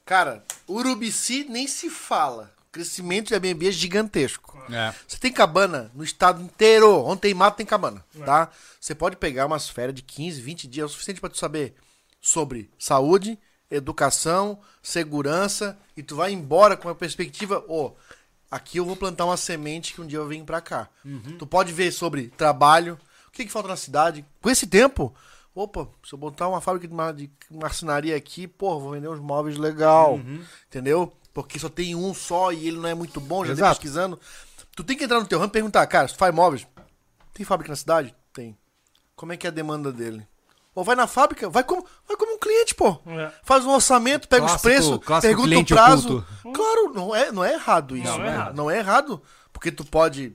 Cara, Urubici nem se fala. Crescimento de Airbnb é gigantesco. É. Você tem cabana no estado inteiro. Onde tem mato, tem cabana, tá? Você pode pegar umas férias de 15, 20 dias, é o suficiente pra tu saber sobre saúde, educação, segurança, e tu vai embora com a perspectiva, ó, aqui eu vou plantar uma semente que um dia eu venho pra cá. Tu pode ver sobre trabalho, o que, que falta na cidade. Com esse tempo, opa, se eu botar uma fábrica de, mar- de marcenaria aqui, pô, vou vender uns móveis legal, entendeu? Porque só tem um só e ele não é muito bom, já Exato. pesquisando. Tu tem que entrar no teu ramo e perguntar, cara, se tu faz móveis, tem fábrica na cidade? Tem. Como é que é a demanda dele? Ou vai na fábrica, vai como, vai como um cliente, pô. É. Faz um orçamento, pega os Clássico- preços, clássico pergunta o prazo. oculto. Claro, não é, não é errado isso. Não, Não, é é, errado. não é errado. Porque tu pode.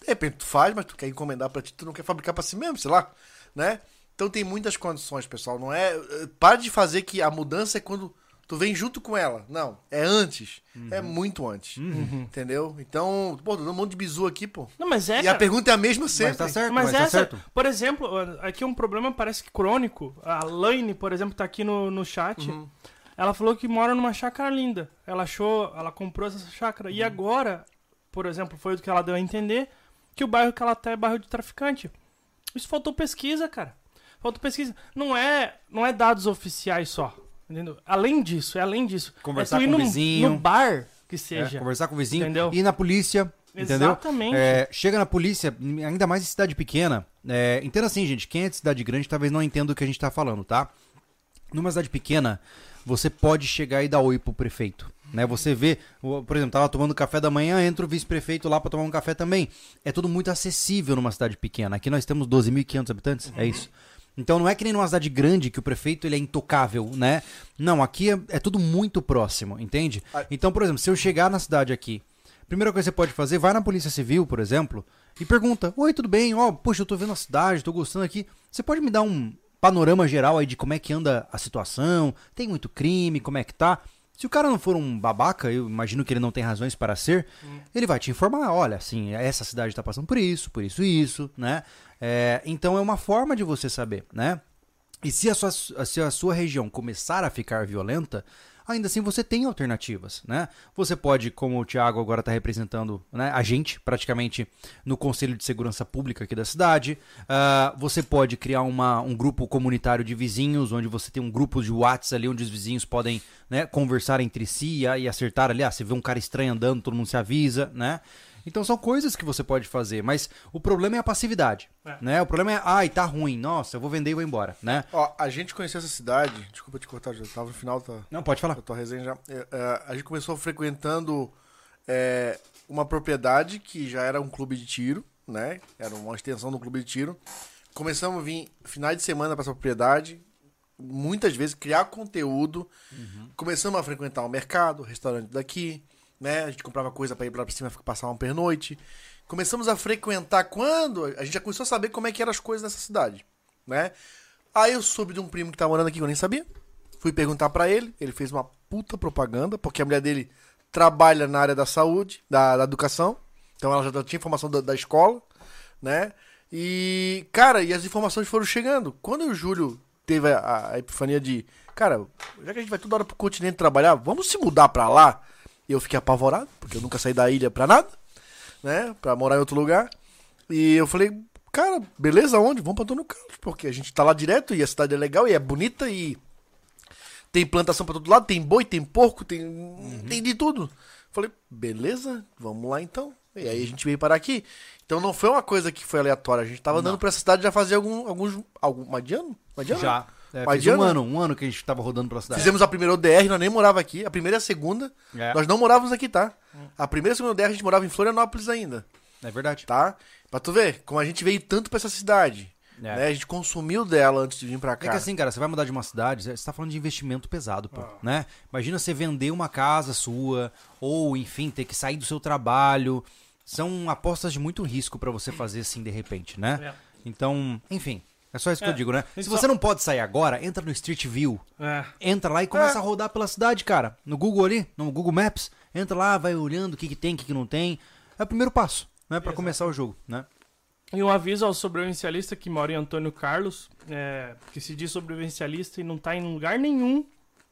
De repente tu faz, mas tu quer encomendar pra ti, tu não quer fabricar pra si mesmo, sei lá. Né? Então tem muitas condições, pessoal. Não é. eh, Para de fazer que a mudança é quando tu vem junto com ela. Não, é antes. Uhum. É muito antes. Entendeu? Então, pô, tô dando um monte de bizu aqui, pô. Não, mas é. e a pergunta é a mesma sempre. Mas tá certo, Mas mas, tá essa, certo. por exemplo, aqui um problema parece que crônico. A Laine, por exemplo, tá aqui no, no chat. Uhum. Ela falou que mora numa chácara linda. Ela achou, ela comprou essa chácara. Uhum. E agora, por exemplo, foi o que ela deu a entender, que o bairro que ela tá é bairro de traficante. Isso faltou pesquisa, cara. Faltou pesquisa. Não é, não é dados oficiais só. Entendeu? Além disso, é além disso. Conversar é tu ir com o vizinho. No bar que É, seja. conversar com o vizinho, Entendeu? ir na polícia, entendeu? Exatamente. É, chega na polícia, ainda mais em cidade pequena. É, entenda assim, gente, quem é de cidade grande talvez não entenda o que a gente tá falando, tá? Numa cidade pequena, você pode chegar e dar oi pro prefeito. Né? Você vê, por exemplo, tava tomando café da manhã, entra o vice-prefeito lá pra tomar um café também. É tudo muito acessível numa cidade pequena. Aqui nós temos 12.500 habitantes, é isso. Então não é que nem numa cidade grande que o prefeito ele é intocável, né? Não, aqui é, é tudo muito próximo, entende? Então, por exemplo, se eu chegar na cidade aqui, primeira coisa que você pode fazer, vai na Polícia Civil, por exemplo, e pergunta: Oi, tudo bem? Ó, poxa, eu tô vendo a cidade, tô gostando aqui. Você pode me dar um panorama geral aí de como é que anda a situação? Tem muito crime? Como é que tá? Se o cara não for um babaca, eu imagino que ele não tem razões para ser, ele vai te informar, olha, assim, essa cidade tá passando por isso, por isso, isso, né? É, então é uma forma de você saber, né? E se a, sua, se a sua região começar a ficar violenta, ainda assim você tem alternativas, né? Você pode, como o Thiago agora está representando né, a gente, praticamente, no Conselho de Segurança Pública aqui da cidade, ah, você pode criar uma, um grupo comunitário de vizinhos, onde você tem um grupo de WhatsApp ali, onde os vizinhos podem né, conversar entre si e acertar ali, ah, você vê um cara estranho andando, todo mundo se avisa, né? Então são coisas que você pode fazer, mas o problema é a passividade, É. né? O problema é, ai, tá ruim, nossa, eu vou vender e vou embora, né? Ó, a gente conheceu essa cidade. Desculpa te cortar, já tava no final da, Não, pode falar. da tua resenha já. É, é, a gente começou frequentando é, uma propriedade que já era um clube de tiro, né? Era uma extensão do clube de tiro. Começamos a vir finais de semana para essa propriedade, muitas vezes criar conteúdo. Começamos a frequentar o mercado, o restaurante daqui, né? A gente comprava coisa para ir pra cima passar uma pernoite. Começamos a frequentar quando a gente já começou a saber como é que eram as coisas nessa cidade, né? Aí eu soube de um primo que tá morando aqui que eu nem sabia. Fui perguntar pra ele, ele fez uma puta propaganda, porque a mulher dele trabalha na área da saúde, da, da educação. Então ela já tinha informação da, da escola, né? E, cara, e as informações foram chegando. Quando o Júlio teve a, a epifania de, cara, já que a gente vai toda hora pro continente trabalhar, vamos se mudar pra lá. E eu fiquei apavorado, porque eu nunca saí da ilha pra nada, né? Pra morar em outro lugar. E eu falei, cara, beleza, onde? Vamos pra Antônio Carlos, porque a gente tá lá direto e a cidade é legal e é bonita e tem plantação pra todo lado, tem boi, tem porco, tem, tem de tudo. Falei, beleza, vamos lá então. E aí a gente veio parar aqui. Então não foi uma coisa que foi aleatória. A gente tava andando pra essa cidade já fazia algum, alguns. Algum, mais de ano? Mais de ano? Já. É, de um ano? um ano que a gente tava rodando pela cidade. Fizemos a primeira ODR, nós nem morava aqui. A primeira e a segunda, É. nós não morávamos aqui, tá? A primeira e a segunda ODR a gente morava em Florianópolis ainda, É verdade. tá? Pra tu ver, como a gente veio tanto pra essa cidade. É. Né? A gente consumiu dela antes de vir pra É cá. que assim, cara, você vai mudar de uma cidade, você tá falando de investimento pesado, pô, né? Imagina você vender uma casa sua, ou enfim, ter que sair do seu trabalho. São apostas de muito risco pra você fazer assim de repente, né? É. Então, enfim, é só isso que É, eu digo, né? Se só- você não pode sair agora, entra no Street View. É. Entra lá e começa a rodar pela cidade, cara. No Google ali, no Google Maps. Entra lá, vai olhando o que, que tem, o que, que não tem. É o primeiro passo, né? Pra começar o jogo, né? E um aviso ao sobrevivencialista que mora em Antônio Carlos, é, que se diz sobrevivencialista e não tá em lugar nenhum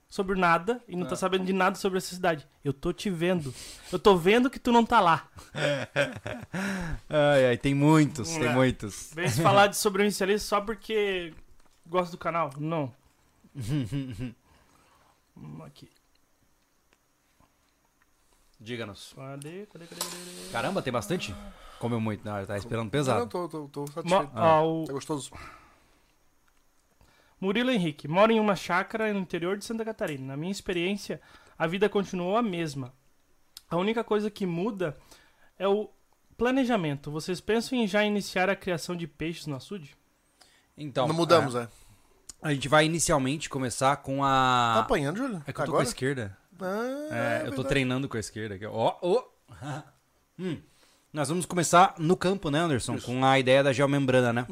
sobre nada e não tá sabendo de nada sobre essa cidade. Eu tô te vendo. Eu tô vendo que tu não tá lá. Ai, ai, tem muitos, tem É. muitos. Vem se falar de sobrevivencialista só porque gosta do canal. Não. Aqui. Diga-nos. Cadê? Cadê? Cadê? cadê? Caramba, tem bastante? Comeu muito, não, tá esperando Não, pesado. tô, tô, tô Mo- satisfeito. ó, o Tá gostoso? Murilo Henrique mora em uma chácara no interior de Santa Catarina. Na minha experiência, a vida continuou a mesma. A única coisa que muda é o planejamento. Vocês pensam em já iniciar a criação de peixes no açude? Então, não mudamos, é. é, a gente vai inicialmente começar com Tá a. apanhando, Júlio? É que eu tô com a esquerda. Ah, É, eu tô treinando com a esquerda aqui. Ó, ó. Hum. Nós vamos começar no campo, né, Anderson? Com a ideia da geomembrana, né?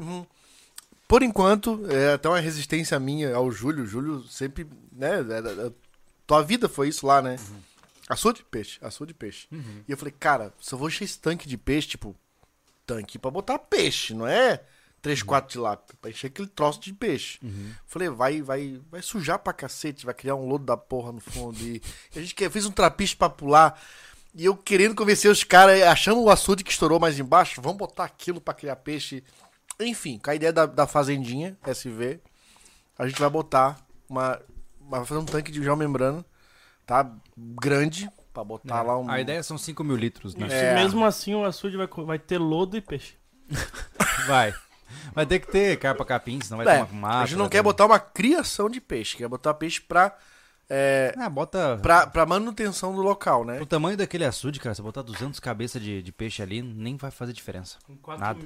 Por enquanto, é até uma resistência minha ao Júlio. O Júlio sempre, né? é, é, tua vida foi isso lá, né? Uhum. Açude de peixe, açude de peixe. E eu falei, cara, se eu vou encher esse tanque de peixe, tipo, tanque pra botar peixe, não é 3, Uhum. 4 de lá, pra encher aquele troço de peixe. Falei, vai, vai, vai sujar pra cacete, vai criar um lodo da porra no fundo. E a gente fez um trapiche pra pular. E eu querendo convencer os caras, achando o açude que estourou mais embaixo, vamos botar aquilo pra criar peixe. Enfim, com a ideia da, da fazendinha SV, a gente vai botar uma. Vai fazer um tanque de geomembrana, tá? Grande, pra botar lá um. A ideia são 5 mil litros, né? Isso, É. mesmo assim, o açude vai, vai ter lodo e peixe. Vai. Vai ter que ter carpa capim, senão vai É, tomar fumaça. a gente não quer ter- botar uma criação de peixe, quer botar peixe pra É, Ah, bota. pra, pra manutenção do local, né? O tamanho daquele açude, cara, você botar 200 cabeças de, de peixe ali, nem vai fazer diferença. Com 4, Nada.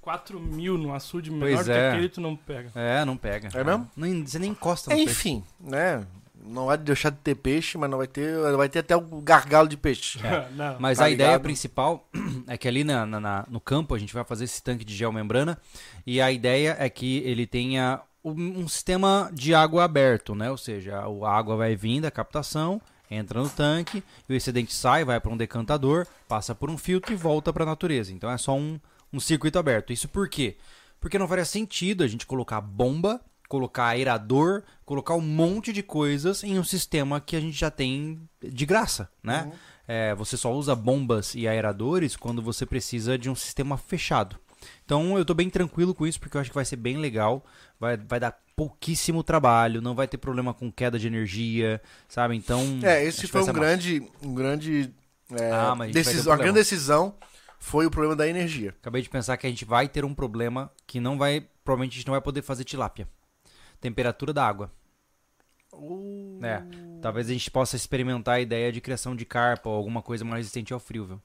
4 mil no açude menor Pois que é. aquele tu não pega. É, não pega. É mesmo? Nem- você nem encosta no peixe. Enfim, né? Não vai deixar de ter peixe, mas não vai ter. Vai ter até o gargalo de peixe. não. Mas Tá a ideia ligado? principal é que ali na, na- no campo a gente vai fazer esse tanque de geomembrana e a ideia é que ele tenha um, sistema de água aberto, né? Ou seja, a água vai vir da captação, entra no tanque, e o excedente sai, vai para um decantador, passa por um filtro e volta para a natureza. Então é só um, um circuito aberto. Isso por quê? Porque não faria sentido a gente colocar bomba, colocar aerador, colocar um monte de coisas em um sistema que a gente já tem de graça, né? É, você só usa bombas e aeradores quando você precisa de um sistema fechado. Então eu tô bem tranquilo com isso porque eu acho que vai ser bem legal, vai, vai dar pouquíssimo trabalho, não vai ter problema com queda de energia, sabe? Então É, esse foi um grande. Um grande. é, Ah, mas a problema. grande decisão foi o problema da energia. Acabei de pensar que a gente vai ter um problema que não vai, provavelmente a gente não vai poder fazer tilápia. Temperatura da água. É, talvez a gente possa experimentar a ideia de criação de carpa ou alguma coisa mais resistente ao frio, viu?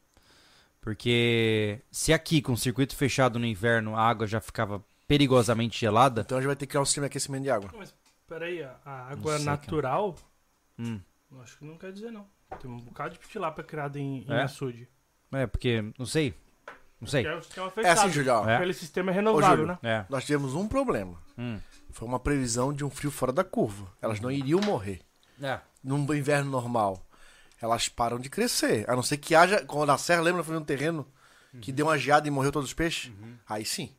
Porque se aqui com o circuito fechado no inverno a água já ficava perigosamente gelada, Então a gente vai ter que criar um sistema de aquecimento de água. Mas peraí, a- a água sei, cara. natural, hum, acho que não quer dizer não. Tem um bocado de tilápia criada em, em É? açude. é porque não sei, não sei. Que é o sistema É assim, Júlio, ó. É. Aquele sistema é renovável, né? É. Nós tivemos um problema. Hum. Foi uma previsão de um frio fora da curva. Elas não iriam morrer. É. Num inverno normal. Elas param de crescer. A não ser que haja. Quando na serra, lembra? Foi um terreno que deu uma geada e morreu todos os peixes? Aí sim.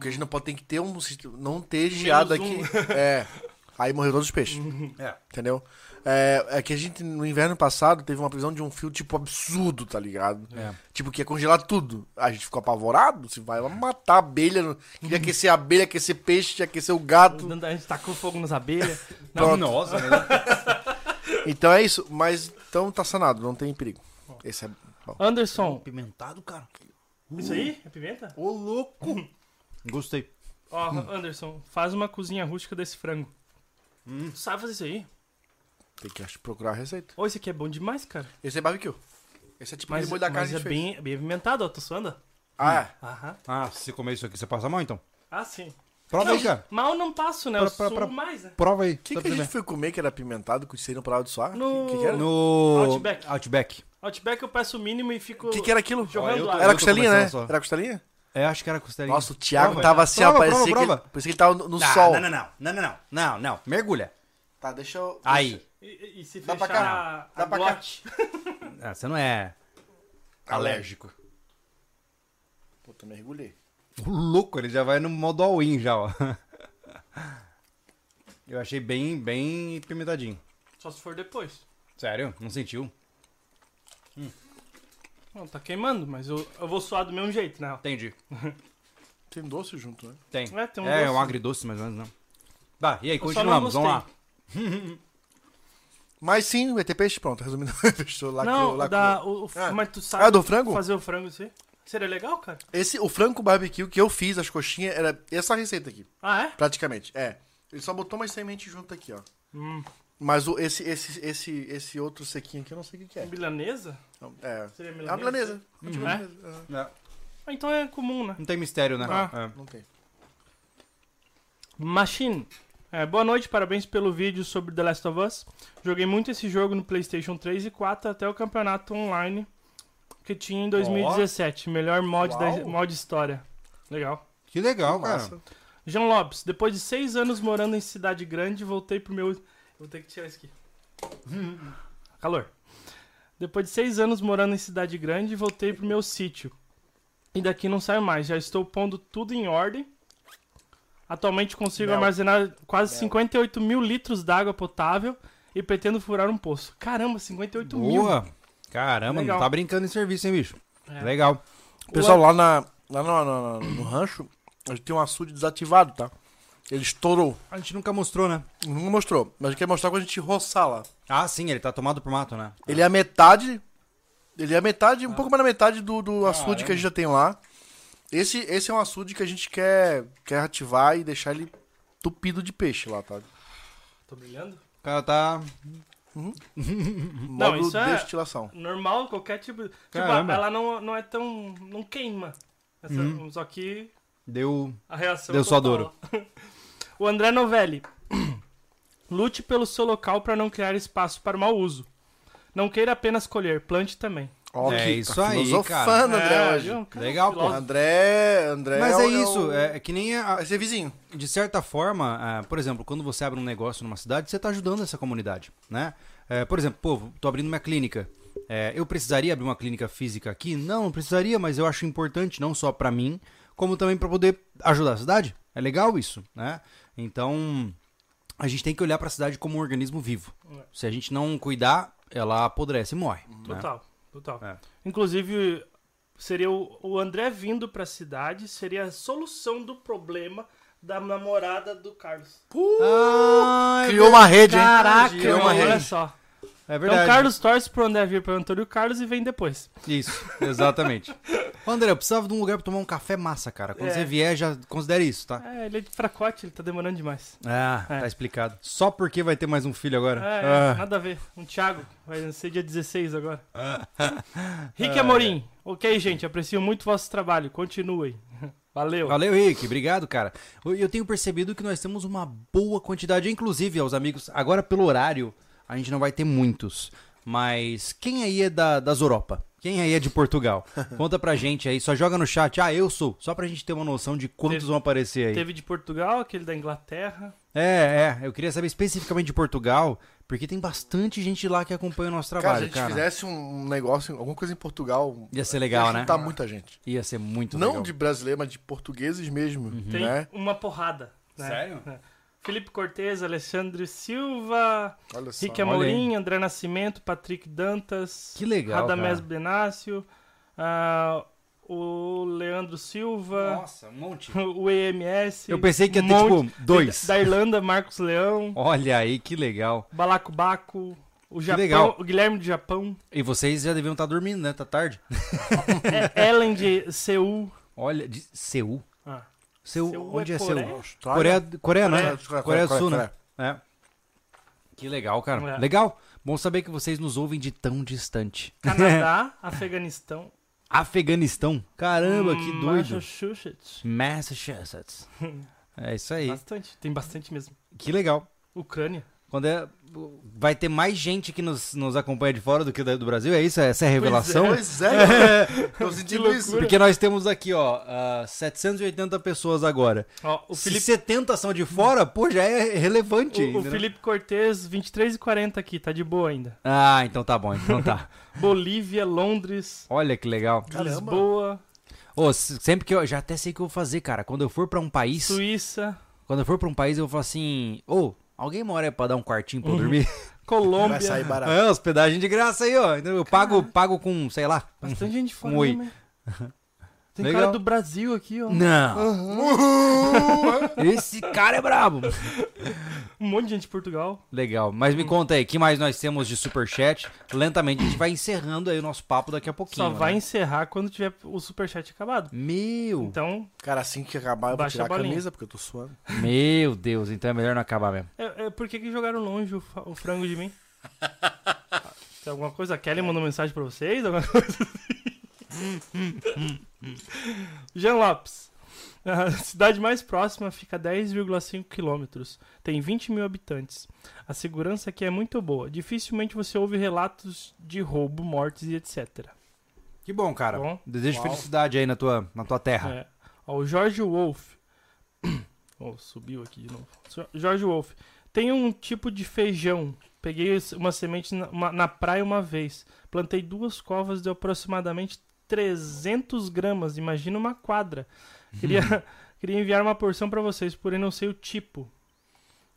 Porque a gente não pode ter que ter um. sistema- Não ter geada um. aqui. É. Aí morreu todos os peixes. É. Entendeu? É, é que a gente, no inverno passado, teve uma previsão de um fio, tipo, absurdo, tá ligado? É. Tipo, que ia congelar tudo. A gente ficou apavorado, se vai matar a abelha. Queria aquecer a abelha, aquecer peixe, aquecer o gato. A gente tacou fogo nas abelhas. Não, Pronto. Nossa, né? Então é isso, mas então tá sanado, não tem perigo. Esse é bom. Anderson, Pimentado, cara. isso aí? É pimenta? Ô, louco! Gostei. Ó, Anderson, faz uma cozinha rústica desse frango. Hum. Tu sabe fazer isso aí? Tem que acho, procurar a receita. Ô, esse aqui é bom demais, cara. Esse é barbecue. Esse é tipo Mas, aquele molho da carne mas que é fez. bem, bem apimentado, ó. Tu suando? Ah, é? Aham. Ah, se você comer isso aqui, você passa mal então? Ah, sim. Prova aí, cara. Mal não passo, né? Pra- Eu pra- suo pra- mais, né? Prova aí. O que, só que a gente foi comer que era apimentado, que vocês não paravam de suar? O No- que, que era? O No Outback. Outback. Outback eu peço o mínimo e fico que, que era aquilo? jogando eu tô- água. Era tô costelinha, né? só. Era costelinha? É, acho que era costelinha. Nossa, o Thiago Prova, tava assim, ó, Prova, parecia, prova, que, prova. parecia que ele tava no, no Ah, sol. Não, não, não. Não, não, não. Não, não. Mergulha. Tá, deixa eu... Aí. E, e se Dá pra cá. a, Dá a pra cá. Ah, você não é alérgico. Puta, mergulhei. O louco, ele já vai no modo all-in já, ó. Eu achei bem, bem pimentadinho. Só se for depois. Sério? Não sentiu? Não, tá queimando, mas eu, eu vou suar do mesmo jeito, né? Entendi. Tem doce junto, né? Tem. É, tem um é, doce. um agridoce mais ou menos, não. Tá, e aí, Eu continuamos, vamos lá. Mas sim, vai ter peixe, pronto. Resumindo, lá não, lá da, o, o- Ah. mas tu sabe Ah, do frango? fazer o frango assim? Seria legal, cara? Esse, o frango barbecue que eu fiz, as coxinhas, era essa receita aqui, Ah, é? praticamente. É. Ele só botou mais semente junto aqui, ó. Hum. Mas o, esse, esse, esse, esse outro sequinho aqui eu não sei o que, que é. Milanesa? Não, É. Seria É milanesa? uma milanesa. Uhum. Tipo É? milanesa. É, Ah, então é comum, né? Não tem mistério, né? Ah. É. Não tem. Machine. É, boa noite, parabéns pelo vídeo sobre The Last of Us. Joguei muito esse jogo no PlayStation 3 e 4 até o campeonato online que tinha em 2017. Melhor mod, da, Uau. mod história. Legal. Que legal, Massa. cara. João Lopes, depois de seis anos morando em cidade grande, voltei pro meu. Vou ter que tirar isso aqui. Calor. Depois de seis anos morando em cidade grande, voltei pro meu sítio. E daqui não saio mais. Já estou pondo tudo em ordem. Atualmente consigo Mel. armazenar quase Mel. 58 mil litros d'água potável e pretendo furar um poço. Caramba, 58 mil. Boa. Caramba, Legal. não tá brincando em serviço, hein, bicho? É. Legal. Pessoal, lá, na, lá no, no- no- no rancho, a gente tem um açude desativado, tá? Ele estourou. A gente nunca mostrou, né? Não mostrou, mas a gente quer mostrar quando a gente roçar lá. Ah, sim, ele tá tomado por mato, né? Ele é a metade. Ele é a metade, um pouco mais da metade do, do açude que a gente já tem lá. Esse, esse é um açude que a gente quer, quer ativar e deixar ele tupido de peixe lá, tá? Tô brilhando? O cara tá. Módulo isso é- destilação. Normal, qualquer tipo. Tipo, Caramba. ela não, não é tão. não queima. Essa- Uhum. Só que Deu. a reação. Deu é só total. o André Novelli. Lute pelo seu local para não criar espaço para o mau uso. Não queira apenas colher, plante também. Ó, É que isso tá aí, filosofando, André, É, hoje. viu? Cara, Legal, pô. André, André Mas o- é o- isso, é, é que nem a- Vai ser vizinho. de certa forma, ah, por exemplo, quando você abre um negócio numa cidade, você está ajudando essa comunidade, né? É, por exemplo, pô, tô abrindo minha clínica. É, eu precisaria abrir uma clínica física aqui? Não, não precisaria, mas eu acho importante não só para mim, como também para poder ajudar a cidade. É legal isso, né? Então, a gente tem que olhar para a cidade como um organismo vivo. É. Se a gente não cuidar, ela apodrece e morre. né? Total, total. É. Inclusive, seria o, o André vindo pra cidade, seria a solução do problema da namorada do Carlos. Ah, é Criou uma rede, hein? Caraca, Criou uma Olha rede. só. É Então verdade. o Carlos torce pro André vir pro Antônio Carlos e vem depois. Isso, exatamente. André, eu precisava de um lugar pra tomar um café massa, cara. Quando É. você vier, já considere isso, tá? É, ele é de fracote, ele tá demorando demais. Ah, É. tá explicado. Só porque vai ter mais um filho agora. É, Ah. nada a ver. Um Thiago, vai ser dia 16 agora. Ah. Rick Amorim. Ok, gente, aprecio muito o vosso trabalho. Continuem. Valeu. Valeu, Rick. Obrigado, cara. Eu eu tenho percebido que nós temos uma boa quantidade, inclusive aos amigos. Agora, pelo horário, a gente não vai ter muitos. Mas quem aí é da, das Europa? Quem aí é de Portugal? Conta pra gente aí. Só joga no chat. Ah, eu sou. Só pra gente ter uma noção de quantos Teve- vão aparecer aí. Teve de Portugal, aquele da Inglaterra. É, é. Eu queria saber especificamente de Portugal, porque tem bastante gente lá que acompanha o nosso Cara, se trabalho, a gente cara. fizesse um negócio, alguma coisa em Portugal, Ia ser legal, ia né? juntar muita gente. Ia ser muito Não legal. de brasileiro, mas de portugueses mesmo, Tem né? uma porrada. né? Sério? É. Felipe Cortez, Alexandre Silva, Olha só. Rick Amorim, André Nascimento, Patrick Dantas, Que legal, Radamés cara. Benácio, ah, o Leandro Silva, Nossa, um monte. o EMS. Eu pensei que ia um ter, monte. tipo, dois. Da Irlanda, Marcos Leão, Olha aí, que legal. Balacobaco, o Japão, legal. o Guilherme do Japão, E vocês já deviam estar dormindo, né? Tá tarde. é, Ellen de Seul. Olha, de Seul. Ah, Seul, Seul onde é, é Seul? Coreia? Coreia, Coreia, né? Coreia, Coreia, do Sul, né? É. Que legal, cara. É. Legal. Bom saber que vocês nos ouvem de tão distante. Canadá, Afeganistão. Afeganistão. Caramba, que hum, doido. Massachusetts. Massachusetts. É isso aí. Bastante, tem bastante mesmo. Que legal. Ucrânia. Quando é, vai ter mais gente que nos, nos acompanha de fora do que do Brasil, é isso? Essa é a revelação? Pois é, cara. Tô sentindo isso. Porque nós temos aqui, ó, ah, 780 pessoas agora. Ó, o Se Felipe, 70 são de fora, pô, já é relevante. o, o entendeu? Felipe Cortez, 23 e 40 aqui, tá de boa ainda. Ah, então tá bom, então tá. Bolívia, Londres, Olha que legal. Caramba. Lisboa, sempre que eu já até sei o que eu vou fazer, cara. Quando eu for pra um país, Suíça, quando eu for pra um país, eu vou falar assim: "Ô, alguém mora aí pra dar um quartinho pra eu Uhum. dormir?" Colômbia. Vai sair barato. É, hospedagem de graça aí, ó. Então Eu pago, pago com, sei lá. Bastante gente fora Um oi. Tem Legal. cara do Brasil aqui, ó. Não. Esse cara é brabo. Um monte de gente de Portugal. Legal. Mas me conta aí, que mais nós temos de superchat? Lentamente a gente vai encerrando aí o nosso papo daqui a pouquinho. Só vai né? encerrar quando tiver o superchat acabado. Meu, Então, Cara, assim que acabar, eu vou tirar a a camisa, porque eu tô suando. meu Deus. Então é melhor não acabar mesmo. é, é, por que, que jogaram longe o, o frango de mim? Tem alguma coisa? A Kelly mandou mensagem pra vocês? Alguma coisa assim? Jean Lopes. A cidade mais próxima fica a 10,5 quilômetros. Tem 20 mil habitantes. A segurança aqui é muito boa. Dificilmente você ouve relatos de roubo, mortes e etc. Que bom, cara. Bom. Desejo Uau. felicidade aí na tua, na tua terra. É. Ó, o Jorge Wolf. oh, subiu aqui de novo. Jorge Wolf. Tem um tipo de feijão. Peguei uma semente na, uma- na praia uma vez. Plantei duas covas de aproximadamente 300 gramas. Imagina uma quadra. Queria, queria enviar uma porção pra vocês, porém não sei o tipo.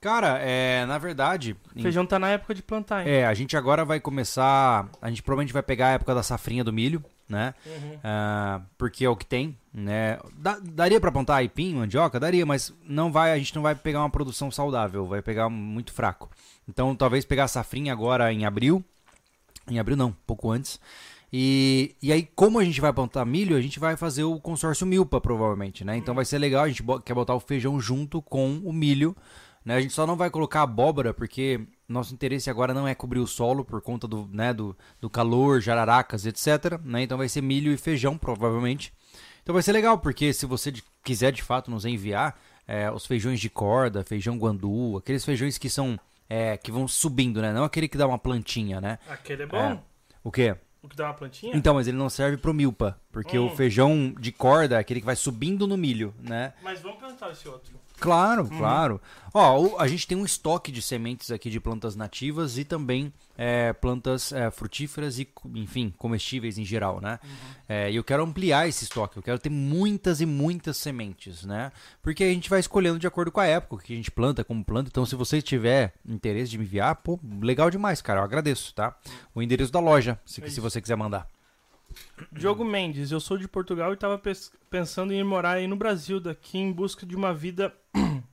Cara, é, na verdade, feijão tá na época de plantar, hein? é, a gente agora vai começar, a gente provavelmente vai pegar a época da safrinha do milho, né? Uhum. Ah, porque é o que tem, né? Dá- daria pra plantar aipim, mandioca? Daria, mas não vai, a gente não vai pegar uma produção saudável, vai pegar muito fraco. Então, talvez pegar a safrinha agora em abril, em abril não, pouco antes. E, e aí, como a gente vai plantar milho, a gente vai fazer o consórcio milpa, provavelmente, né? Então vai ser legal, a gente quer botar o feijão junto com o milho, né? A gente só não vai colocar abóbora, porque nosso interesse agora não é cobrir o solo por conta do, né, do, do calor, jararacas, etc. Né? Então vai ser milho e feijão, provavelmente. Então vai ser legal, porque se você quiser de fato nos enviar é, os feijões de corda, feijão guandu, aqueles feijões que são. é, que vão subindo, né? Não aquele que dá uma plantinha, né? Aquele é bom. É. O quê? O que dá uma plantinha? Então, mas ele não serve pro milpa, porque o Hum. feijão de corda é aquele que vai subindo no milho, né? Mas vamos plantar esse outro. Claro, claro. Ó, o- a gente tem um estoque de sementes aqui de plantas nativas e também é, plantas é, frutíferas e, enfim, comestíveis em geral, né? É, e eu quero ampliar esse estoque, eu quero ter muitas e muitas sementes, né? Porque a gente vai escolhendo de acordo com a época que a gente planta, como planta. Então, se você tiver interesse de me enviar, pô, legal demais, cara. Eu agradeço, tá? O endereço da loja, se, É se você quiser mandar. Diogo Mendes, eu sou de Portugal e estava pensando em ir morar aí no Brasil daqui em busca de uma vida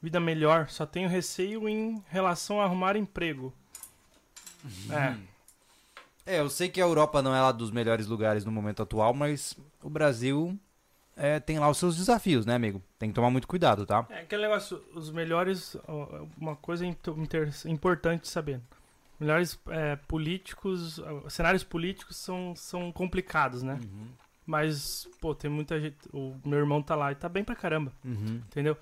vida melhor. Só tenho receio em relação a arrumar emprego. É, É, eu sei que a Europa não é lá dos melhores lugares no momento atual, mas o Brasil é, tem lá os seus desafios, né, amigo? Tem que tomar muito cuidado, tá? é aquele negócio, os melhores, uma coisa importante saber. Melhores é, políticos, ó, cenários políticos são, são complicados, né? Uhum. Mas, pô, tem muita gente. O meu irmão tá lá e tá bem pra caramba, Uhum. entendeu?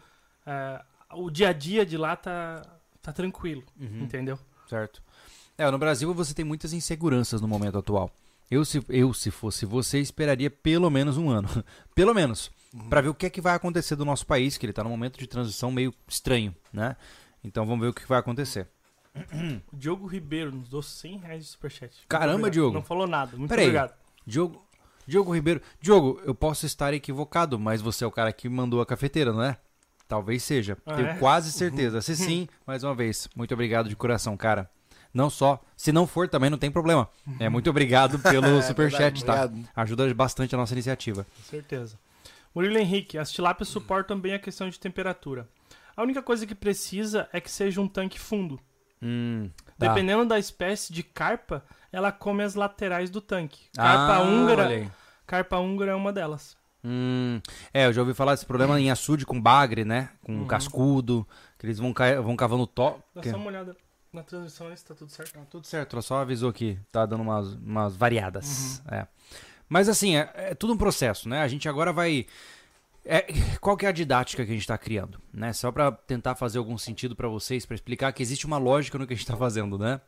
É, o dia a dia de lá tá, tá tranquilo, Uhum. entendeu? Certo. É, no Brasil você tem muitas inseguranças no momento atual. Eu se, eu, se fosse você, esperaria pelo menos um ano. pelo menos. Pra ver o que é que vai acontecer do nosso país, que ele tá num momento de transição meio estranho, né? Então vamos ver o que vai acontecer. O Diogo Ribeiro nos deu 100 reais de superchat. Muito Caramba, obrigado. Diogo. Não falou nada. Muito Peraí. obrigado. Diogo, Diogo Ribeiro. Diogo, eu posso estar equivocado, mas você é o cara que mandou a cafeteira, não é? Talvez seja. Ah, Tenho é? quase certeza. Se sim, mais uma vez, muito obrigado de coração, cara. Não só, se não for também não tem problema. É muito obrigado pelo superchat, tá? Obrigado. Ajuda bastante a nossa iniciativa. Com certeza. Murilo Henrique, as tilápias suportam bem a questão de temperatura. A única coisa que precisa é que seja um tanque fundo. Hum, tá. Dependendo da espécie de carpa, ela come as laterais do tanque. Carpa Ah, húngara, olha aí. carpa húngara é uma delas. Hum, é, eu já ouvi falar desse problema em açude com bagre, né? Com Uhum. cascudo, que eles vão, ca... vão cavando to... Dá só uma olhada na transmissão aí se tá tudo certo. Ah, Tudo certo, ela só avisou que tá dando umas, umas variadas. É. Mas assim, é, é tudo um processo, né? A gente agora vai. É, qual que é a didática que a gente está criando, né? Só para tentar fazer algum sentido para vocês, para explicar que existe uma lógica no que a gente está fazendo, né?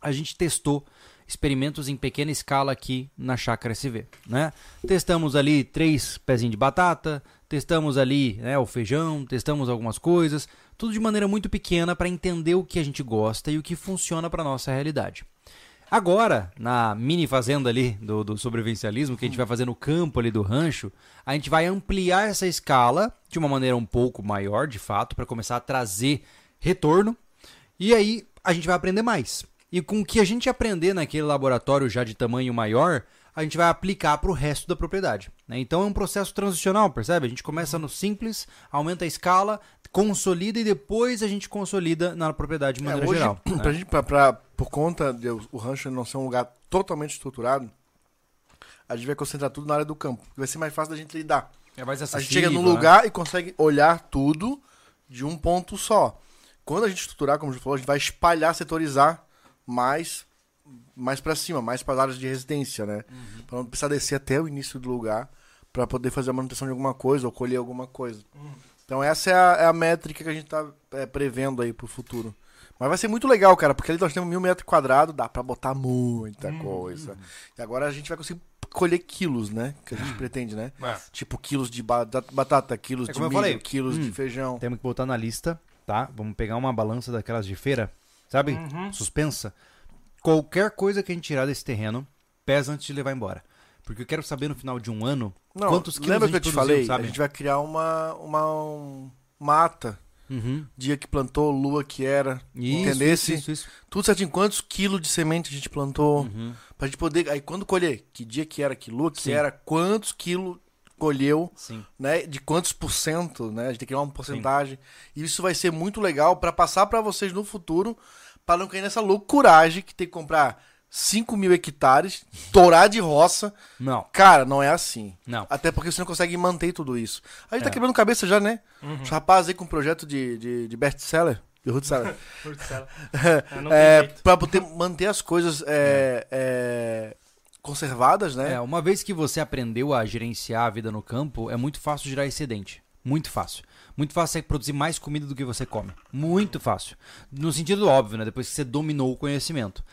A gente testou experimentos em pequena escala aqui na Chácara SV, né? Testamos ali três pezinhos de batata, testamos ali né, o feijão, testamos algumas coisas, tudo de maneira muito pequena para entender o que a gente gosta e o que funciona para nossa realidade. Agora, na mini fazenda ali do, do sobrevivencialismo, que a gente vai fazer no campo ali do rancho, a gente vai ampliar essa escala de uma maneira um pouco maior, de fato, para começar a trazer retorno. E aí a gente vai aprender mais. E com o que a gente aprender naquele laboratório já de tamanho maior, a gente vai aplicar para o resto da propriedade. né? Então é um processo transicional, percebe? A gente começa no simples, aumenta a escala, consolida e depois a gente consolida na propriedade de É, maneira hoje, geral. né? pra- por conta de o o rancho não ser um lugar totalmente estruturado, a gente vai concentrar tudo na área do campo. Vai ser mais fácil da gente lidar. É mais A gente chega num né? lugar e consegue olhar tudo de um ponto só. Quando a gente estruturar, como a gente falou, a gente vai espalhar, setorizar mais mais para cima, mais para as áreas de residência, né? Uhum. Pra não precisar descer até o início do lugar para poder fazer a manutenção de alguma coisa ou colher alguma coisa. Uhum. Então essa é a, é a métrica que a gente tá é, prevendo aí pro futuro. Mas vai ser muito legal, cara, porque ali nós temos mil metros quadrados, dá pra botar muita Uhum. coisa. E agora a gente vai conseguir colher quilos, né? Que a gente pretende, né? Tipo, quilos de batata, quilos É de como eu milho, falei. quilos de Hum. feijão. Temos que botar na lista, tá? Vamos pegar uma balança daquelas de feira, sabe? Uhum. Suspensa. Qualquer coisa que a gente tirar desse terreno, pesa antes de levar embora. Porque eu quero saber no final de um ano Não, quantos quilos lembra a que eu gente te produziu, falei? sabe? A gente vai criar uma, uma, um- uma ata. Uhum. Dia que plantou, lua que era. Isso, Entendesse? isso, isso. Tudo certinho. Quantos quilos de semente a gente plantou. Uhum. Pra gente poder. Aí quando colher, que dia que era, que lua que Sim. era, quantos quilos colheu, Sim. né? De quantos por cento, né? A gente tem que criar uma porcentagem. E isso vai ser muito legal pra passar pra vocês no futuro, pra não cair nessa loucuragem que tem que comprar 5 mil hectares, tourar de roça. Não, Cara, não é assim. não. Até porque você não consegue manter tudo isso. A gente É. tá quebrando cabeça já, né? Uhum. Os rapazes aí com um projeto de, de, de best-seller. Rutsala. Portela. É, É, jeito. pra poder manter as coisas é, é, conservadas, né? É, uma vez que você aprendeu a gerenciar a vida no campo, é muito fácil gerar excedente. Muito fácil. Muito fácil é produzir mais comida do que você come. Muito fácil. No sentido óbvio, né? Depois que você dominou o conhecimento.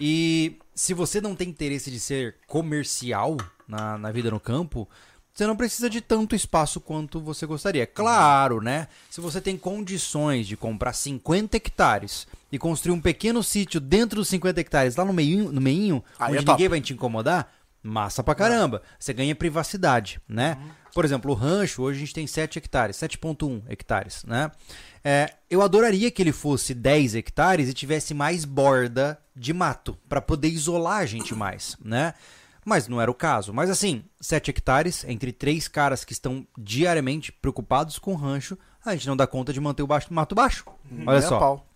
E se você não tem interesse de ser comercial na, na vida no campo, você não precisa de tanto espaço quanto você gostaria. Claro, né? Se você tem condições de comprar 50 hectares e construir um pequeno sítio dentro dos 50 hectares, lá no meio, no meinho, Aí onde é ninguém vai te incomodar, massa pra caramba. Você ganha privacidade, né? Por exemplo, o rancho, hoje a gente tem 7 hectares, 7.1 hectares, né? É, eu adoraria que ele fosse 10 hectares e tivesse mais borda de mato, pra poder isolar a gente mais, né? Mas não era o caso. Mas assim, 7 hectares, entre três caras que estão diariamente preocupados com o rancho, a gente não dá conta de manter o baixo- mato baixo. Olha Nem a só. pau.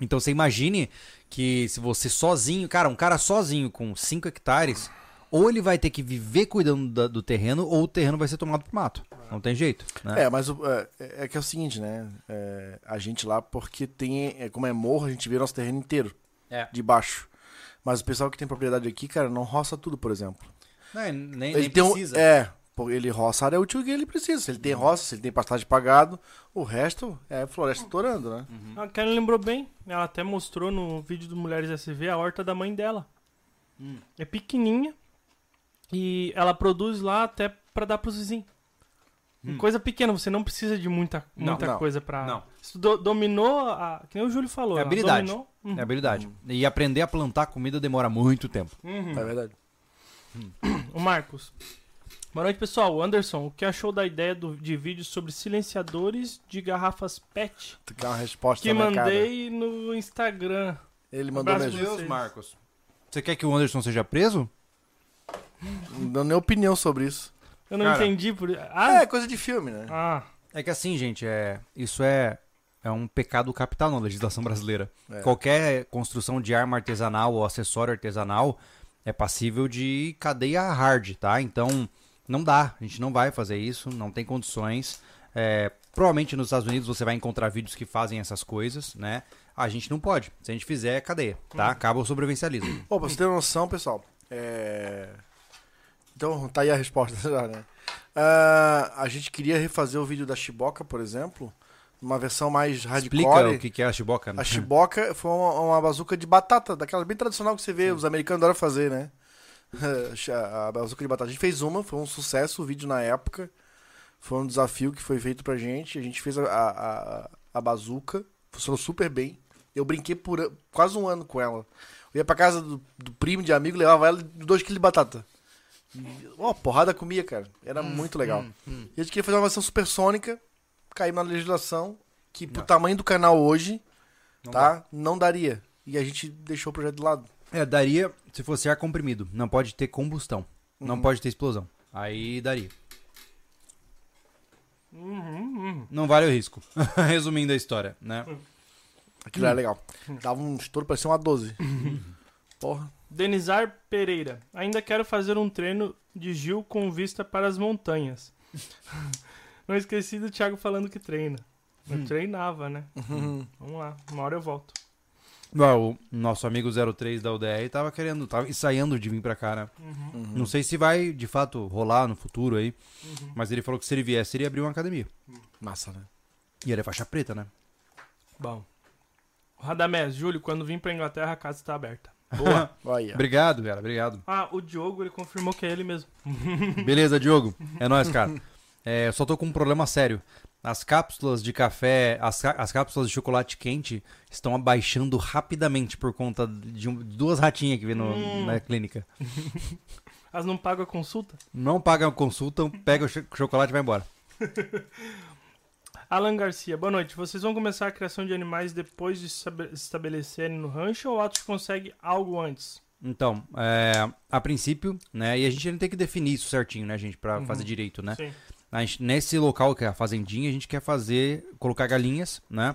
Então você imagine que se você sozinho, cara, um cara sozinho com 5 hectares, ou ele vai ter que viver cuidando da- do terreno, ou o terreno vai ser tomado por mato. Não tem jeito. Né? É, mas o- é, é que é o seguinte, né? É, a gente lá, porque tem. é, como é morro, a gente vê nosso terreno inteiro. É. De baixo. Mas o pessoal que tem propriedade aqui, cara, não roça tudo, por exemplo. Não, nem, Ele nem tem um, precisa. É, ele roça a área útil que ele precisa. Se ele tem roça, se ele tem pastagem pagado, o resto é floresta torando, né? A Karen lembrou bem. Ela até mostrou no vídeo do Mulheres SV a horta da mãe dela. Hum. É pequenininha. E ela produz lá até pra dar pros vizinhos. Coisa pequena, você não precisa de muita, Não, muita não, coisa pra. não. Tu do- dominou, a, que nem o Júlio falou. É habilidade. Dominou, uhum. É habilidade. E aprender a plantar comida demora muito tempo. Uhum. É verdade. O Marcos. Boa noite, pessoal. O Anderson, o que achou da ideia do- de vídeo sobre silenciadores de garrafas PET Tu quer uma resposta que na cara. mandei no Instagram? Ele mandou mesmo. vocês. Marcos. Você quer que o Anderson seja preso? Não deu nem opinião sobre isso. Eu não Cara. entendi por. Ah, É, coisa de filme, né? ah, É que assim, gente, é, isso é, é um pecado capital na legislação brasileira. É. Qualquer construção de arma artesanal ou acessório artesanal é passível de cadeia hard, tá? Então, não dá. A gente não vai fazer isso, não tem condições. É, provavelmente nos Estados Unidos você vai encontrar vídeos que fazem essas coisas, né? A gente não pode. Se a gente fizer, é cadeia, tá? Acaba o sobrevivencialismo. Pô, pra você ter noção, pessoal, é... Então, tá aí a resposta já, né? Ah, a gente queria refazer o vídeo da Chiboca, por exemplo, uma versão mais hardcore. Explica o que que é a chiboca. né? A Chiboca foi uma, uma bazuca de batata, daquela bem tradicional que você vê, os americanos adoram fazer, né? a bazuca de batata. A gente fez uma, foi um sucesso o vídeo na época. Foi um desafio que foi feito pra gente. A gente fez a, a, a, bazuca, funcionou super bem. Eu brinquei por quase um ano com ela. Eu ia pra casa do, do primo, de amigo, levava ela 2 kg de batata. Ó, porrada comia, cara. Era muito legal. E a gente queria fazer uma versão supersônica, caímos na legislação, que pro Não. tamanho do canal hoje, Não tá? Não daria. E a gente deixou o projeto de lado. É, daria se fosse ar comprimido. Não pode ter combustão. Não pode ter explosão. Aí daria. uhum, uhum. Não vale o risco. Resumindo a história, né? Aquilo era legal. Dava um estouro, parecia uma 12. Porra. Denizar Pereira. Ainda quero fazer um treino de Gil com vista para as montanhas. Não esqueci do Thiago falando que treina. Eu treinava, né? Vamos lá, uma hora eu volto. Ah, O nosso amigo 03 da UDR tava querendo, tava ensaiando de vir pra cá, né? Não sei se vai de fato rolar no futuro aí, mas ele falou que se ele viesse, ele ia abrir uma academia. Massa, né? E ele é faixa preta, né? Bom. Radamés, Júlio, quando vim pra Inglaterra, a casa está aberta. Boa. Olha. obrigado, cara, obrigado. Ah, o Diogo, ele confirmou que é ele mesmo. Beleza, Diogo. É nóis, cara. É, eu só tô com um problema sério. As cápsulas de café, as, as cápsulas de chocolate quente estão abaixando rapidamente por conta de um- duas ratinhas que vem no- Hum. na clínica. Elas não pagam a consulta? Não pagam a consulta, pega o cho- chocolate e vai embora. Alan Garcia, boa noite. Vocês vão começar a criação de animais depois de se estabe- se estabelecerem no rancho ou Atos consegue algo antes? Então, é, a princípio, né, e a gente tem que definir isso certinho, né, gente, pra fazer direito, né? Sim. Gente- nesse local que é a fazendinha, a gente quer fazer, colocar galinhas, né?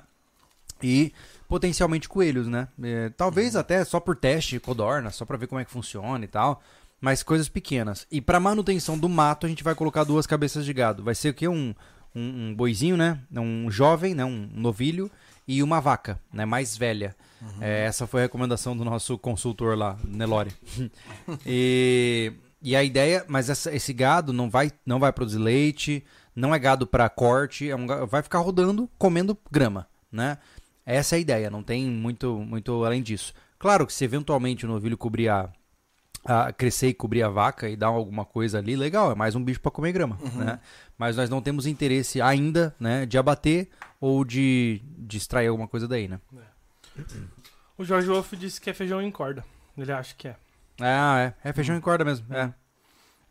E potencialmente coelhos, né? É, talvez até só por teste, codorna, só pra ver como é que funciona e tal. Mas coisas pequenas. E pra manutenção do mato, a gente vai colocar duas cabeças de gado. Vai ser o quê? Um, um, um boizinho, né? Um jovem, né? Um novilho e uma vaca, né, mais velha. É, essa foi a recomendação do nosso consultor lá, Nelore. e, e a ideia, mas essa- esse gado não vai, não vai produzir leite, não é gado para corte, é um vai ficar rodando, comendo grama, né? Essa é a ideia, não tem muito, muito além disso. Claro que se eventualmente o novilho cobrir a, a- crescer e cobrir a vaca e dar alguma coisa ali, legal, é mais um bicho para comer grama, né? Mas nós não temos interesse ainda, né, de abater ou de, de extrair alguma coisa daí, né? O Jorge Wolff disse que é feijão em corda. Ele acha que é. Ah, é, é feijão em corda mesmo, é.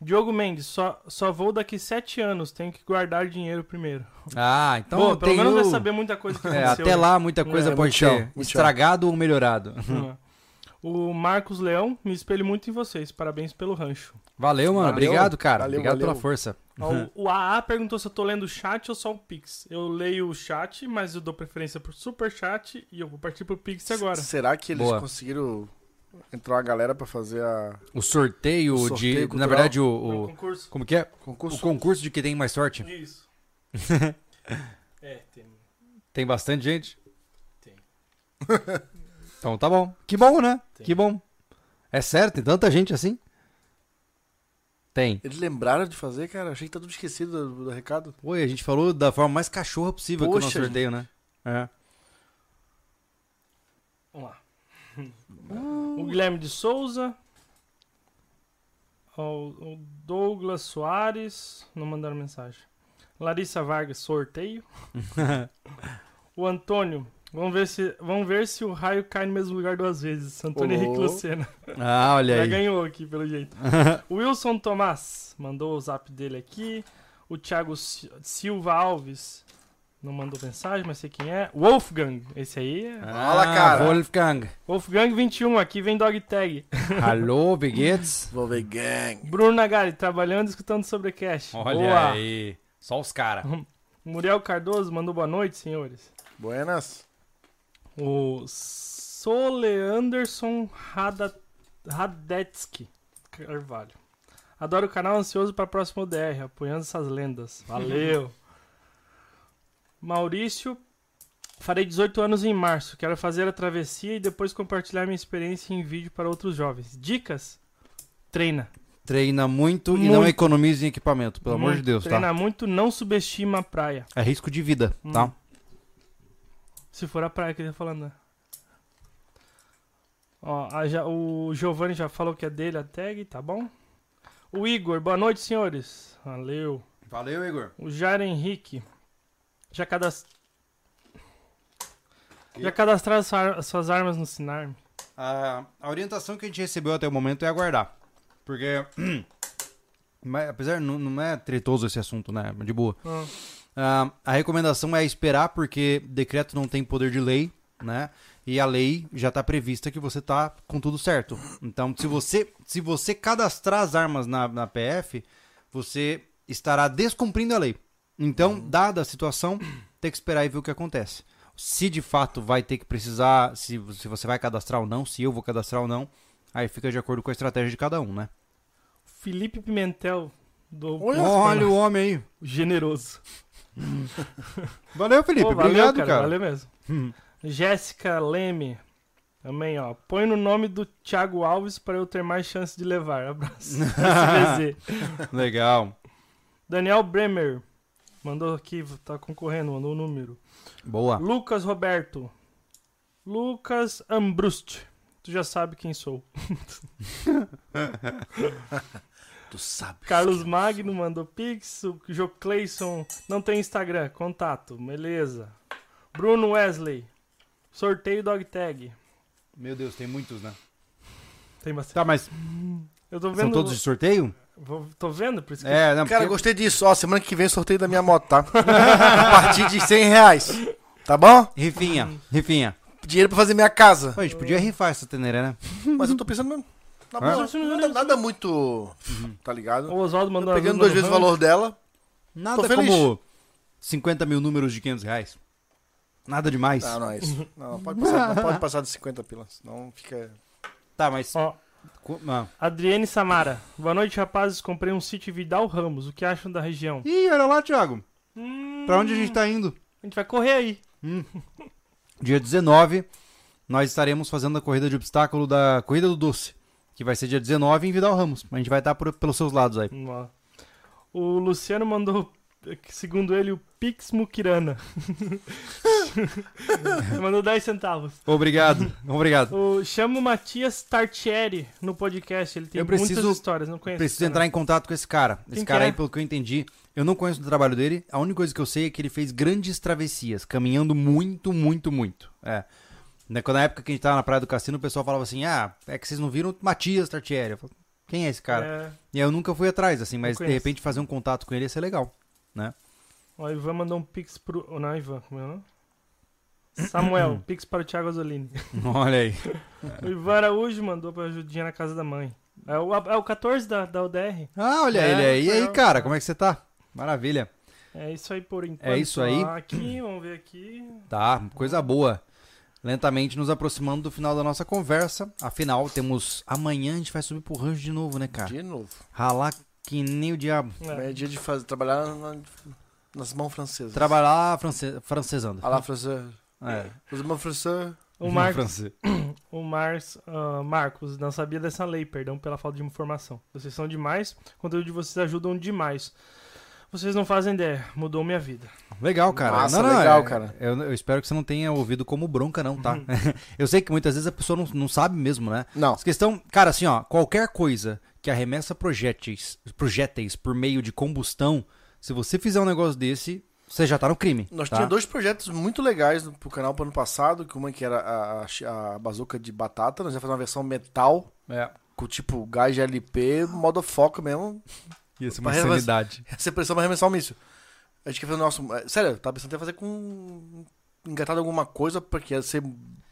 Diogo Mendes, só, só vou daqui sete anos, tenho que guardar dinheiro primeiro. Ah, então Bom, pelo tem menos o- vai saber muita coisa que É, aconteceu. até né? lá muita coisa É, pode ser estragado ou melhorado. Uhum. O Marcos Leão, me espelho muito em vocês. Parabéns pelo rancho. Valeu, mano. Valeu. Obrigado, cara. Valeu, Obrigado valeu. pela força. O, o AA perguntou se eu tô lendo o chat ou só o Pix. Eu leio o chat, mas eu dou preferência pro super chat e eu vou partir pro Pix agora. Será que eles Boa. conseguiram entrar uma galera pra fazer a O sorteio, O sorteio de. Na cultural. verdade, No o. o- concurso. como que é? concurso? O concurso de quem tem mais sorte. Isso. é, tem. Tem bastante gente? Tem. então tá bom. Que bom, né? Tem. Que bom. É sério? Tem tanta gente assim? Tem. Eles lembraram de fazer, cara? Achei que tá tudo esquecido do, do recado. E a gente falou da forma mais cachorra possível que o nosso Poxa, sorteio, né? É. Vamos lá. O Guilherme de Souza. O, o Douglas Soares. Não mandaram mensagem. Larissa Vargas, sorteio. o Antônio. Vamos ver, se, vamos ver se o raio cai no mesmo lugar duas vezes. Antônio. Henrique Lucena. Ah, olha Já aí. ganhou aqui, pelo jeito. Wilson Tomás mandou o zap dele aqui. O Thiago Si- Silva Alves não mandou mensagem, mas sei quem é. Wolfgang, esse aí é. Fala, cara. Ah, Wolfgang. Wolfgang 21, aqui vem dog tag. Alô, Biguetes. Vou ver gang. Bruno Nagari, trabalhando e escutando sobre cash. Olha Boa. aí. Só os caras. Muriel Cardoso mandou boa noite, senhores. Buenas. O Sole Anderson Rada- Radetsky Carvalho. Adoro o canal, ansioso para a próxima ODR, apoiando essas lendas. Valeu. Maurício, farei 18 anos em março. Quero fazer a travessia e depois compartilhar minha experiência em vídeo para outros jovens. Dicas? Treina. Treina muito, e não Muito. economize em equipamento, pelo amor de Muito. Deus, tá? Treina muito, não subestima a praia. É risco de vida, Hum. tá? Se for a praia que ele tá falando, né? Ó, a ja- o Giovanni já falou que é dele a tag, tá bom? O Igor, boa noite, senhores. Valeu. Valeu, Igor. O Jair Henrique. Já, cadast... já cadastraram as ar- as suas armas no Sinarm? A, a orientação que a gente recebeu até o momento é aguardar. Porque. mas, apesar, não, não é tretoso esse assunto, né? De boa. Ah, Ah, a recomendação é esperar, porque decreto não tem poder de lei, né? E a lei já está prevista que você tá com tudo certo. Então, se você, se você cadastrar as armas na, na PF, você estará descumprindo a lei. Então, dada a situação, tem que esperar e ver o que acontece. Se de fato vai ter que precisar, se, se você vai cadastrar ou não, se eu vou cadastrar ou não, aí fica de acordo com a estratégia de cada um, né? Felipe Pimentel, do Olha, Olha o homem aí. Generoso. Valeu, Felipe. Pô, valeu, Obrigado, cara, cara. Valeu mesmo. Hum. Jéssica Leme. Também, ó. Põe no nome do Thiago Alves para eu ter mais chance de levar. Abraço. Legal. Daniel Bremer. Mandou aqui, tá concorrendo, mandou o número. Boa. Lucas Roberto. Lucas Ambrust. Tu já sabe quem sou. Tu sabe. Carlos Magno mandou pix. O Jo Clayson não tem Instagram. Contato. Beleza. Bruno Wesley. Sorteio dog tag. Meu Deus, tem muitos, né? Tem bastante. Tá, mas Eu tô vendo. são todos de sorteio? Vou- Tô vendo, por isso que É, não, Cara, porque... gostei disso. Ó, semana que vem sorteio da minha moto, tá? a partir de 100 reais. Tá bom? Rifinha, rifinha. Dinheiro pra fazer minha casa. Pô, a gente podia rifar essa teneira, né? Mas eu tô pensando mesmo. Na É? boa, nada, nada muito. Tá ligado? O Oswaldo Tô mandou pegando duas vezes o valor dela. Nada Tô feliz. como 50 mil números de 500 reais. Nada demais. Não, não é isso. Não, não pode passar, não pode passar de 50 pilas. Não fica. Tá, mas... Ó, co- ah. Adriane Samara. Boa noite, rapazes. Comprei um sítio Vidal Ramos. O que acham da região? Ih, olha lá, Thiago. Hum, Pra onde a gente tá indo? A gente vai correr aí. Dia 19, nós estaremos fazendo a corrida de obstáculo da Corrida do Doce, que vai ser dia 19 em Vidal Ramos. A gente vai estar por- pelos seus lados aí. Vamos lá. O Luciano mandou, segundo ele, o Pix Mukirana. mandou 10 centavos. Obrigado, obrigado. O, chama o Matias Tartieri no podcast. Ele tem Eu preciso- muitas histórias, não conheço. Preciso entrar em contato com esse cara. Esse cara é? aí, pelo que eu entendi, eu não conheço o trabalho dele. A única coisa que eu sei é que ele fez grandes travessias, caminhando muito, muito, muito. É. Né, Na época que a gente tava na Praia do Cassino, o pessoal falava assim: ah, é que vocês não viram Matias Tartieri. Eu Quem é esse cara? É, E aí eu nunca fui atrás, assim, mas de repente fazer um contato com ele ia ser legal. ó, o Ivan mandou um Pix pro. oh, Não, Ivan, como é o nome? Samuel, Pix para o Thiago Azolini. Olha aí. O Ivan Araújo mandou pra ajudinha na casa da mãe. É o, é o 14 da, da UDR. Ah, olha É, ele aí. E aí, cara, como é que você tá? Maravilha. É isso aí por enquanto. É isso aí. Aqui, vamos ver aqui. Tá, coisa boa. Lentamente nos aproximando do final da nossa conversa. Afinal, temos. Amanhã a gente vai subir pro rancho de novo, né, cara? De novo. Ralar que nem o diabo. É, dia de fazer, trabalhar na- nas mãos francesas. Trabalhar france... francesando. A la francesa. É. Os mãos francesas. O, Mar... francês. o Mars, ah, Marcos não sabia dessa lei, perdão pela falta de informação. Vocês são demais, o conteúdo de vocês ajudam demais. Vocês não fazem ideia, mudou minha vida. Legal, cara. Massa, não, não, legal, é- cara. Eu, eu espero que você não tenha ouvido como bronca, não, tá? eu sei que muitas vezes a pessoa não, não sabe mesmo, né? Não. Essa questão, cara, assim, ó, qualquer coisa que arremessa projéteis, projéteis por meio de combustão, se você fizer um negócio desse, você já tá no crime. Nós tá? tínhamos dois projetos muito legais no- pro canal pro ano passado, que uma que era a, a, a bazuca de batata, nós ia fazer uma versão metal, É. com tipo gás de LP, modo foco mesmo, Ia ser uma uma Mas- insanidade. Essa pressão pra arremessar um míssil. A gente quer fazer o nosso. é, Sério, eu tava pensando em fazer com. engatado alguma coisa, porque ia ser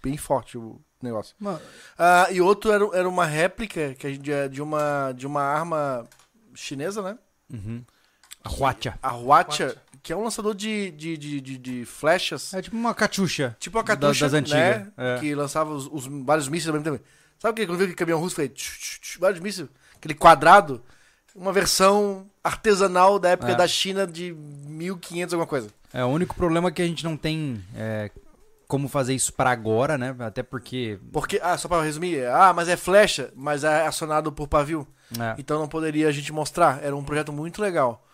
bem forte o negócio. Mano, Ah, e outro era, era uma réplica que a gente, é de, uma, de uma arma chinesa, né? Uhum. A Huacha. A Huacha, que é um lançador de, de, de, de, de flechas. É tipo uma cachucha. Tipo a Da- Katusha, das antigas, né? é. Que lançava os, os vários mísseis ao mesmo tempo. Sabe o que? Quando viu que caminhão russo fez tch, tch, tch, vários mísseis, aquele quadrado, uma versão artesanal da época É. da China de 1500 alguma coisa. É, o único problema é que a gente não tem é, como fazer isso pra agora, né? Até porque. Porque, ah, só pra resumir, ah, mas é flecha, mas é acionado por pavio. é, Então não poderia a gente mostrar. Era um projeto muito legal.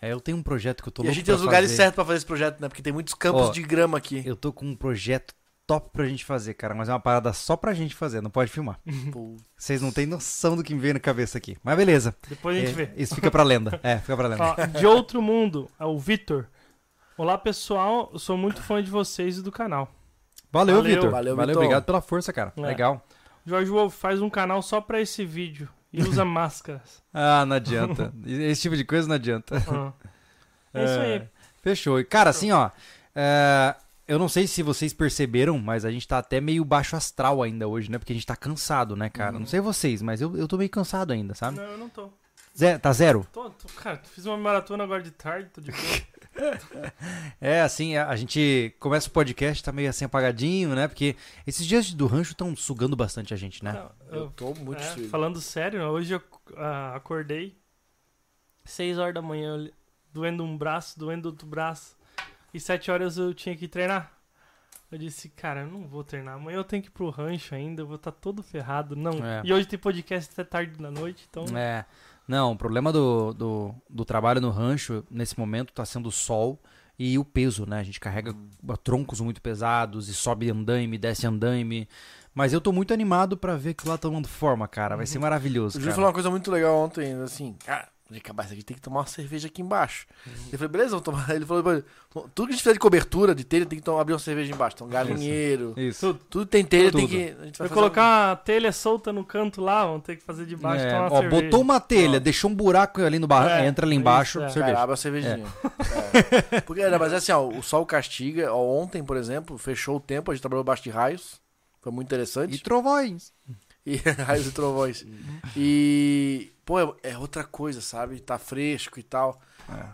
é, eu tenho um projeto que eu tô e a louco gente tem os lugares certos pra fazer esse projeto, né? Porque tem muitos campos Ó, de grama aqui. Eu tô com um projeto top pra gente fazer, cara. Mas é uma parada só pra gente fazer, não pode filmar. Vocês não têm noção do que me veio na cabeça aqui. Mas beleza. Depois a gente É, vê. Isso fica pra lenda. É, fica pra lenda. Ó, de outro mundo, é o Vitor. Olá pessoal, eu sou muito fã de vocês e do canal. Valeu, valeu, Vitor. valeu, Valeu, Vitor. obrigado pela força, cara. É. Legal. Jorge Wolf faz um canal só pra esse vídeo e usa máscaras. Ah, não adianta. Esse tipo de coisa não adianta. Ah. É isso aí. Fechou. E, cara, assim, ó. é, eu não sei se vocês perceberam, mas a gente tá até meio baixo astral ainda hoje, né? Porque a gente tá cansado, né, cara? Não sei vocês, mas eu, eu tô meio cansado ainda, sabe? Não, eu não tô. Zé, tá zero? tô, tô cara, fiz uma maratona agora de tarde, tô de boa. É, assim, a, a gente começa o podcast, tá meio assim apagadinho, né? Porque esses dias do rancho estão sugando bastante a gente, né? Não, eu tô muito é, falando sério, hoje eu ah, acordei 6 horas da manhã, eu- doendo um braço, doendo outro braço. E 7 horas eu tinha que treinar. Eu disse, cara, eu não vou treinar. Amanhã eu tenho que ir pro rancho ainda, eu vou estar todo ferrado. Não. É. E hoje tem podcast até tarde da noite, então. É. Não, o problema do, do, do trabalho no rancho, nesse momento, tá sendo o sol e o peso, né? A gente carrega troncos muito pesados e sobe andaime, desce andaime. Mas eu tô muito animado pra ver que lá tomando forma, cara. Vai ser maravilhoso, O Júlio falou uma coisa muito legal ontem, assim, cara, de acabar isso aqui, tem que tomar uma cerveja aqui embaixo. Eu falei, beleza, vamos tomar. Ele falou, "Pô, tudo que a gente fizer de cobertura, de telha, tem que tomar, abrir uma cerveja embaixo. Então, galinheiro, Isso. tudo tem telha, tem Tudo. que. A gente vai colocar a telha solta no canto lá, vamos ter que fazer de baixo, É, tomar uma ó, cerveja. botou uma telha, Ó. deixou um buraco ali no bar, É, entra ali isso, embaixo, é. um, cerveja. cara, abre a cervejinha. É. Porque, não, mas é assim, ó, o sol castiga. Ó, ontem, por exemplo, fechou o tempo, a gente trabalhou baixo de raios. Foi muito interessante. E trovões. E raios e trovões. E, pô, é, é outra coisa, sabe? Tá fresco e tal.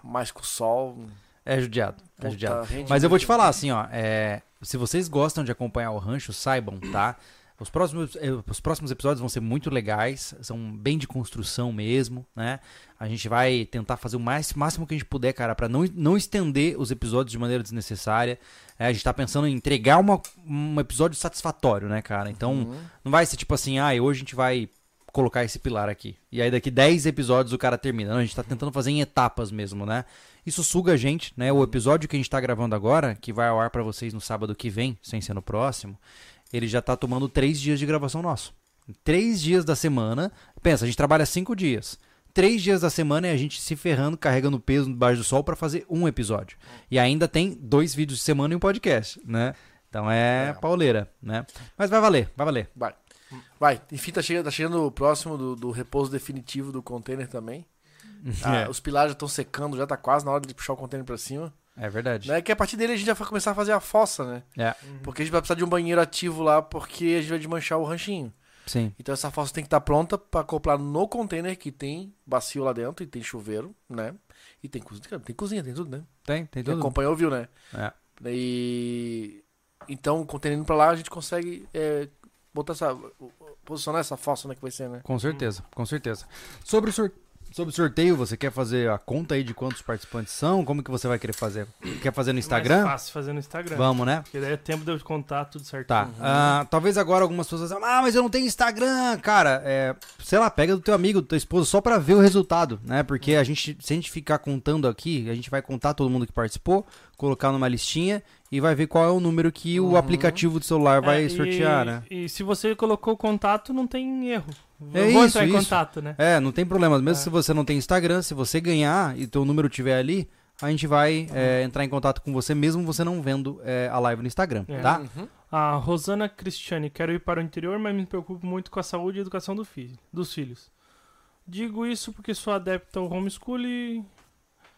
Mas com o sol. É judiado, é judiado. Mas eu vou te falar assim, ó, é, se vocês gostam de acompanhar o rancho, saibam, tá? Os próximos, eh, os próximos episódios vão ser muito legais, são bem de construção mesmo, né? A gente vai tentar fazer o mais, máximo que a gente puder, cara, pra não, não estender os episódios de maneira desnecessária. É, a gente tá pensando em entregar uma, um episódio satisfatório, né, cara? Então, não vai ser tipo assim, ah, hoje a gente vai colocar esse pilar aqui. E aí daqui 10 episódios o cara termina. Não, a gente tá tentando fazer em etapas mesmo, né? Isso suga a gente, né? O episódio que a gente tá gravando agora, que vai ao ar pra vocês no sábado que vem, sem ser no próximo, ele já tá tomando três dias de gravação nosso. Três dias da semana. Pensa, a gente trabalha cinco dias. Três dias da semana é a gente se ferrando, carregando peso debaixo do sol pra fazer um episódio. E ainda tem dois vídeos de semana e um podcast, né? Então é, É. pauleira, né? Mas vai valer, vai valer. Vai. Vai. Enfim, tá chegando, tá chegando o próximo do, do repouso definitivo do container também. Ah, É. Os pilares já estão secando, já tá quase na hora de puxar o container pra cima. É verdade. Né? Que a partir dele a gente já vai começar a fazer a fossa, né? É, Porque a gente vai precisar de um banheiro ativo lá, porque a gente vai desmanchar o ranchinho. sim. Então essa fossa tem que estar pronta pra acoplar no container que tem bacio lá dentro e tem chuveiro, né? E tem cozinha, tem cozinha, tem tudo, né? Tem, tem Quem tudo. acompanhou viu, né? É. E então, o container indo pra lá, a gente consegue é, botar essa. posicionar essa fossa, né? Que vai ser, né? Com certeza, com certeza. Sobre o, sor- sobre o sorteio, você quer fazer a conta aí de quantos participantes são? Como que você vai querer fazer? Quer fazer no Mais Instagram? fácil fazer no Instagram. Vamos, né? Porque daí é tempo de eu contar tudo certinho. Tá. Ah, talvez agora algumas pessoas ah, mas eu não tenho Instagram. Cara, é, sei lá, pega do teu amigo, do teu esposo, só pra ver o resultado, né? Porque a gente, se a gente ficar contando aqui, a gente vai contar todo mundo que participou, colocar numa listinha e vai ver qual é o número que o aplicativo do celular vai É, sortear, e, né? E se você colocou o contato, não tem erro. É Eu vou isso, entrar em isso. contato, né? É, não tem problema. Mesmo É. se você não tem Instagram, se você ganhar e teu número tiver ali, a gente vai é, entrar em contato com você, mesmo você não vendo é, a live no Instagram, É. tá? Uhum. A Rosana Cristiane, quero ir para o interior, mas me preocupo muito com a saúde e educação do filho, dos filhos. Digo isso porque sou adepto ao homeschooling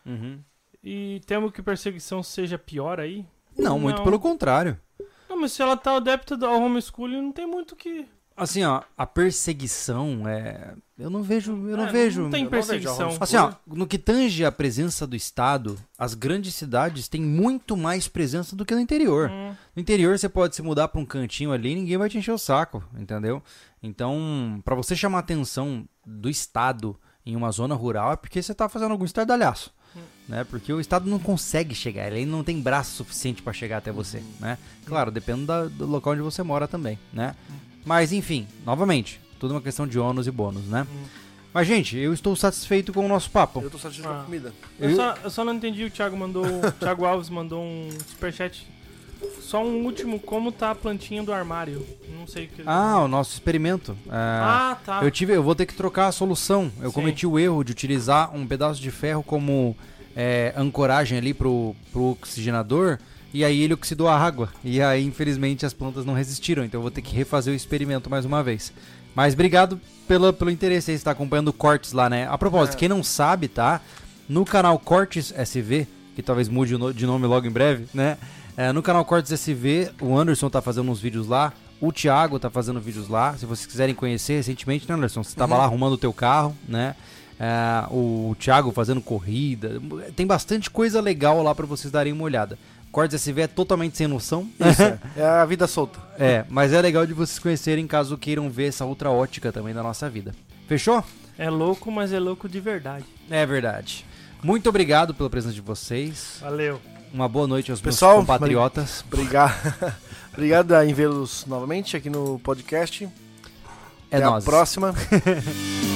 Uhum. e temo que perseguição seja pior aí. Não, muito Não. pelo contrário. Não, mas se ela tá adepta ao homeschooling, não tem muito o que. Assim, ó, a perseguição é. Eu não vejo. Eu não É, vejo. Não tem vejo perseguição. Assim, ó, no que tange a presença do Estado, as grandes cidades têm muito mais presença do que no interior. Hum, No interior você pode se mudar pra um cantinho ali e ninguém vai te encher o saco, entendeu? Então, pra você chamar a atenção do Estado em uma zona rural é porque você tá fazendo algum estardalhaço. Né? Porque o Estado não consegue chegar, ele não tem braço suficiente pra chegar até você, né? Claro, depende da- do local onde você mora também, né? Mas enfim, novamente, tudo uma questão de ônus e bônus, né? Mas gente, eu estou satisfeito com o nosso papo. Eu tô satisfeito com Ah. a comida. eu, Eu- só, eu só não entendi, o Thiago mandou. O Thiago Alves mandou um superchat. Só um último, como tá a plantinha do armário? Não sei o que. Ah, o nosso experimento. Ah, Ah, tá. Eu tive, eu vou ter que trocar a solução. Eu Sim. cometi o erro de utilizar um pedaço de ferro como é, ancoragem ali pro, pro oxigenador. E aí ele oxidou a água. E aí, infelizmente, as plantas não resistiram. Então eu vou ter que refazer o experimento mais uma vez. Mas obrigado pela, pelo interesse aí, você tá acompanhando Cortes lá, né? A propósito, É. quem não sabe, tá? No canal Cortes SV, que talvez mude de nome logo em breve, né? É, no canal Cortes SV, o Anderson tá fazendo uns vídeos lá. O Thiago tá fazendo vídeos lá. Se vocês quiserem conhecer recentemente, né, Anderson? Você tava lá arrumando o teu carro, né? É, o Thiago fazendo corrida. Tem bastante coisa legal lá pra vocês darem uma olhada. Cortes SV é totalmente sem noção. Isso, é. É a vida solta. É, mas é legal de vocês conhecerem caso queiram ver essa outra ótica também da nossa vida. Fechou? É louco, mas é louco de verdade. É verdade. Muito obrigado pela presença de vocês. Valeu. Uma boa noite aos Pessoal, meus compatriotas. Obrigado. Obrigado em vê-los novamente aqui no podcast. É Até nóis. a próxima.